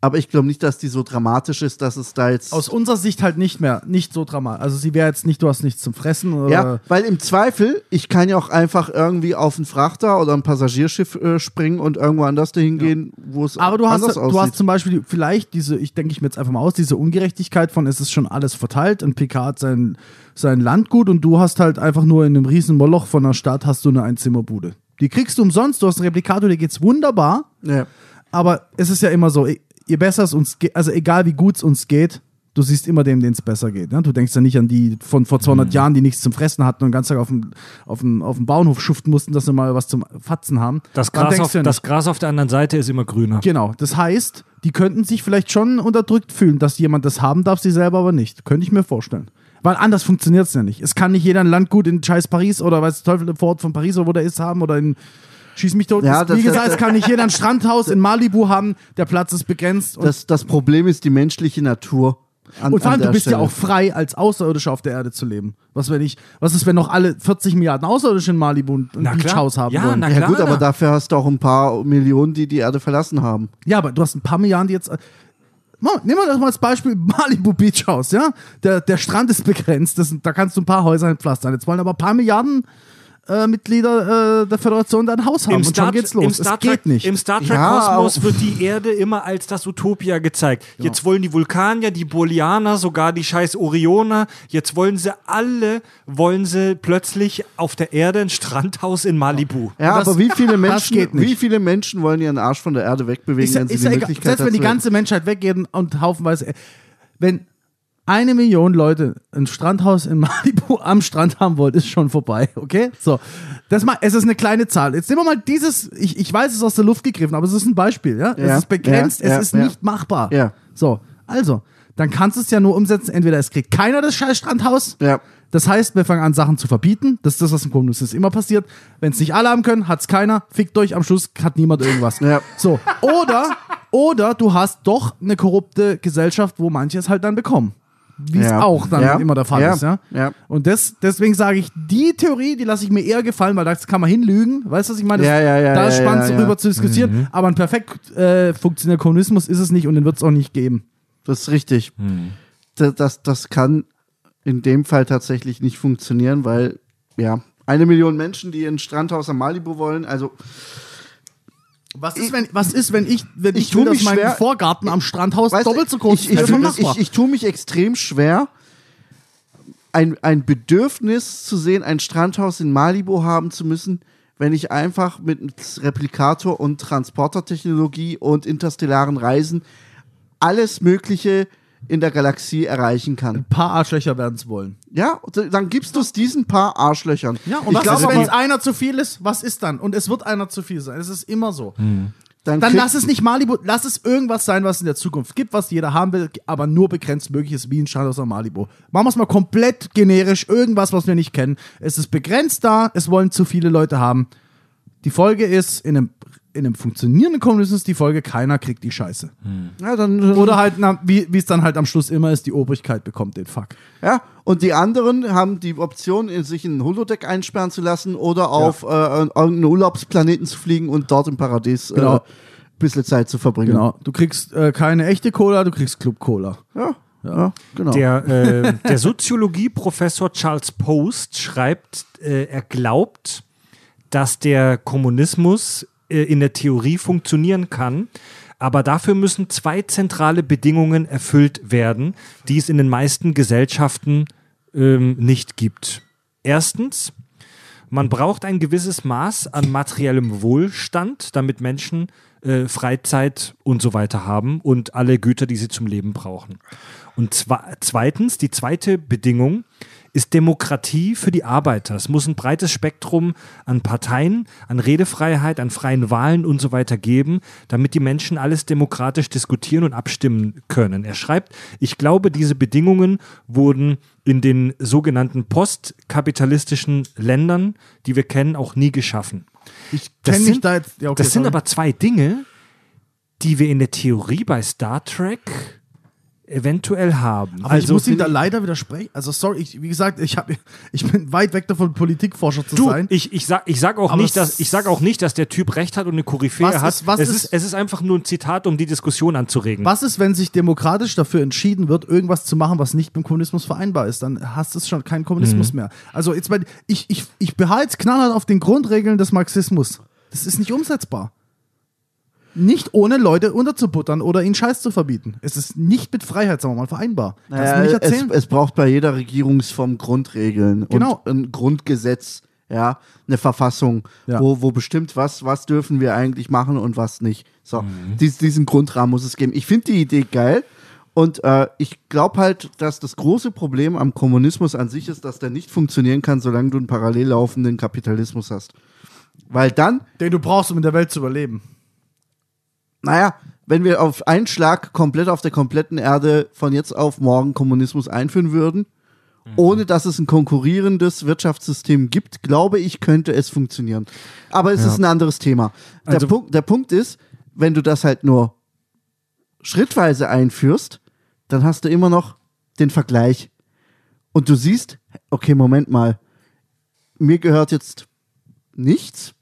aber ich glaube nicht, dass die so dramatisch ist, dass es da jetzt. Aus unserer Sicht halt nicht mehr, nicht so dramatisch. Also sie wäre jetzt nicht, du hast nichts zum Fressen oder. ja, weil im Zweifel, ich kann ja auch einfach irgendwie auf einen Frachter oder ein Passagierschiff äh, springen und irgendwo anders dahin gehen, wo es Aber du hast, anders du aussieht. hast zum Beispiel vielleicht diese, ich denke ich mir jetzt einfach mal aus, diese Ungerechtigkeit von, es ist schon alles verteilt und Picard hat sein, sein Landgut und du hast halt einfach nur in einem riesen Moloch von einer Stadt hast du eine Einzimmerbude. Die kriegst du umsonst, du hast einen Replikator, dir geht's wunderbar, ja. aber es ist ja immer so, je- besser es uns geht, also egal wie gut es uns geht, du siehst immer dem, denen es besser geht. Ne? Du denkst ja nicht an die von vor 200 Jahren, die nichts zum Fressen hatten und den ganzen Tag auf dem, auf dem, auf dem Bauernhof schuften mussten, dass sie mal was zum Fatzen haben. Das Gras, auf, ja das. Gras auf der anderen Seite ist immer grüner. Genau, das heißt, die könnten sich vielleicht schon unterdrückt fühlen, dass jemand das haben darf, sie selber aber nicht. Könnte ich mir vorstellen. Weil anders funktioniert es ja nicht. Es kann nicht jeder ein Landgut in scheiß Paris oder weiß der Teufel im Vorort von Paris oder wo der ist haben oder in Schieß mich tot. Ja, Wie gesagt, es kann nicht jeder ein Strandhaus in Malibu haben, der Platz ist begrenzt. Und, Das, das Problem ist die menschliche Natur. An, und vor allem, du bist ja Stelle. auch frei, als Außerirdischer auf der Erde zu leben. Was, wenn ich, was ist, wenn noch alle 40 Milliarden Außerirdische in Malibu ein Na klar. Beachhaus haben Ja, wollen? na Ja klar. gut, aber dafür hast du auch ein paar Millionen, die die Erde verlassen haben. Ja, aber du hast ein paar Milliarden, die jetzt. Nehmen wir das mal als Beispiel Malibu Beach House, ja? Der, der Strand ist begrenzt, das, da kannst du ein paar Häuser entpflastern. Jetzt wollen aber ein paar Milliarden äh, Mitglieder äh, der Föderation da ein Haus haben Im und Star, schon geht's los. Im Star es geht nicht. Im Star Trek Ja, Kosmos auch- wird die Erde immer als das Utopia gezeigt. Jetzt wollen die Vulkanier, die Bolianer, sogar die scheiß Orioner, jetzt wollen sie alle, wollen sie plötzlich auf der Erde ein Strandhaus in Malibu. Ja, Das- aber wie viele Menschen, wie viele Menschen wollen ihren Arsch von der Erde wegbewegen, ist ja, wenn sie ist die ja egal. Möglichkeit Selbst wenn die ganze Menschheit weggeht und haufenweise. Wenn eine Million Leute ein Strandhaus in Malibu am Strand haben wollen, ist schon vorbei, okay? So. Das mal, es ist eine kleine Zahl. Jetzt nehmen wir mal dieses, ich, ich weiß, es ist aus der Luft gegriffen, aber es ist ein Beispiel, ja? Ja, es ist begrenzt, ja, es ist nicht machbar. Ja. So, also, dann kannst du es ja nur umsetzen, entweder es kriegt keiner das scheiß Strandhaus, Ja. das heißt, wir fangen an, Sachen zu verbieten. Das ist das, was im Kommunismus immer passiert. Wenn es nicht alle haben können, hat es keiner. Fickt euch, am Schluss hat niemand irgendwas. Ja. So. Oder, oder du hast doch eine korrupte Gesellschaft, wo manche es halt dann bekommen. Wie es Ja. auch dann Ja. immer der Fall Ja. ist, ja. Ja. Und das, deswegen sage ich, die Theorie, die lasse ich mir eher gefallen, weil da kann man hinlügen. Weißt du, was ich meine? Das- Ja, ja, ja, Da ist ja, spannend, ja, ja. darüber zu diskutieren. Aber ein perfekt äh, funktionierender Kommunismus ist es nicht und den wird es auch nicht geben. Das ist richtig. Das, das, das kann in dem Fall tatsächlich nicht funktionieren, weil, ja, eine Million Menschen, die ein Strandhaus am Malibu wollen, also Was ist, wenn, was ist, wenn ich, wenn Ich ich, will, dass mich mein schwer- Vorgarten am Strandhaus weißt doppelt so groß ich, ich, ist ich, ich tue mich extrem schwer, ein, ein Bedürfnis zu sehen, ein Strandhaus in Malibu haben zu müssen, wenn ich einfach mit Replikator und Transportertechnologie und interstellaren Reisen alles Mögliche in der Galaxie erreichen kann. Ein paar Arschlöcher werden es wollen. Ja, dann gibst du es diesen paar Arschlöchern. Ja, und ich was glaube, ist, wenn es einer zu viel ist? Was ist dann? Und es wird einer zu viel sein. Es ist immer so. dann, Dann krieg- lass es nicht Malibu, lass es irgendwas sein, was in der Zukunft gibt, was jeder haben will, aber nur begrenzt möglich ist, wie ein Standort am Malibu. Machen wir es mal komplett generisch, irgendwas, was wir nicht kennen. Es ist begrenzt da, es wollen zu viele Leute haben. Die Folge ist, in einem, in einem funktionierenden Kommunismus die Folge, keiner kriegt die Scheiße. ja, dann, Oder halt, na, wie wie es dann halt am Schluss immer ist, die Obrigkeit bekommt den Fuck. Ja, und die anderen haben die Option, sich in ein Holodeck einsperren zu lassen oder auf äh, irgendeinen Urlaubsplaneten zu fliegen und dort im Paradies Genau. äh, ein bisschen Zeit zu verbringen. Genau. Du kriegst äh, keine echte Cola, du kriegst Club Cola. Ja, ja. genau. Der, äh, der Soziologie-Professor Charles Post schreibt, äh, er glaubt, dass der Kommunismus äh, in der Theorie funktionieren kann, aber dafür müssen zwei zentrale Bedingungen erfüllt werden, die es in den meisten Gesellschaften ähm, nicht gibt. Erstens, man braucht ein gewisses Maß an materiellem Wohlstand, damit Menschen äh, Freizeit und so weiter haben und alle Güter, die sie zum Leben brauchen. Und zwa zweitens, die zweite Bedingung ist Demokratie für die Arbeiter. Es muss ein breites Spektrum an Parteien, an Redefreiheit, an freien Wahlen und so weiter geben, damit die Menschen alles demokratisch diskutieren und abstimmen können. Er schreibt, ich glaube, diese Bedingungen wurden in den sogenannten postkapitalistischen Ländern, die wir kennen, auch nie geschaffen. Ich Das kenne mich sind- da jetzt. Ja, okay, das sind sorry. aber zwei Dinge, die wir in der Theorie bei Star Trek eventuell haben. Aber ich muss ihm da leider widersprechen. Also sorry, ich, wie gesagt, ich, hab, ich bin weit weg davon, Politikforscher zu Du, sein. ich, ich, sag, ich, sag auch Aber nicht, dass, es- ich sag auch nicht, dass der Typ recht hat und eine Koryphäe Was hat. ist- was es, ist- ist, es ist einfach nur ein Zitat, um die Diskussion anzuregen. Was ist, wenn sich demokratisch dafür entschieden wird, irgendwas zu machen, was nicht mit dem Kommunismus vereinbar ist? Dann hast du schon keinen Mhm. Kommunismus mehr. Also jetzt bei, ich, ich, ich behalte jetzt knallhart auf den Grundregeln des Marxismus. Das ist nicht umsetzbar. Nicht ohne Leute unterzubuttern oder ihnen Scheiß zu verbieten. Es ist nicht mit Freiheit, sagen wir mal, vereinbar. Kannst du Naja, mir nicht es, erzählen? es braucht bei jeder Regierungsform Grundregeln Genau. und ein Grundgesetz, ja, eine Verfassung, Ja. wo, wo bestimmt, was, was dürfen wir eigentlich machen und was nicht. So, Mhm. dies, diesen Grundrahmen muss es geben. Ich finde die Idee geil und äh, ich glaube halt, dass das große Problem am Kommunismus an sich ist, dass der nicht funktionieren kann, solange du einen parallel laufenden Kapitalismus hast. Weil dann Den du brauchst, um in der Welt zu überleben. Naja, wenn wir auf einen Schlag komplett auf der kompletten Erde von jetzt auf morgen Kommunismus einführen würden, ohne dass es ein konkurrierendes Wirtschaftssystem gibt, glaube ich, könnte es funktionieren. Aber es ist ein anderes Thema. Der, Also- Punkt, der Punkt ist, wenn du das halt nur schrittweise einführst, dann hast du immer noch den Vergleich. Und du siehst, okay, Moment mal, mir gehört jetzt nichts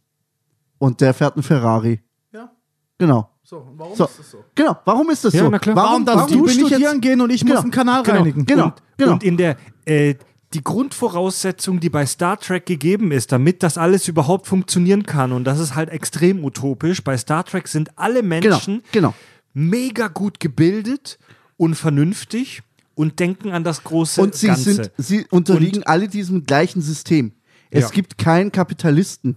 und der fährt einen Ferrari. Ja. Genau. So, und warum So. ist das so? Genau, warum ist das Ja, so? na klar. Warum darfst bin du ich studieren gehen und ich Genau, muss einen Kanal genau, reinigen? Genau, und, genau. und in der, äh, die Grundvoraussetzung, die bei Star Trek gegeben ist, damit das alles überhaupt funktionieren kann, und das ist halt extrem utopisch, bei Star Trek sind alle Menschen genau. mega gut gebildet und vernünftig und denken an das große Und sie, Ganze. sind, sie unterliegen alle diesem gleichen System. Es Ja. gibt keinen Kapitalisten,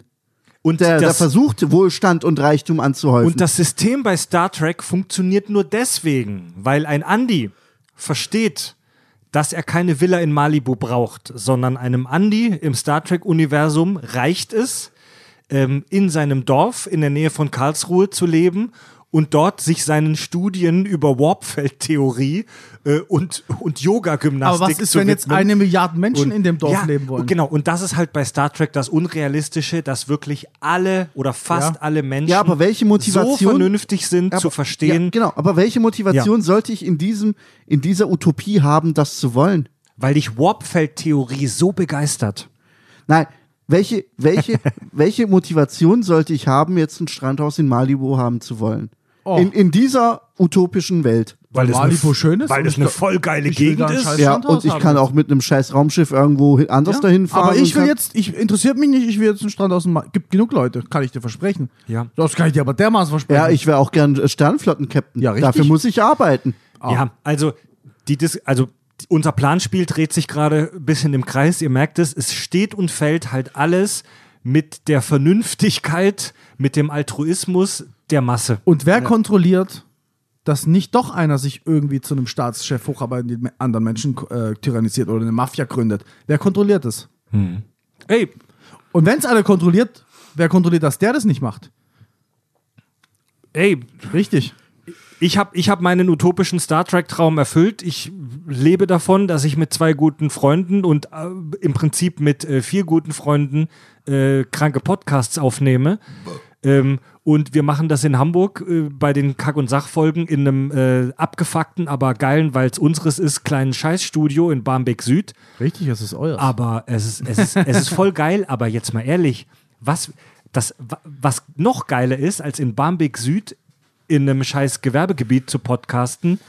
und, der, der das, versucht, Wohlstand und Reichtum anzuhäufen. und das System bei Star Trek funktioniert nur deswegen, weil ein Andy versteht, dass er keine Villa in Malibu braucht, sondern einem Andy im Star Trek-Universum reicht es, ähm, in seinem Dorf in der Nähe von Karlsruhe zu leben und dort sich seinen Studien über Warpfeld-Theorie äh, und, und Yoga-Gymnastik Aber was ist, zu wenn jetzt eine Milliarde Menschen Und- in dem Dorf ja, leben wollen? Genau, und das ist halt bei Star Trek das Unrealistische, dass wirklich alle oder fast Ja. alle Menschen Ja, aber welche so Motivation- vernünftig sind zu Aber- verstehen, Ja, genau, aber welche Motivation sollte ich in, diesem, in dieser Utopie haben, das zu wollen? weil dich Warpfeld-Theorie so begeistert. Nein, welche, welche, welche Motivation sollte ich haben, jetzt ein Strandhaus in Malibu haben zu wollen? Oh. In, in dieser utopischen Welt. Weil das Malibu eine, schön ist Weil das eine voll geile Gegend ist. Ja, und ich kann auch mit einem scheiß Raumschiff irgendwo anders Ja, dahin fahren. aber ich will jetzt, ich interessiert mich nicht, ich will jetzt einen Strand aus dem Ma Gibt genug Leute, kann ich dir versprechen. Ja. Das kann ich dir aber dermaßen versprechen. Ja, ich wäre auch gern Sternflotten-Captain. Ja, richtig. Dafür muss ich arbeiten. Ja, also, die Dis also die- unser Planspiel dreht sich gerade ein bisschen im Kreis. Ihr merkt es, es steht und fällt halt alles mit der Vernünftigkeit, mit dem Altruismus der Masse. Und wer kontrolliert, dass nicht doch einer sich irgendwie zu einem Staatschef hocharbeitet, die anderen Menschen äh, tyrannisiert oder eine Mafia gründet? Wer kontrolliert das? Ey, Und wenn es einer kontrolliert, wer kontrolliert, dass der das nicht macht? ey, Richtig. Ich habe ich hab meinen utopischen Star Trek-Traum erfüllt. Ich lebe davon, dass ich mit zwei guten Freunden und äh, im Prinzip mit äh, vier guten Freunden äh, kranke Podcasts aufnehme. Ähm, und wir machen das in Hamburg äh, bei den Kack- und Sachfolgen in einem äh, abgefuckten, aber geilen, weil es unseres ist, kleinen Scheißstudio in Barmbek Süd. Richtig, es ist euer. Aber es ist, es ist, es ist voll geil, aber jetzt mal ehrlich, was, das, wa- was noch geiler ist, als in Barmbek Süd in einem scheiß Gewerbegebiet zu podcasten,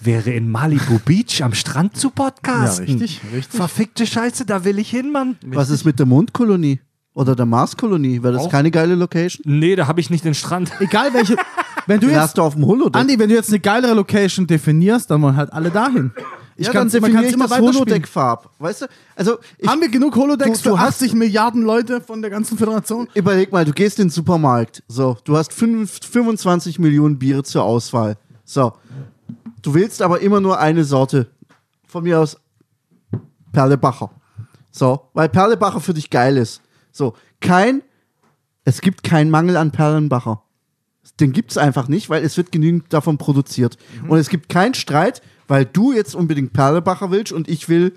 wäre in Malibu Beach am Strand zu podcasten. Ja, richtig, richtig. Verfickte Scheiße, da will ich hin, Mann. Was ist mit der Mondkolonie? Oder der Marskolonie? Wäre das Auch. keine geile Location? Nee, da habe ich nicht den Strand. Egal welche. Wenn du Den jetzt, hast du auf dem Holodeck. Andi, wenn du jetzt eine geilere Location definierst, dann wollen halt alle dahin. Ich ja, dann man ich immer das weiterspielen. Holodeck-Farb. Weißt du? Also, ich, Haben wir genug Holodecks Du- du für hast- 80 Milliarden Leute von der ganzen Föderation? überleg mal, du gehst in den Supermarkt. So, du hast fünf, 25 Millionen Biere zur Auswahl. So. Du willst aber immer nur eine Sorte. Von mir aus Perlebacher. So, weil Perlebacher für dich geil ist. So, kein, es gibt keinen Mangel an Perlenbacher. Den gibt es einfach nicht, weil es wird genügend davon produziert. Und es gibt keinen Streit, weil du jetzt unbedingt Perlebacher willst und ich will,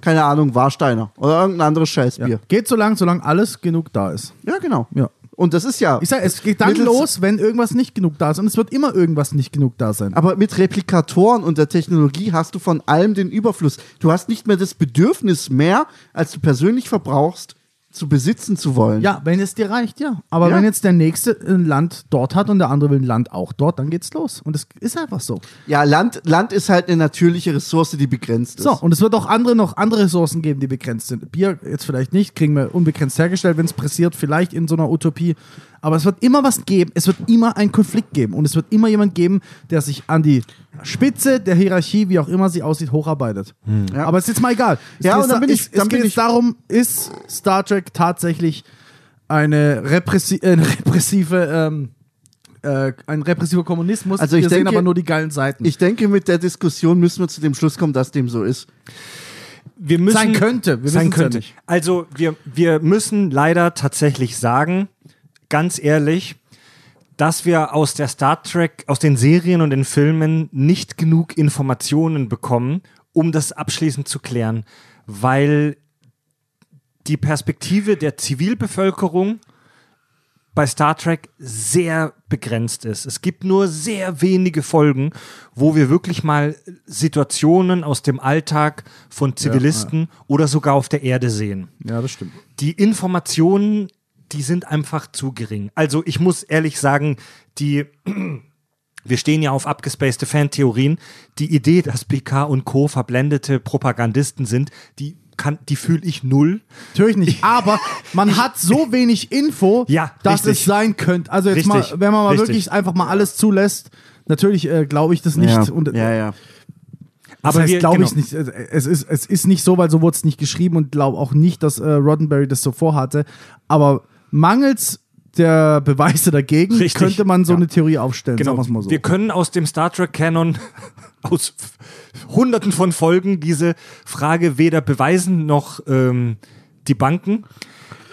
keine Ahnung, Warsteiner oder irgendein anderes Scheißbier. Ja. Geht so lang, solange alles genug da ist. Ja, genau. Ja. Und das ist ja. Ich sag, es geht dann los, wenn irgendwas nicht genug da ist. Und es wird immer irgendwas nicht genug da sein. Aber mit Replikatoren und der Technologie hast du von allem den Überfluss. Du hast nicht mehr das Bedürfnis mehr, als du persönlich verbrauchst, zu besitzen zu wollen. Ja, wenn es dir reicht, ja. Aber Ja. wenn jetzt der nächste ein Land dort hat und der andere will ein Land auch dort, dann geht's los. Und es ist einfach so. Ja, Land, Land ist halt eine natürliche Ressource, die begrenzt ist. So, und es wird auch andere noch andere Ressourcen geben, die begrenzt sind. Bier jetzt vielleicht nicht, kriegen wir unbegrenzt hergestellt, wenn es pressiert, vielleicht in so einer Utopie. Aber es wird immer was geben, es wird immer einen Konflikt geben und es wird immer jemand geben, der sich an die Spitze der Hierarchie, wie auch immer sie aussieht, hocharbeitet. Ja. Aber es ist jetzt mal egal. Es Ja, geht und dann jetzt- bin ich- es, dann es bin geht ich- jetzt darum, ist Star Trek tatsächlich eine, repressi äh, eine repressive ähm, äh, ein repressiver Kommunismus. Also ich wir sehen denke- aber nur die geilen Seiten. Ich denke, mit der Diskussion müssen wir zu dem Schluss kommen, dass dem so ist. Wir müssen, Sein könnte, wir sein ja könnte. nicht. Also wir, wir müssen leider tatsächlich sagen, ganz ehrlich, dass wir aus der Star Trek, aus den Serien und den Filmen nicht genug Informationen bekommen, um das abschließend zu klären, weil die Perspektive der Zivilbevölkerung bei Star Trek sehr begrenzt ist. Es gibt nur sehr wenige Folgen, wo wir wirklich mal Situationen aus dem Alltag von Zivilisten oder sogar auf der Erde sehen. ja, das stimmt. Die Informationen, die sind einfach zu gering. Also ich muss ehrlich sagen, die wir stehen ja auf abgespacede Fantheorien. Die Idee, dass PK und Co. verblendete Propagandisten sind, die kann, die fühle ich null. Natürlich nicht. Aber man hat so wenig Info, Ja, dass richtig. es sein könnte. Also jetzt Richtig. mal, wenn man mal Richtig. wirklich einfach mal alles zulässt, natürlich äh, glaube ich das nicht. ja. Und, ja, ja. Aber Aber heißt, wir- glaube genau. ich nicht. Es ist, es ist nicht so, weil so wurde es nicht geschrieben und glaube auch nicht, dass äh, Roddenberry das so vorhatte. Aber mangels der Beweise dagegen Richtig. könnte man so Ja. eine Theorie aufstellen, Genau. sagen wir mal so. Wir können aus dem Star Trek Canon aus hunderten von Folgen diese Frage weder beweisen noch ähm, die Banken.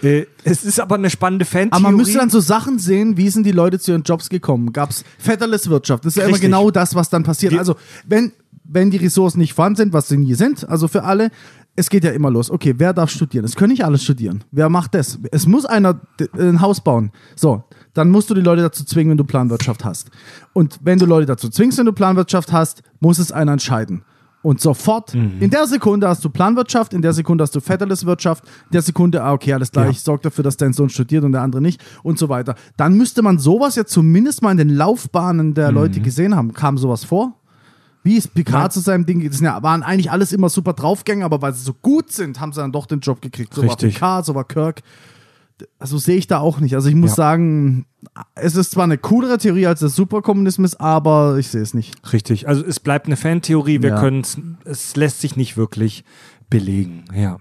Äh, es ist aber eine spannende Fantheorie. Aber man müsste dann so Sachen sehen, wie sind die Leute zu ihren Jobs gekommen? Gab es Fetterless Wirtschaft? Das ist ja immer genau das, was dann passiert. Wir- also, wenn, wenn die Ressourcen nicht vorhanden sind, was sie nie sind, also für alle, es geht ja immer los. Okay, wer darf studieren? Es können nicht alle studieren. Wer macht das? Es muss einer ein Haus bauen. So, dann musst du die Leute dazu zwingen, wenn du Planwirtschaft hast. Und wenn du Leute dazu zwingst, wenn du Planwirtschaft hast, muss es einer entscheiden. Und sofort, Mhm. in der Sekunde hast du Planwirtschaft, in der Sekunde hast du Fetterless-Wirtschaft, in der Sekunde, ah, okay, alles klar, Ja. ich sorge dafür, dass dein Sohn studiert und der andere nicht und so weiter. Dann müsste man sowas ja zumindest mal in den Laufbahnen der Leute gesehen haben. Kam sowas vor? Wie ist Picard Nein. zu seinem Ding? Das ja, waren eigentlich alles immer super Draufgänger, aber weil sie so gut sind, haben sie dann doch den Job gekriegt. So war Richtig. Picard, so war Kirk. Also sehe ich da auch nicht. Also ich muss Ja. sagen, es ist zwar eine coolere Theorie als der Superkommunismus, aber ich sehe es nicht. Richtig. Also es bleibt eine Fantheorie. Wir Ja. können es lässt sich nicht wirklich belegen. Ja.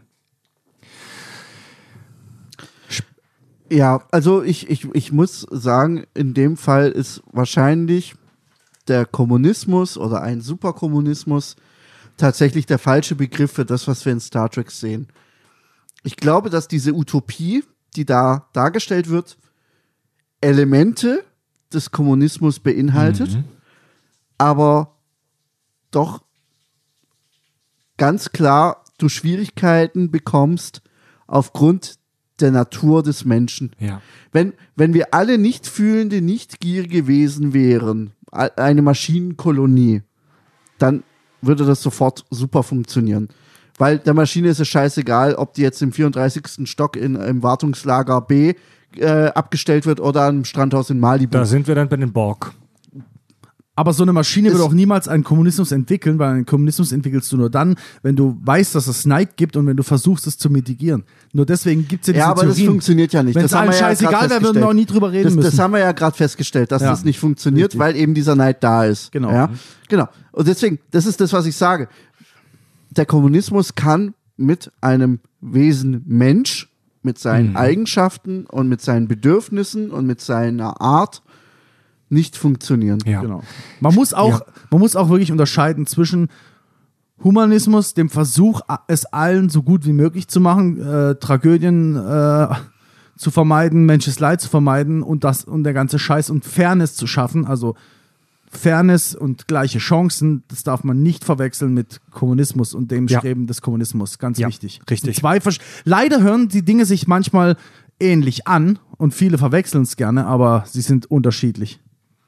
Ja, also ich, ich, ich muss sagen, in dem Fall ist wahrscheinlich der Kommunismus oder ein Superkommunismus tatsächlich der falsche Begriff für das, was wir in Star Trek sehen. Ich glaube, dass diese Utopie, die da dargestellt wird, Elemente des Kommunismus beinhaltet, aber doch ganz klar du Schwierigkeiten bekommst aufgrund der Natur des Menschen. Ja. Wenn, wenn wir alle nicht fühlende, nicht gierige Wesen wären, eine Maschinenkolonie, dann würde das sofort super funktionieren. Weil der Maschine ist es scheißegal, ob die jetzt im 34. Stock in, im Wartungslager B äh, abgestellt wird oder am Strandhaus in Malibu. Da sind wir dann bei den Borg. Aber so eine Maschine würde auch niemals einen Kommunismus entwickeln, weil einen Kommunismus entwickelst du nur dann, wenn du weißt, dass es Neid gibt und wenn du versuchst, es zu mitigieren. Nur deswegen gibt es ja diese ja, aber das Theorien. funktioniert ja nicht. Wenn das es allen scheißegal wäre, würden wir auch nie drüber reden das, müssen. Das haben wir ja gerade festgestellt, dass Ja. das nicht funktioniert, Richtig. weil eben dieser Neid da ist. Genau. Ja? Genau. Und deswegen, das ist das, was ich sage. Der Kommunismus kann mit einem Wesen Mensch, mit seinen Eigenschaften und mit seinen Bedürfnissen und mit seiner Art nicht funktionieren. Ja. Genau. Man muss auch, Ja. man muss auch wirklich unterscheiden zwischen Humanismus, dem Versuch, es allen so gut wie möglich zu machen, äh, Tragödien äh, zu vermeiden, Menschens Leid zu vermeiden und das und der ganze Scheiß und Fairness zu schaffen. Also Fairness und gleiche Chancen, das darf man nicht verwechseln mit Kommunismus und dem Ja. Streben des Kommunismus. Ganz Ja, wichtig. richtig. Zwei versch- Leider hören die Dinge sich manchmal ähnlich an und viele verwechseln es gerne, aber sie sind unterschiedlich.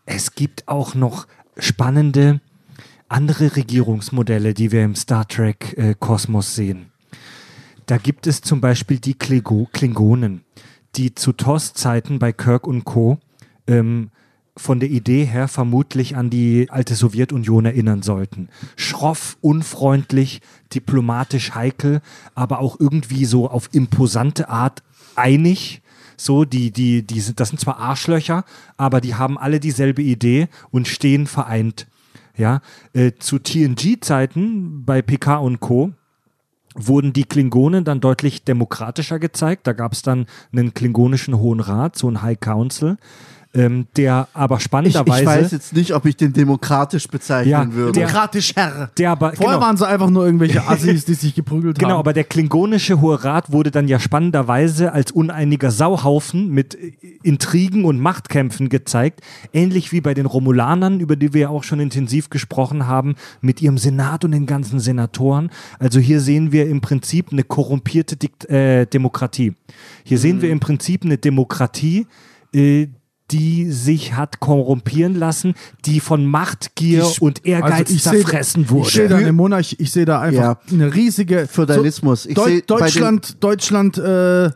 Es gibt auch noch spannende andere Regierungsmodelle, die wir im Star Trek-Kosmos sehen. Da gibt es zum Beispiel die Klingo Klingonen, die zu TOS-Zeiten bei Kirk und Co. Ähm, von der Idee her vermutlich an die alte Sowjetunion erinnern sollten. Schroff, unfreundlich, diplomatisch heikel, aber auch irgendwie so auf imposante Art einig. So, die, die, die sind, das sind zwar Arschlöcher, aber die haben alle dieselbe Idee und stehen vereint. Ja, äh, zu TNG-Zeiten bei PK und Co wurden die Klingonen dann deutlich demokratischer gezeigt. Da gab es dann einen klingonischen Hohen Rat, so ein High Council, ähm, der aber Ich, ich spannenderweise, weiß jetzt nicht, ob ich den demokratisch bezeichnen Ja, würde. Demokratisch Herr. der aber Vorher genau, waren sie einfach nur irgendwelche Assis, die sich geprügelt Genau, haben. aber der klingonische Hohe Rat wurde dann ja spannenderweise als uneiniger Sauhaufen mit äh, Intrigen und Machtkämpfen gezeigt. Ähnlich wie bei den Romulanern, über die wir ja auch schon intensiv gesprochen haben, mit ihrem Senat und den ganzen Senatoren. Also hier sehen wir im Prinzip eine korrumpierte Dikt äh, Demokratie. Hier sehen wir im Prinzip eine Demokratie, äh, die sich hat korrumpieren lassen, die von Machtgier Die- und Ehrgeiz Also ich seh- zerfressen wurde. Ich sehe da eine Monarchie, ich sehe da einfach Ja. eine riesige Feudalismus. Ich Deu Deutschland, Deutschland, äh,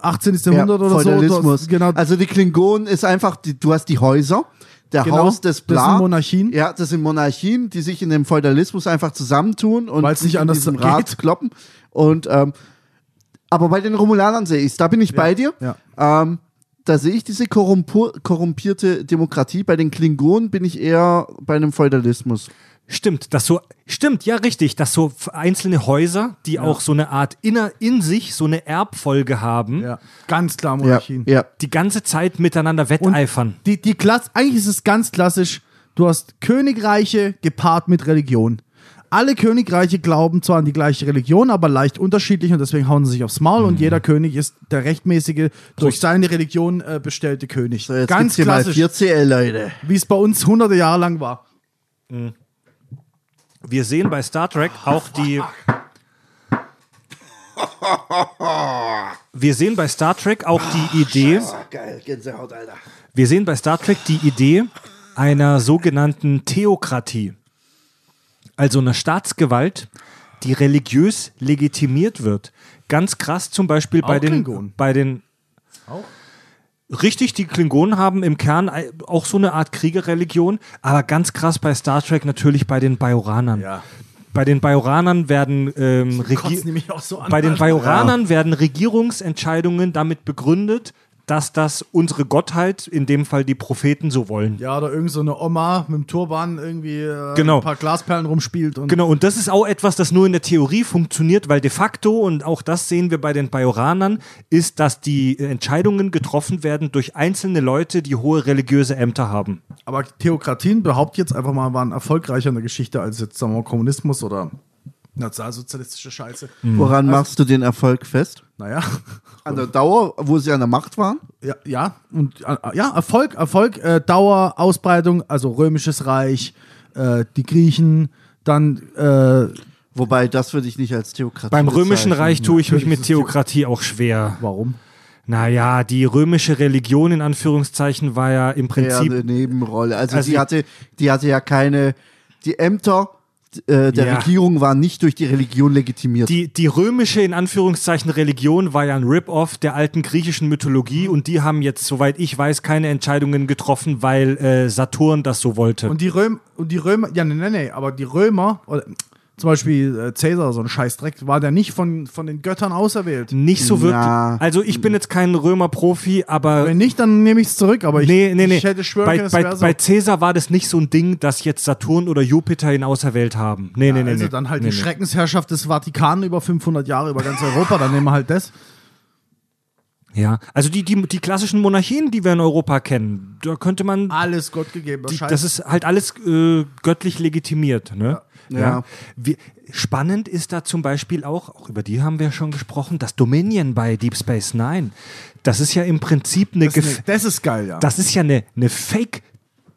18. Ja, Jahrhundert oder Feudalismus. so. Genau. Also die Klingonen ist einfach, die, du hast die Häuser, der Genau, Haus des das Bla. sind Monarchien. Ja, das sind Monarchien, die sich in dem Feudalismus einfach zusammentun und Weil's nicht sich in anders diesem geht. Rat kloppen. Und ähm, aber bei den Romulanern sehe ich da bin ich bei dir. ja. Ähm, da sehe ich diese korrumpierte Demokratie. Bei den Klingonen bin ich eher bei einem Feudalismus. Stimmt, dass so, stimmt, ja, richtig, dass so einzelne Häuser, die auch so eine Art inner, in sich so eine Erbfolge haben, Ja, ganz klar Ja, Monarchien. ja. die ganze Zeit miteinander wetteifern. Die, die eigentlich ist es ganz klassisch, du hast Königreiche gepaart mit Religion. Alle Königreiche glauben zwar an die gleiche Religion, aber leicht unterschiedlich und deswegen hauen sie sich aufs Maul Mhm. und jeder König ist der rechtmäßige, durch seine Religion äh, bestellte König. So, jetzt ganz gibt's hier mal klassisch, 4CL, Leute. wie es bei uns hunderte Jahre lang war. Wir sehen bei Star Trek auch die. Wir sehen bei Star Trek auch die Idee. Geil, Gänsehaut, Alter. Wir sehen bei Star Trek die Idee einer sogenannten Theokratie. Also einer Staatsgewalt, die religiös legitimiert wird. Ganz krass zum Beispiel bei Auch den, Klingonen. bei den. Richtig, die Klingonen haben im Kern auch so eine Art Kriegerreligion, aber ganz krass bei Star Trek natürlich bei den Bajoranern. Ja. Bei den Bajoranern werden ähm, auch so an. bei den Bajoranern werden Regierungsentscheidungen damit begründet, dass das unsere Gottheit, in dem Fall die Propheten, so wollen. Ja, oder irgend so eine Oma mit dem Turban irgendwie äh, Genau. ein paar Glasperlen rumspielt. Und Genau, und das ist auch etwas, das nur in der Theorie funktioniert, weil de facto, und auch das sehen wir bei den Bajoranern, ist, dass die Entscheidungen getroffen werden durch einzelne Leute, die hohe religiöse Ämter haben. Aber Theokratien behauptet jetzt einfach mal, waren erfolgreicher in der Geschichte als jetzt, sagen wir mal, Kommunismus oder nationalsozialistische Scheiße. Woran machst du den Erfolg fest? Naja, An der Dauer, wo sie an der Macht waren? ja, ja, und äh, ja, Erfolg, Erfolg, äh, Dauer, Ausbreitung, also Römisches Reich, äh, die Griechen, dann äh, Wobei, das würde ich nicht als Theokratie Beim Römischen. Reich tue ich mich mit Theokratie auch schwer. warum? Naja, die römische Religion in Anführungszeichen war ja im eher Prinzip eine Nebenrolle. Also, Also die, die- hatte, die hatte ja keine, die Ämter äh, der Ja. Regierung waren nicht durch die Religion legitimiert. Die, die römische, in Anführungszeichen, Religion war ja ein Rip-Off der alten griechischen Mythologie und die haben jetzt, soweit ich weiß, keine Entscheidungen getroffen, weil äh, Saturn das so wollte. Und die Römer, und die Römer, ja, nee, nee, nee, aber die Römer, oder, zum Beispiel äh, Cäsar, so ein Scheißdreck, war der nicht von, von den Göttern auserwählt. nicht so wirklich. Na. Also ich bin jetzt kein Römer-Profi, aber Wenn nicht, dann nehme ich es zurück, aber ich, nee, nee, nee. ich hätte schwören bei, können, es bei, wäre so. bei Cäsar war das nicht so ein Ding, dass jetzt Saturn oder Jupiter ihn auserwählt haben. Nee, nee, nee. also nee. dann halt nee, die nee. Schreckensherrschaft des Vatikan über 500 Jahre über ganz Europa, dann nehmen wir halt das. Ja, also die, die, die klassischen Monarchien, die wir in Europa kennen, da könnte man Alles Gott gegeben. Die, das ist halt alles äh, göttlich legitimiert. Ne? Ja. Ja. Wie, spannend ist da zum Beispiel auch, auch über die haben wir schon gesprochen, das Dominion bei Deep Space Nine. Das ist ja im Prinzip eine, das, ist eine das ist geil, ja. das ist ja eine, eine Fake.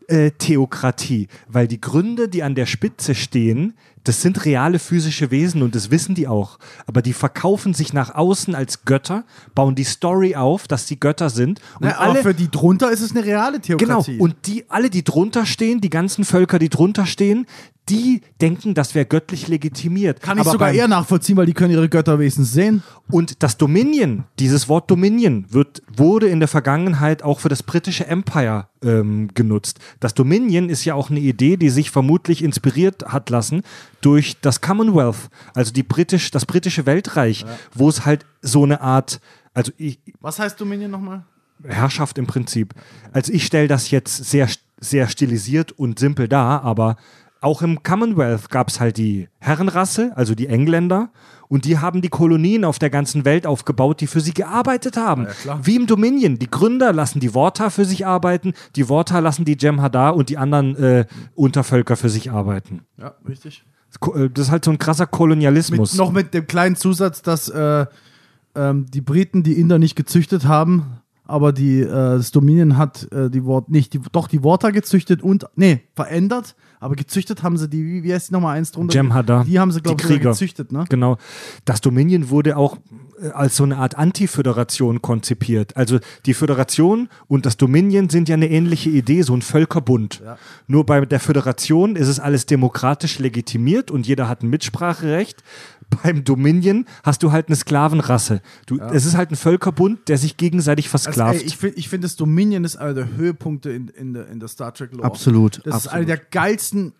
äh, Theokratie, weil die Gründe, die an der Spitze stehen, das sind reale physische Wesen und das wissen die auch. Aber die verkaufen sich nach außen als Götter, bauen die Story auf, dass sie Götter sind. Und Na, aber für die drunter ist es eine reale Genau, Theokratie. und die, alle, die drunter stehen, die ganzen Völker, die drunter stehen, die denken, das wäre göttlich legitimiert. kann ich Aber sogar eher nachvollziehen, weil die können ihre Götter wenigstens sehen. Und das Dominion, dieses Wort Dominion, wird, wurde in der Vergangenheit auch für das britische Empire ähm, genutzt. Das Dominion ist ja auch eine Idee, die sich vermutlich inspiriert hat lassen durch das Commonwealth, also die britisch, das britische Weltreich, wo es halt so eine Art, also ich, Was heißt Dominion nochmal? Herrschaft im Prinzip. Also ich stelle das jetzt sehr, sehr stilisiert und simpel dar, aber auch im Commonwealth gab es halt die Herrenrasse, also die Engländer, und die haben die Kolonien auf der ganzen Welt aufgebaut, die für sie gearbeitet haben. klar. Wie im Dominion. Die Gründer lassen die Worta für sich arbeiten, die Worta lassen die Jem'Hadar und die anderen äh, Untervölker für sich arbeiten. Ja, richtig. Äh, Das ist halt so ein krasser Mit, Kolonialismus. noch mit dem kleinen Zusatz, dass äh, ähm, die Briten die Inder nicht gezüchtet haben, aber die, äh, das Dominion hat äh, die Wort nicht, die, doch die Water gezüchtet und, nee, verändert, aber gezüchtet haben sie die, wie, wie heißt die nochmal eins drunter? Jem'Hadar, Die haben sie, glaube ich, gezüchtet, ne? Genau. Das Dominion wurde auch äh, als so eine Art Antiföderation konzipiert. Also die Föderation und das Dominion sind ja eine ähnliche Idee, so ein Völkerbund. Nur bei der Föderation ist es alles demokratisch legitimiert und jeder hat ein Mitspracherecht. Beim Dominion hast du halt eine Sklavenrasse. Du, Es ist halt ein Völkerbund, der sich gegenseitig Also, versklavt. ey, ich finde, ich find, das Dominion ist einer der Höhepunkte in, in, der, in der Star Trek Lore. Absolut, Das ist absolut. eine der geilsten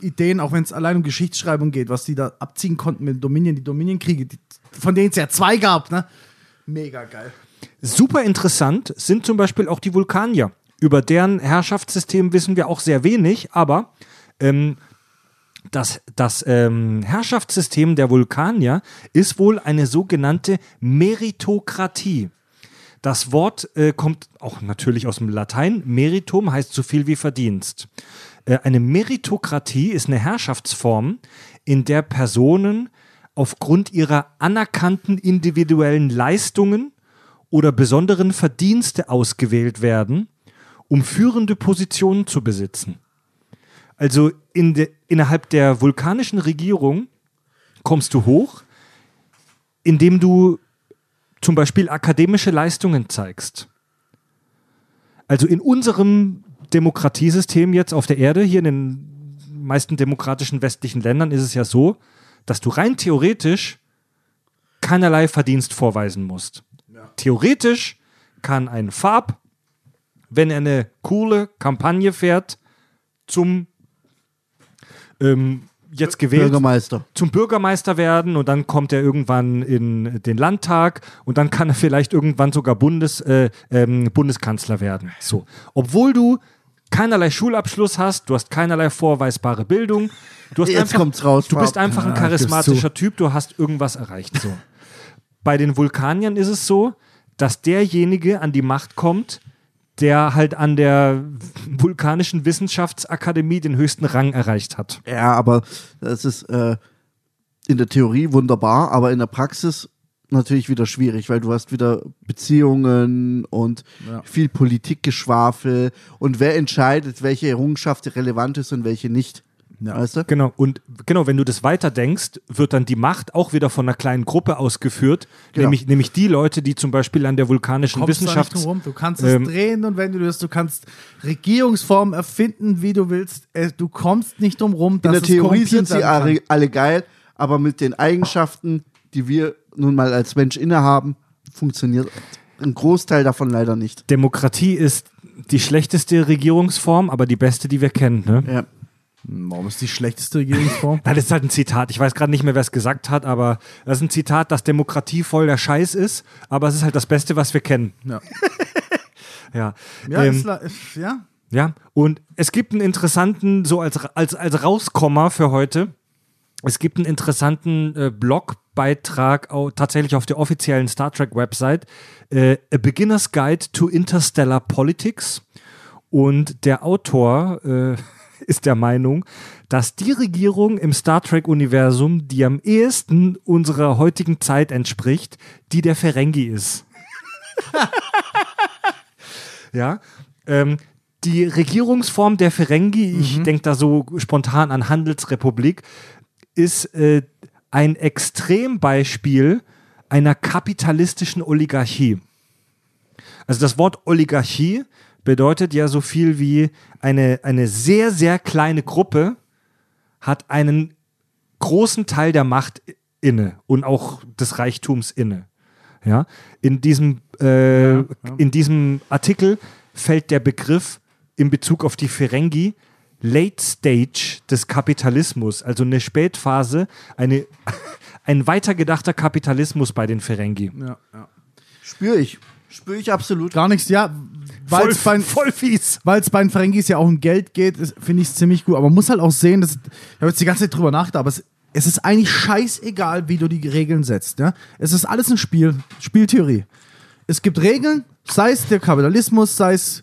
Ideen, auch wenn es allein um Geschichtsschreibung geht, was die da abziehen konnten mit Dominion, die Dominion-Kriege, von denen es ja zwei gab, ne? Mega geil. Super interessant sind zum Beispiel auch die Vulkanier. Über deren Herrschaftssystem wissen wir auch sehr wenig, aber ähm, das, das ähm, Herrschaftssystem der Vulkanier ist wohl eine sogenannte Meritokratie. Das Wort äh, kommt auch natürlich aus dem Latein. Meritum heißt so viel wie Verdienst. Äh, eine Meritokratie ist eine Herrschaftsform, in der Personen aufgrund ihrer anerkannten individuellen Leistungen oder besonderen Verdienste ausgewählt werden, um führende Positionen zu besitzen. Also in de, innerhalb der vulkanischen Regierung kommst du hoch, indem du zum Beispiel akademische Leistungen zeigst. Also in unserem Demokratiesystem jetzt auf der Erde, hier in den meisten demokratischen westlichen Ländern, ist es ja so, dass du rein theoretisch keinerlei Verdienst vorweisen musst. Theoretisch kann ein Farb, wenn er eine coole Kampagne fährt, zum ähm, jetzt gewählt Bürgermeister. zum Bürgermeister werden und dann kommt er irgendwann in den Landtag und dann kann er vielleicht irgendwann sogar Bundes, äh, ähm, Bundeskanzler werden. So. Obwohl du keinerlei Schulabschluss hast, du hast keinerlei vorweisbare Bildung, du hast Jetzt einfach, kommt's raus, du bist einfach ein Ja, charismatischer Typ, du hast irgendwas erreicht. So. Bei den Vulkaniern ist es so, dass derjenige an die Macht kommt, der halt an der vulkanischen Wissenschaftsakademie den höchsten Rang erreicht hat. Ja, aber das ist äh, in der Theorie wunderbar, aber in der Praxis natürlich wieder schwierig, weil du hast wieder Beziehungen und Ja. viel Politikgeschwafel und wer entscheidet, welche Errungenschaft relevant ist und welche nicht. Ja. Weißt du? Genau, und genau, wenn du das weiterdenkst, wird dann die Macht auch wieder von einer kleinen Gruppe ausgeführt, Genau. nämlich, nämlich die Leute, die zum Beispiel an der vulkanischen Kommst du Wissenschaft. drum rum. Du kannst es ähm, drehen und wenn du willst, du kannst Regierungsformen erfinden, wie du willst. Äh, Du kommst nicht drum rum. In dass der Theorie sind sie alle, alle geil, aber mit den Eigenschaften, die wir nun mal als Mensch innehaben, funktioniert ein Großteil davon leider nicht. Demokratie ist die schlechteste Regierungsform, aber die beste, die wir kennen. Ne? Ja. Warum ist die schlechteste Regierungsform? Das ist halt ein Zitat. Ich weiß gerade nicht mehr, wer es gesagt hat, aber das ist ein Zitat, dass Demokratie voll der Scheiß ist, aber es ist halt das Beste, was wir kennen. ja, Ja. ja, Ähm, ist, ja. Ja, und es gibt einen interessanten, so als, als, als Rauskommer für heute, es gibt einen interessanten äh, Blogbeitrag au, tatsächlich auf der offiziellen Star Trek Website, äh, A Beginner's Guide to Interstellar Politics. Und der Autor äh, ist der Meinung, dass die Regierung im Star Trek-Universum, die am ehesten unserer heutigen Zeit entspricht, die der Ferengi ist. Ja. Ähm, die Regierungsform der Ferengi, ich denke da so spontan an Handelsrepublik, ist äh, ein Extrembeispiel einer kapitalistischen Oligarchie. Also das Wort Oligarchie bedeutet ja so viel wie eine, eine sehr, sehr kleine Gruppe hat einen großen Teil der Macht inne und auch des Reichtums inne. Ja, in diesem, äh, in diesem Artikel fällt der Begriff in Bezug auf die Ferengi Late Stage des Kapitalismus, also eine Spätphase, eine, ein weitergedachter Kapitalismus bei den Ferengi. ja, ja. Spüre ich. Spüre ich absolut. Gar nichts, ja. Weil Voll, es bei, voll fies. weil es bei den Ferengis ja auch um Geld geht, finde ich es ziemlich gut. Aber man muss halt auch sehen, dass, ich habe jetzt die ganze Zeit drüber nachgedacht, aber es, es ist eigentlich scheißegal, wie du die Regeln setzt. Ja? Es ist alles ein Spiel, Spieltheorie. Es gibt Regeln, sei es der Kapitalismus, sei es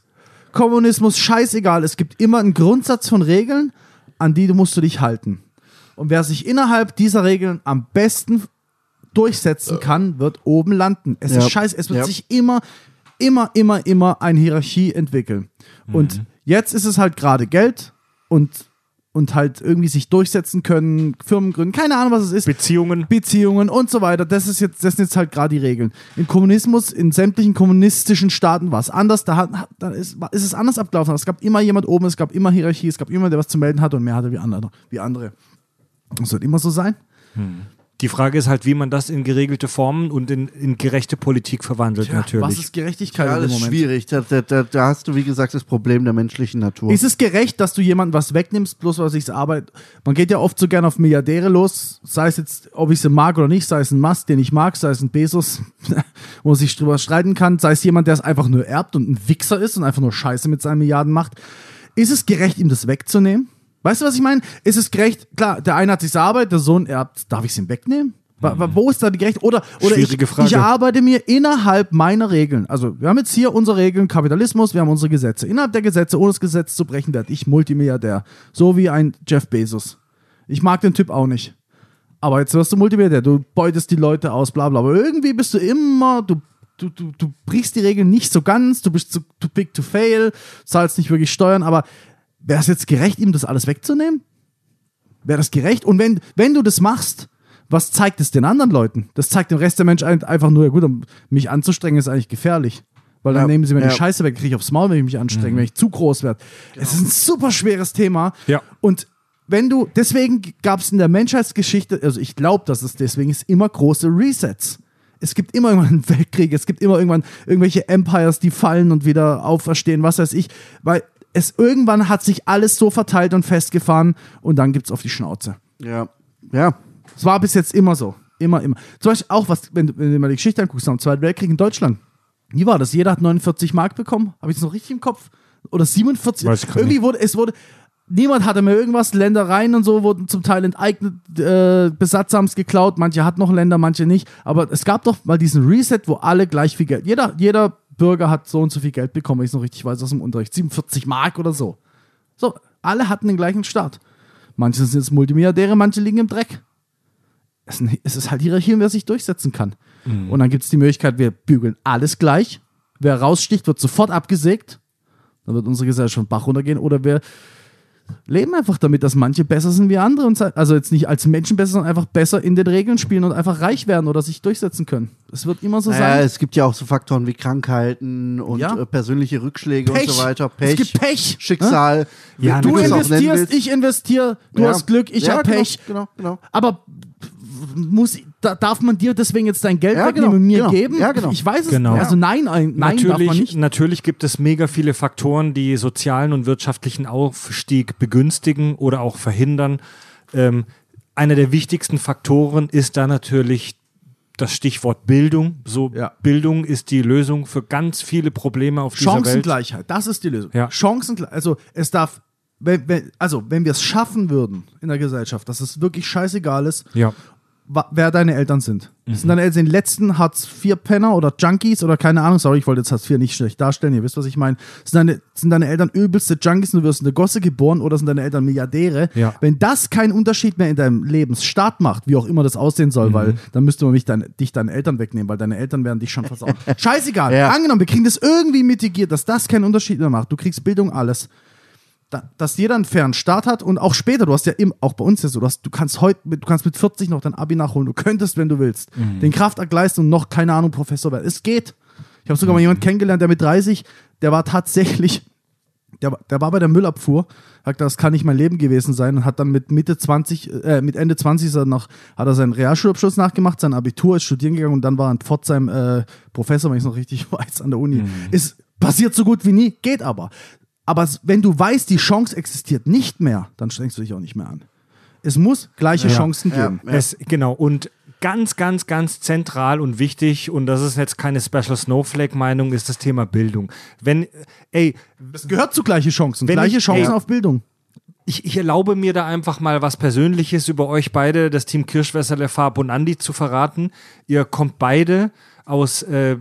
Kommunismus, scheißegal. Es gibt immer einen Grundsatz von Regeln, an die musst du dich halten. Und wer sich innerhalb dieser Regeln am besten durchsetzen kann, wird oben landen. Es Ja. ist scheiße, es wird Ja. sich immer, immer, immer, immer eine Hierarchie entwickeln. Und jetzt ist es halt gerade Geld und und halt irgendwie sich durchsetzen können, Firmen gründen, keine Ahnung, was es ist. Beziehungen. Beziehungen und so weiter. Das ist jetzt, das sind jetzt halt gerade die Regeln. Im Kommunismus, in sämtlichen kommunistischen Staaten war es anders. Da, hat, da ist, ist es anders abgelaufen. Es gab immer jemand oben, es gab immer Hierarchie, es gab immer, der was zu melden hatte und mehr hatte wie andere. Wie andere. Das wird immer so sein. Die Frage ist halt, wie man das in geregelte Formen und in, in gerechte Politik verwandelt, Was natürlich. ist Gerechtigkeit Ja, das ist schwierig. Da, da, da, da hast du, wie gesagt, das Problem der menschlichen Natur. Ist es gerecht, dass du jemandem was wegnimmst, bloß weil ich arbeite? Man geht ja oft so gern auf Milliardäre los, sei es jetzt, ob ich sie mag oder nicht, sei es ein Musk, den ich mag, sei es ein Bezos, wo man sich drüber streiten kann, sei es jemand, der es einfach nur erbt und ein Wichser ist und einfach nur Scheiße mit seinen Milliarden macht. Ist es gerecht, ihm das wegzunehmen? Weißt du, was ich meine? Ist es gerecht? Klar, der eine hat sich Arbeit, der Sohn erbt. Darf ich es ihm wegnehmen? Wo ist da die Gerecht? Oder, oder ich, ich arbeite mir innerhalb meiner Regeln. Also, wir haben jetzt hier unsere Regeln, Kapitalismus, wir haben unsere Gesetze. Innerhalb der Gesetze, ohne das Gesetz zu brechen, werde ich Multimilliardär. So wie ein Jeff Bezos. Ich mag den Typ auch nicht. Aber jetzt wirst du Multimilliardär, du beutest die Leute aus, bla bla. Aber irgendwie bist du immer, du, du, du, du brichst die Regeln nicht so ganz, du bist zu too big to fail, zahlst nicht wirklich Steuern, aber wäre es jetzt gerecht, ihm das alles wegzunehmen? Wäre das gerecht? Und wenn, wenn du das machst, was zeigt es den anderen Leuten? Das zeigt dem Rest der Menschheit ein- einfach nur, ja gut, um mich anzustrengen ist eigentlich gefährlich. Weil dann Ja, nehmen sie mir ja. die Scheiße weg, kriege ich aufs Maul, wenn ich mich anstrenge, wenn ich zu groß werde. Es ist ein super schweres Thema. Ja. Und wenn du, deswegen gab es in der Menschheitsgeschichte, also ich glaube, dass es deswegen ist, immer große Resets. Es gibt immer irgendwann einen Weltkrieg, es gibt immer irgendwann irgendwelche Empires, die fallen und wieder auferstehen, was weiß ich. Weil es irgendwann hat sich alles so verteilt und festgefahren und dann gibt es auf die Schnauze. ja. Ja. Es war bis jetzt immer so. Immer, immer. Zum Beispiel auch, was, wenn, du- wenn du mal die Geschichte anguckst, am Zweiten Weltkrieg in Deutschland. Wie war das? Jeder hat 49 Mark bekommen. Habe ich es noch richtig im Kopf? Oder 47? Weiß ich Irgendwie nicht. wurde, es wurde, niemand hatte mehr irgendwas. Ländereien und so wurden zum Teil enteignet, äh, Besatzer haben es geklaut. Manche hatten noch Länder, manche nicht. Aber es gab doch mal diesen Reset, wo alle gleich viel Geld, jeder, jeder Bürger hat so und so viel Geld bekommen, wenn ich es noch richtig weiß aus dem Unterricht. 47 Mark oder so. So, alle hatten den gleichen Start. Manche sind jetzt Multimilliardäre, manche liegen im Dreck es ist- halt Hierarchie, wer sich durchsetzen kann. Und dann gibt es die Möglichkeit, wir bügeln alles gleich. Wer raussticht, wird sofort abgesägt. Dann wird unsere Gesellschaft Bach runtergehen. Oder wir leben einfach damit, dass manche besser sind wie andere. Und also jetzt nicht als Menschen besser, sondern einfach besser in den Regeln spielen und einfach reich werden oder sich durchsetzen können. Es wird immer so Naja, sein. es gibt ja auch so Faktoren wie Krankheiten und Ja. äh, persönliche Rückschläge und so weiter. Pech, Es gibt Pech. Schicksal. Ja, Du investierst, ich investiere, du Ja. hast Glück, ich Ja, hab genau, Pech. Genau, genau. Aber muss, da, darf man dir deswegen jetzt dein Geld Ja, wegnehmen genau, und mir genau. geben? Ja, genau. Ich weiß es Genau. nicht. Also nein, ein- nein darf man natürlich, nicht. natürlich gibt es mega viele Faktoren, die sozialen und wirtschaftlichen Aufstieg begünstigen oder auch verhindern. Ähm, einer der wichtigsten Faktoren ist da natürlich das Stichwort Bildung. So Ja. Bildung ist die Lösung für ganz viele Probleme auf dieser Welt. Chancengleichheit, das ist die Lösung. Ja. Chancengleichheit, also es darf, wenn, wenn, also wenn wir es schaffen würden in der Gesellschaft, dass es wirklich scheißegal ist, Ja. Wer deine Eltern sind. Mhm. Sind deine Eltern die letzten Hartz-IV-Penner oder Junkies oder keine Ahnung, sorry, ich wollte jetzt Hartz IV nicht schlecht darstellen, ihr wisst, was ich meine. Sind deine, sind deine Eltern übelste Junkies und du wirst in der Gosse geboren oder sind deine Eltern Milliardäre? Ja. Wenn das keinen Unterschied mehr in deinem Lebensstart macht, wie auch immer das aussehen soll, Mhm. weil dann müsste man mich dein, dich deinen Eltern wegnehmen, weil deine Eltern werden dich schon versauen. Scheißegal. Ja. Angenommen, wir kriegen das irgendwie mitigiert, dass das keinen Unterschied mehr macht. Du kriegst Bildung, alles dass jeder einen fairen Start hat und auch später, du hast ja im, auch bei uns ja so, du, hast, du kannst heute, mit, du kannst mit 40 noch dein Abi nachholen, du könntest, wenn du willst, den Kraftakt leisten und noch, keine Ahnung, Professor werden. Es geht. Ich habe sogar mal jemanden kennengelernt, der mit 30, der war tatsächlich, der, war- der war bei der Müllabfuhr, hat gesagt, das kann nicht mein Leben gewesen sein und hat dann mit Mitte 20, äh, mit Ende 20 ist er noch, hat er seinen Realschulabschluss nachgemacht, sein Abitur, ist studieren gegangen und dann war er in Pforzheim äh, Professor, wenn ich es noch richtig weiß, an der Uni. Ist passiert so gut wie nie, geht aber. Aber wenn du weißt, die Chance existiert nicht mehr, dann strengst du dich auch nicht mehr an. Es muss gleiche Chancen Ja. geben. Es, genau, und ganz, ganz, ganz zentral und wichtig, und das ist jetzt keine Special Snowflake-Meinung, ist das Thema Bildung. Wenn, ey, Es gehört zu gleiche Chancen. Wenn gleiche ich- Chancen ey. auf Bildung. ich, ich erlaube mir da einfach mal was Persönliches über euch beide, das Team Kirschwässerle, Farb und Andi, zu verraten. Ihr kommt beide aus, äh,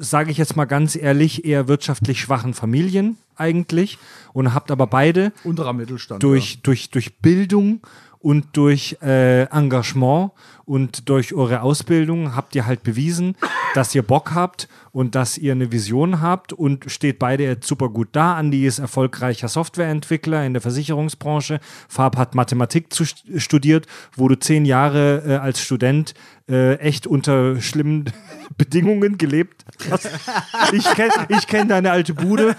sage ich jetzt mal ganz ehrlich, eher wirtschaftlich schwachen Familien eigentlich und habt aber beide Unterer Mittelstand. durch, durch, durch Bildung und durch äh, Engagement und durch eure Ausbildung habt ihr halt bewiesen, dass ihr Bock habt und dass ihr eine Vision habt und steht beide jetzt super gut da. Andi ist erfolgreicher Softwareentwickler in der Versicherungsbranche. Farb hat Mathematik zu, studiert, wo du zehn Jahre äh, als Student äh, echt unter schlimmen Bedingungen gelebt hast. Ich kenne ich kenn deine alte Bude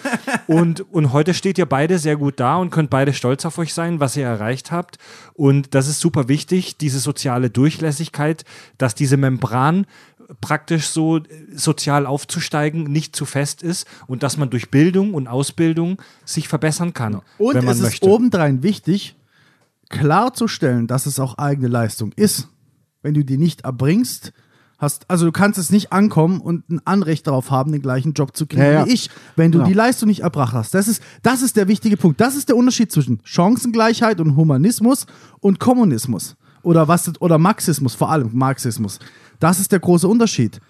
und, und heute steht ihr beide sehr gut da und könnt beide stolz auf euch sein, was ihr erreicht habt. Und das ist super wichtig, diese soziale Durchlässigkeit, dass diese Membran praktisch so äh, sozial aufzusteigen nicht zu fest ist und dass man durch Bildung und Ausbildung sich verbessern kann, Und wenn man es möchte. ist obendrein wichtig, klarzustellen, dass es auch eigene Leistung ist. Wenn du die nicht erbringst, hast, also du kannst es nicht ankommen und ein Anrecht darauf haben, den gleichen Job zu kriegen Ja, ja. wie ich, wenn du Genau. die Leistung nicht erbracht hast. Das ist, das ist der wichtige Punkt. Das ist der Unterschied zwischen Chancengleichheit und Humanismus und Kommunismus. Oder was, oder Marxismus, vor allem Marxismus. Das ist der große Unterschied.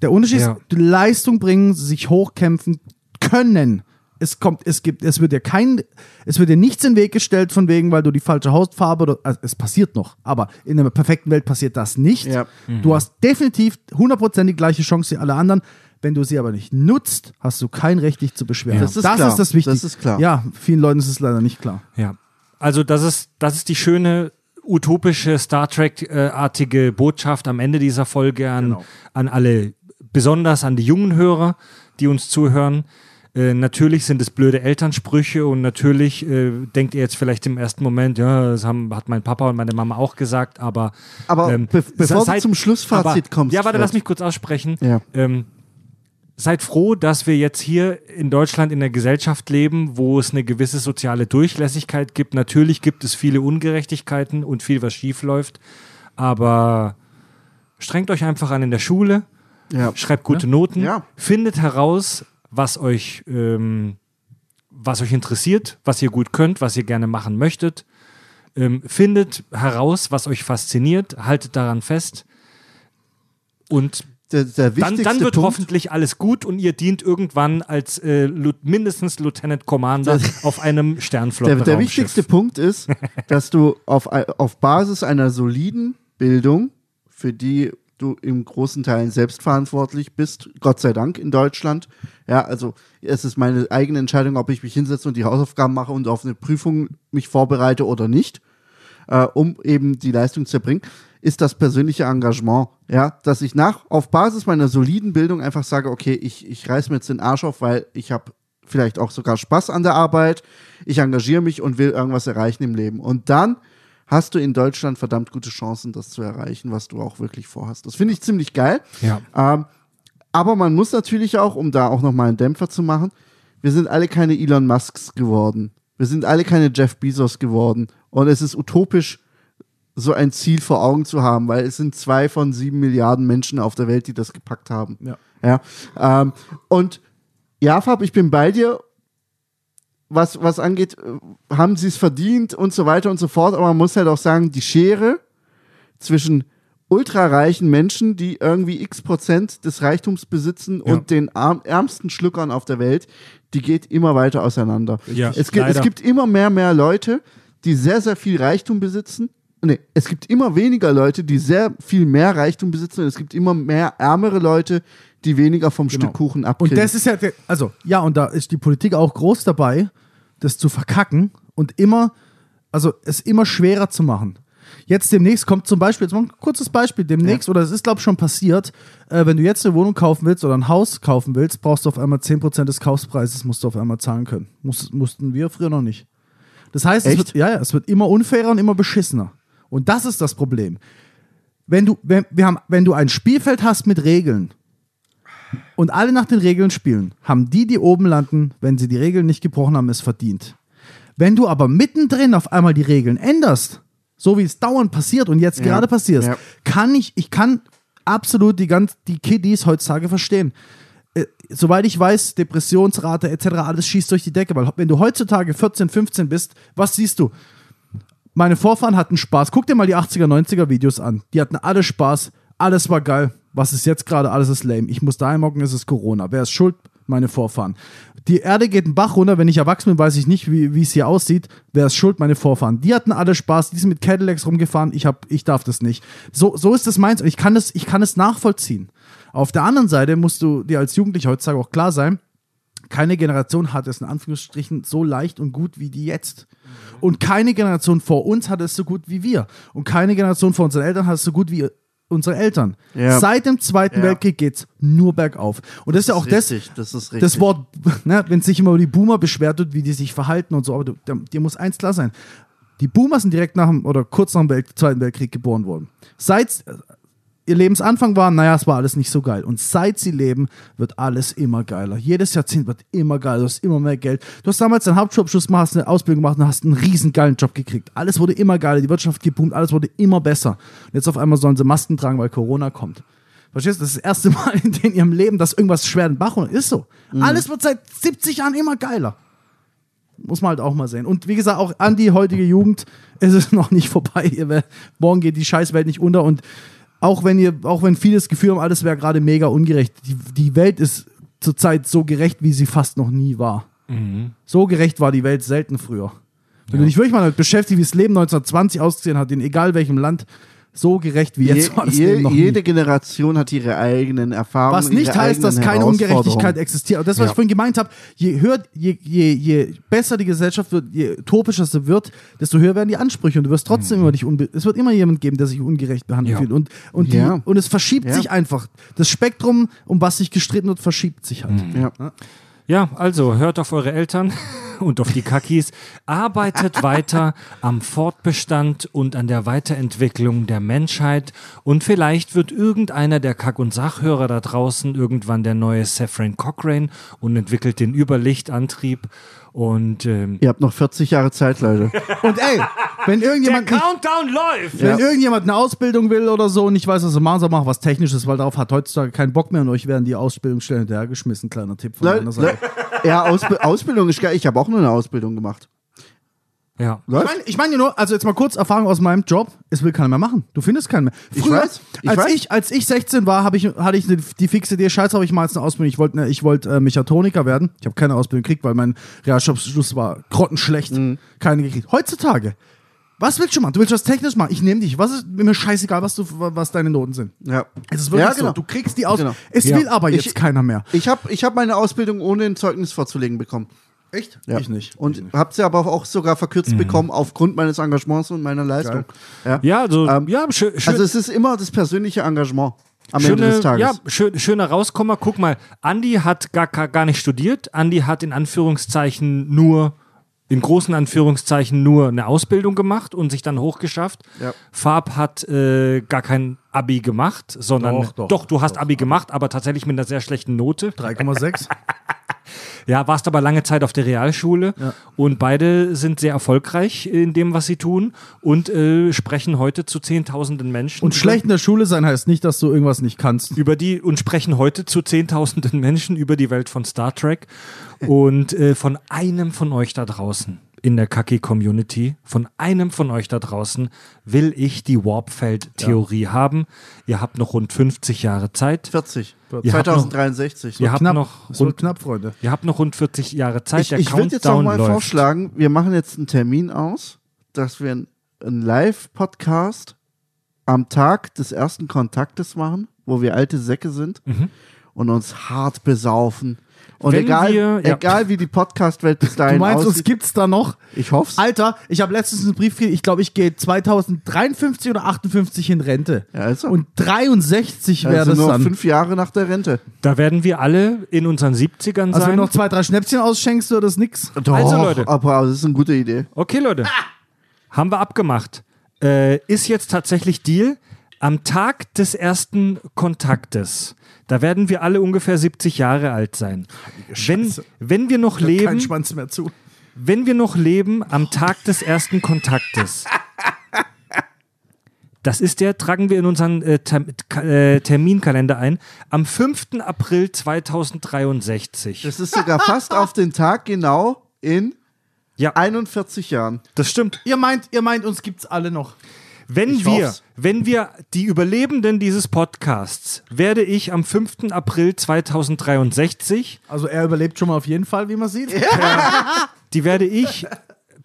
Der Unterschied Ja. ist, die Leistung bringen, sich hochkämpfen können. Es kommt, es gibt, es wird dir kein, es wird dir nichts in den Weg gestellt von wegen, weil du die falsche Hautfarbe oder, also es passiert noch, aber in einer perfekten Welt passiert das nicht. Ja. Du hast definitiv 100% die gleiche Chance wie alle anderen. Wenn du sie aber nicht nutzt, hast du kein Recht, dich zu beschweren. Das ist klar. ist das Wichtige. Das ist klar. Ja, vielen Leuten ist es leider nicht klar. Ja, also das ist, das ist die schöne utopische Star Trek-artige Botschaft am Ende dieser Folge an, Genau. an alle, besonders an die jungen Hörer, die uns zuhören. Äh, natürlich sind es blöde Elternsprüche und natürlich äh, denkt ihr jetzt vielleicht im ersten Moment, ja, das haben, hat mein Papa und meine Mama auch gesagt, aber Aber ähm, be bevor du seid- zum Schlussfazit aber, kommst. Ja, warte, lass mich kurz aussprechen. Ja. Ähm, seid froh, dass wir jetzt hier in Deutschland in einer Gesellschaft leben, wo es eine gewisse soziale Durchlässigkeit gibt. Natürlich gibt es viele Ungerechtigkeiten und viel, was schief läuft, aber strengt euch einfach an in der Schule, Ja. schreibt gute Noten, Ja. findet heraus, was euch, ähm, was euch interessiert, was ihr gut könnt, was ihr gerne machen möchtet. Ähm, findet heraus, was euch fasziniert, haltet daran fest und Der, der dann, wichtigste dann wird Punkt, hoffentlich alles gut und ihr dient irgendwann als äh, mindestens Lieutenant Commander auf einem der, Sternflotten. der wichtigste Punkt ist, dass du auf, auf Basis einer soliden Bildung, für die du im großen Teil selbst verantwortlich bist, Gott sei Dank in Deutschland. Ja, also es ist meine eigene Entscheidung, ob ich mich hinsetze und die Hausaufgaben mache und auf eine Prüfung mich vorbereite oder nicht, äh, um eben die Leistung zu erbringen, ist das persönliche Engagement. Ja, dass ich nach, auf Basis meiner soliden Bildung einfach sage, okay, ich, ich reiß mir jetzt den Arsch auf, weil ich habe vielleicht auch sogar Spaß an der Arbeit, ich engagiere mich und will irgendwas erreichen im Leben. Und dann hast du in Deutschland verdammt gute Chancen, das zu erreichen, was du auch wirklich vorhast. Das finde ich ziemlich geil. Ja. Ähm, aber man muss natürlich auch, um da auch nochmal einen Dämpfer zu machen, wir sind alle keine Elon Musks geworden. Wir sind alle keine Jeff Bezos geworden. Und es ist utopisch, so ein Ziel vor Augen zu haben, weil es sind zwei von sieben Milliarden Menschen auf der Welt, die das gepackt haben. Ja. Ja. Ähm, und ja, Fab, ich bin bei dir. Was, was angeht, äh, haben sie es verdient und so weiter und so fort. Aber man muss halt auch sagen, die Schere zwischen ultrareichen Menschen, die irgendwie x Prozent des Reichtums besitzen Ja. und den arm, ärmsten Schluckern auf der Welt, die geht immer weiter auseinander. Ja, es, gibt, es gibt immer mehr, mehr Leute, die sehr, sehr viel Reichtum besitzen. Nee, es gibt immer weniger Leute, die sehr viel mehr Reichtum besitzen und es gibt immer mehr ärmere Leute, die weniger vom Genau. Stück Kuchen abkriegen. Und das ist ja, also, ja, und da ist die Politik auch groß dabei, das zu verkacken und immer, also es immer schwerer zu machen. Jetzt demnächst kommt zum Beispiel, jetzt mal ein kurzes Beispiel, demnächst, oder es ist glaube ich schon passiert, äh, wenn du jetzt eine Wohnung kaufen willst oder ein Haus kaufen willst, brauchst du auf einmal 10% des Kaufpreises, musst du auf einmal zahlen können. Muss, mussten wir früher noch nicht. Das heißt, es wird, ja, ja, es wird immer unfairer und immer beschissener. Und das ist das Problem. Wenn du, wenn, wir haben, wenn du ein Spielfeld hast mit Regeln, und alle nach den Regeln spielen, haben die, die oben landen, wenn sie die Regeln nicht gebrochen haben, es verdient. Wenn du aber mittendrin auf einmal die Regeln änderst, so wie es dauernd passiert und jetzt Ja. gerade passiert, Ja. kann ich, ich kann absolut die ganz, die Kiddies heutzutage verstehen. Äh, soweit ich weiß, Depressionsrate etc., alles schießt durch die Decke, weil wenn du heutzutage 14, 15 bist, was siehst du? Meine Vorfahren hatten Spaß. Guck dir mal die 80er, 90er Videos an. Die hatten alle Spaß. Alles war geil. Was ist jetzt gerade? Alles ist lame. Ich muss daheim hocken, es ist Corona. Wer ist schuld? meine Vorfahren. Die Erde geht einen Bach runter, wenn ich erwachsen bin, weiß ich nicht, wie es hier aussieht. Wer ist schuld? Meine Vorfahren. Die hatten alle Spaß, die sind mit Cadillacs rumgefahren, ich, hab, ich darf das nicht. So, so ist das meins und ich kann es nachvollziehen. Auf der anderen Seite musst du dir als Jugendlicher heutzutage auch klar sein, keine Generation hat es in Anführungsstrichen so leicht und gut wie die jetzt. Und keine Generation vor uns hat es so gut wie wir. Und keine Generation vor unseren Eltern hat es so gut wie unsere Eltern. Ja. Seit dem Zweiten Ja. Weltkrieg geht's nur bergauf. Und das ist ja auch das, richtig, das ist das Wort, ne, wenn sich immer über die Boomer beschwert wird, wie die sich verhalten und so, aber du, dir, muss eins klar sein. Die Boomer sind direkt nach dem, oder kurz nach dem Welt, Zweiten Weltkrieg geboren worden. Seit ihr Lebensanfang war, naja, es war alles nicht so geil. Und seit sie leben, wird alles immer geiler. Jedes Jahrzehnt wird immer geiler. Du hast immer mehr Geld. Du hast damals deinen Hauptschulabschluss gemacht, hast eine Ausbildung gemacht und hast einen riesen geilen Job gekriegt. Alles wurde immer geiler. Die Wirtschaft geboomt, alles wurde immer besser. Und jetzt auf einmal sollen sie Masken tragen, weil Corona kommt. Verstehst du? Das ist das erste Mal in, ihrem Leben, dass irgendwas schwer den Bach runter ist so. Alles wird seit 70 Jahren immer geiler. Muss man halt auch mal sehen. Und wie gesagt, auch an die heutige Jugend ist es noch nicht vorbei. Morgen geht die Scheißwelt nicht unter. Und auch wenn ihr, auch wenn viele das Gefühl haben, alles wäre gerade mega ungerecht, die, die Welt ist zurzeit so gerecht, wie sie fast noch nie war. So gerecht war die Welt selten früher. Wenn du dich wirklich mal damit beschäftigst, wie das Leben 1920 ausgesehen hat, in egal welchem Land, so gerecht wie jetzt Je, war das je, jede nie. Generation hat ihre eigenen Erfahrungen. Was nicht ihre heißt, dass keine Ungerechtigkeit existiert. Und das, was Ja. ich vorhin gemeint habe, je höher, je, je, je besser die Gesellschaft wird, je utopischer sie wird, desto höher werden die Ansprüche. Und du wirst trotzdem immer dich unbe es wird immer jemand geben, der sich ungerecht behandelt Ja. fühlt. Und, und, die, Ja. und es verschiebt Ja. sich einfach. Das Spektrum, um was sich gestritten wird, verschiebt sich halt. Ja. Ja, also hört auf eure Eltern und auf die Kakis. Arbeitet weiter am Fortbestand und an der Weiterentwicklung der Menschheit. Und vielleicht wird irgendeiner der Kack- und Sachhörer da draußen irgendwann der neue Saffron Cochrane und entwickelt den Überlichtantrieb. Und ähm, Ihr habt noch 40 Jahre Zeit, Leute. Und ey, wenn der irgendjemand. nicht- Countdown läuft! Wenn Ja. irgendjemand eine Ausbildung will oder so und ich weiß, was er machen soll, machen was Technisches, weil darauf hat heutzutage keinen Bock mehr und euch werden die Ausbildungsstellen hinterhergeschmissen. Kleiner Tipp von Le meiner Seite. Le ja, Ausbi Ausbildung ist geil. Ich habe auch nur eine Ausbildung gemacht. Ja. Ich meine ich mein also jetzt mal kurz Erfahrung aus meinem Job, es will keiner mehr machen. Du findest keinen mehr. Ich Früher, weiß, ich als, weiß. Ich, als ich 16 war, ich, hatte ich die, die fixe Idee, scheiße, habe ich mal jetzt eine Ausbildung. Ich wollte ne, ich wollt, äh, Mechatroniker werden. Ich habe keine Ausbildung gekriegt, weil mein Realschulabschluss war grottenschlecht. Mhm. Keine gekriegt. Heutzutage, was willst du machen? Du willst was technisch machen. Ich nehme dich. Was ist mir scheißegal, was, du, was deine Noten sind. Ja. Es ist wirklich Ja, genau. so. Du kriegst die aus. Genau. Es Ja. will aber jetzt Ich- keiner mehr. Ich habe ich hab meine Ausbildung ohne ein Zeugnis vorzulegen bekommen. Echt? Ja. Ich nicht. Und ich nicht. habe sie aber auch sogar verkürzt bekommen aufgrund meines Engagements und meiner Leistung. Ja. Ja, also, Ähm, ja, schön, schön, Also es ist immer das persönliche Engagement am Ende schöne, des Tages. ja, schön, schöner Rauskommer. Guck mal, Andi hat gar, gar, gar nicht studiert. Andi hat in Anführungszeichen nur, in großen Anführungszeichen nur eine Ausbildung gemacht und sich dann hochgeschafft. Ja. Farb hat äh, gar kein Abi gemacht, sondern Doch, doch, du hast Abi gemacht, aber tatsächlich mit einer sehr schlechten Note. 3,6. Ja, warst aber lange Zeit auf der Realschule und beide sind sehr erfolgreich in dem, was sie tun und äh, sprechen heute zu Zehntausenden Menschen. Und schlecht in der Schule sein heißt nicht, dass du irgendwas nicht kannst. über die und sprechen heute zu Zehntausenden Menschen über die Welt von Star Trek und äh, von einem von euch da draußen in der Kaki-Community, von einem von euch da draußen will ich die Warpfeld-Theorie haben. Ihr habt noch rund 50 Jahre Zeit. 40. Ihr habt noch- 2063. Ihr habt Knapp. noch Es wird rund, knapp, Freunde. ihr habt noch rund 40 Jahre Zeit. ich Der ich würde jetzt auch mal läuft. vorschlagen, wir machen jetzt einen Termin aus, dass wir einen- einen Live-Podcast am Tag des ersten Kontaktes machen, wo wir alte Säcke sind und uns hart besaufen. Und. Wenn egal, wir- ja. egal wie die Podcast-Welt bis Du dahin meinst, uns aussieht, gibt's da noch? ich hoff's. Alter, ich habe letztens einen Brief gekriegt, ich glaube, ich gehe 2053 oder 58 in Rente. Ja, ist so. Und 63 wäre also das nur dann. fünf Jahre nach der Rente. Da werden wir alle in unseren 70ern Also wenn sein. du noch zwei, drei Schnäpschen ausschenkst, wird das nix. Doch, Also, Leute. aber das ist eine gute Idee. Okay, Leute. Haben wir abgemacht. Äh, ist jetzt tatsächlich Deal. Am Tag des ersten Kontaktes, da werden wir alle ungefähr 70 Jahre alt sein. Wenn, wenn wir noch Kein leben, Schwanz mehr zu. wenn wir noch leben am Tag des ersten Kontaktes. Das ist der, tragen wir in unseren äh, Term äh, Terminkalender ein, am 5. April 2063. Das ist sogar fast auf den Tag genau in Ja, 41 Jahren. das stimmt. Ihr meint, ihr meint, uns gibt's alle noch. Wenn Ich wir, hoff's. wenn wir die Überlebenden dieses Podcasts werde ich am 5. April 2063, Also er überlebt schon mal auf jeden Fall, wie man sieht. die werde ich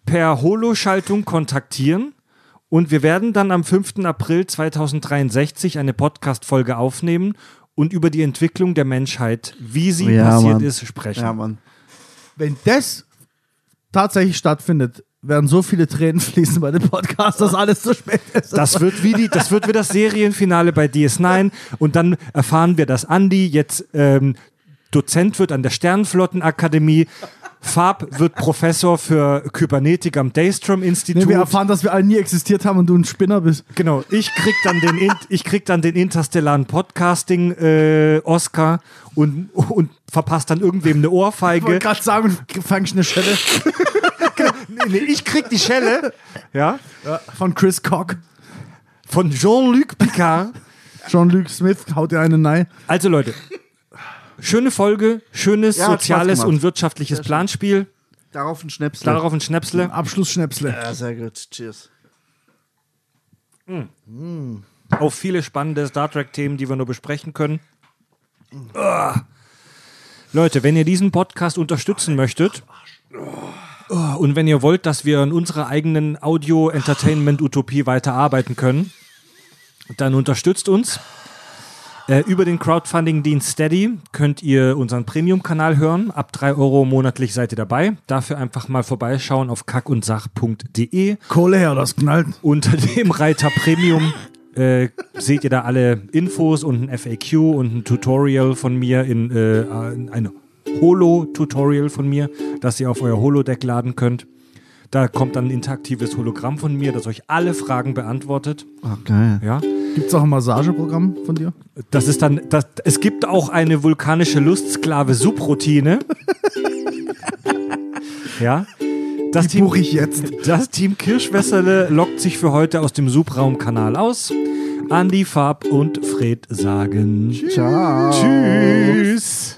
per Holoschaltung kontaktieren und wir werden dann am 5. April 2063 eine Podcast-Folge aufnehmen und über die Entwicklung der Menschheit, wie sie Ja, passiert Mann. ist, sprechen. Ja, Mann. Wenn das tatsächlich stattfindet, werden so viele Tränen fließen bei dem Podcast, dass alles zu spät ist. Das wird wie die, das wird wie das Serienfinale bei DS9 und dann erfahren wir, dass Andy jetzt ähm, Dozent wird an der Sternenflottenakademie. Fab wird Professor für Kybernetik am Daystrom Institut. Nee, wir erfahren, dass wir alle nie existiert haben und du ein Spinner bist. Genau, ich krieg dann den, In- ich krieg dann den interstellaren Podcasting äh, Oscar und, und verpasst dann irgendwem eine Ich wollte Ohrfeige. gerade sagen, fangst eine Schelle Nee, nee, ich krieg die Schelle, ja, von Chris Cock. von Jean-Luc Picard. Jean-Luc Smith haut dir einen Nein. Also Leute, schöne Folge, schönes Ja, soziales und wirtschaftliches Planspiel. Darauf ein Schnäpsel. Darauf ein Schnäpsle. Abschlussschnäpsle. ja, sehr gut. Cheers. Auf viele spannende Star Trek-Themen, die wir nur besprechen können. Ah. Leute, wenn ihr diesen Podcast unterstützen möchtet ah, und wenn ihr wollt, dass wir in unserer eigenen Audio-Entertainment-Utopie weiterarbeiten können, dann unterstützt uns. Äh, über den Crowdfunding-Dienst Steady könnt ihr unseren Premium-Kanal hören. Ab 3 Euro monatlich seid ihr dabei. Dafür einfach mal vorbeischauen auf kackundsach.de. Kohle her, das knallt. Unter dem Reiter Premium äh, seht ihr da alle Infos und ein FAQ und ein Tutorial von mir in äh, ein Holo-Tutorial von mir, das ihr auf euer Holodeck laden könnt. Da kommt dann ein interaktives Hologramm von mir, das euch alle Fragen beantwortet. Oh, geil. Ja, Gibt es auch ein Massageprogramm von dir? das ist dann, das, es gibt auch eine vulkanische Lustsklave Subroutine. ja, das Die Team, buche ich jetzt. Das Team Kirschwässerle lockt sich für heute aus dem Subraumkanal aus. Andi, Fab und Fred sagen Ciao. Tschüss.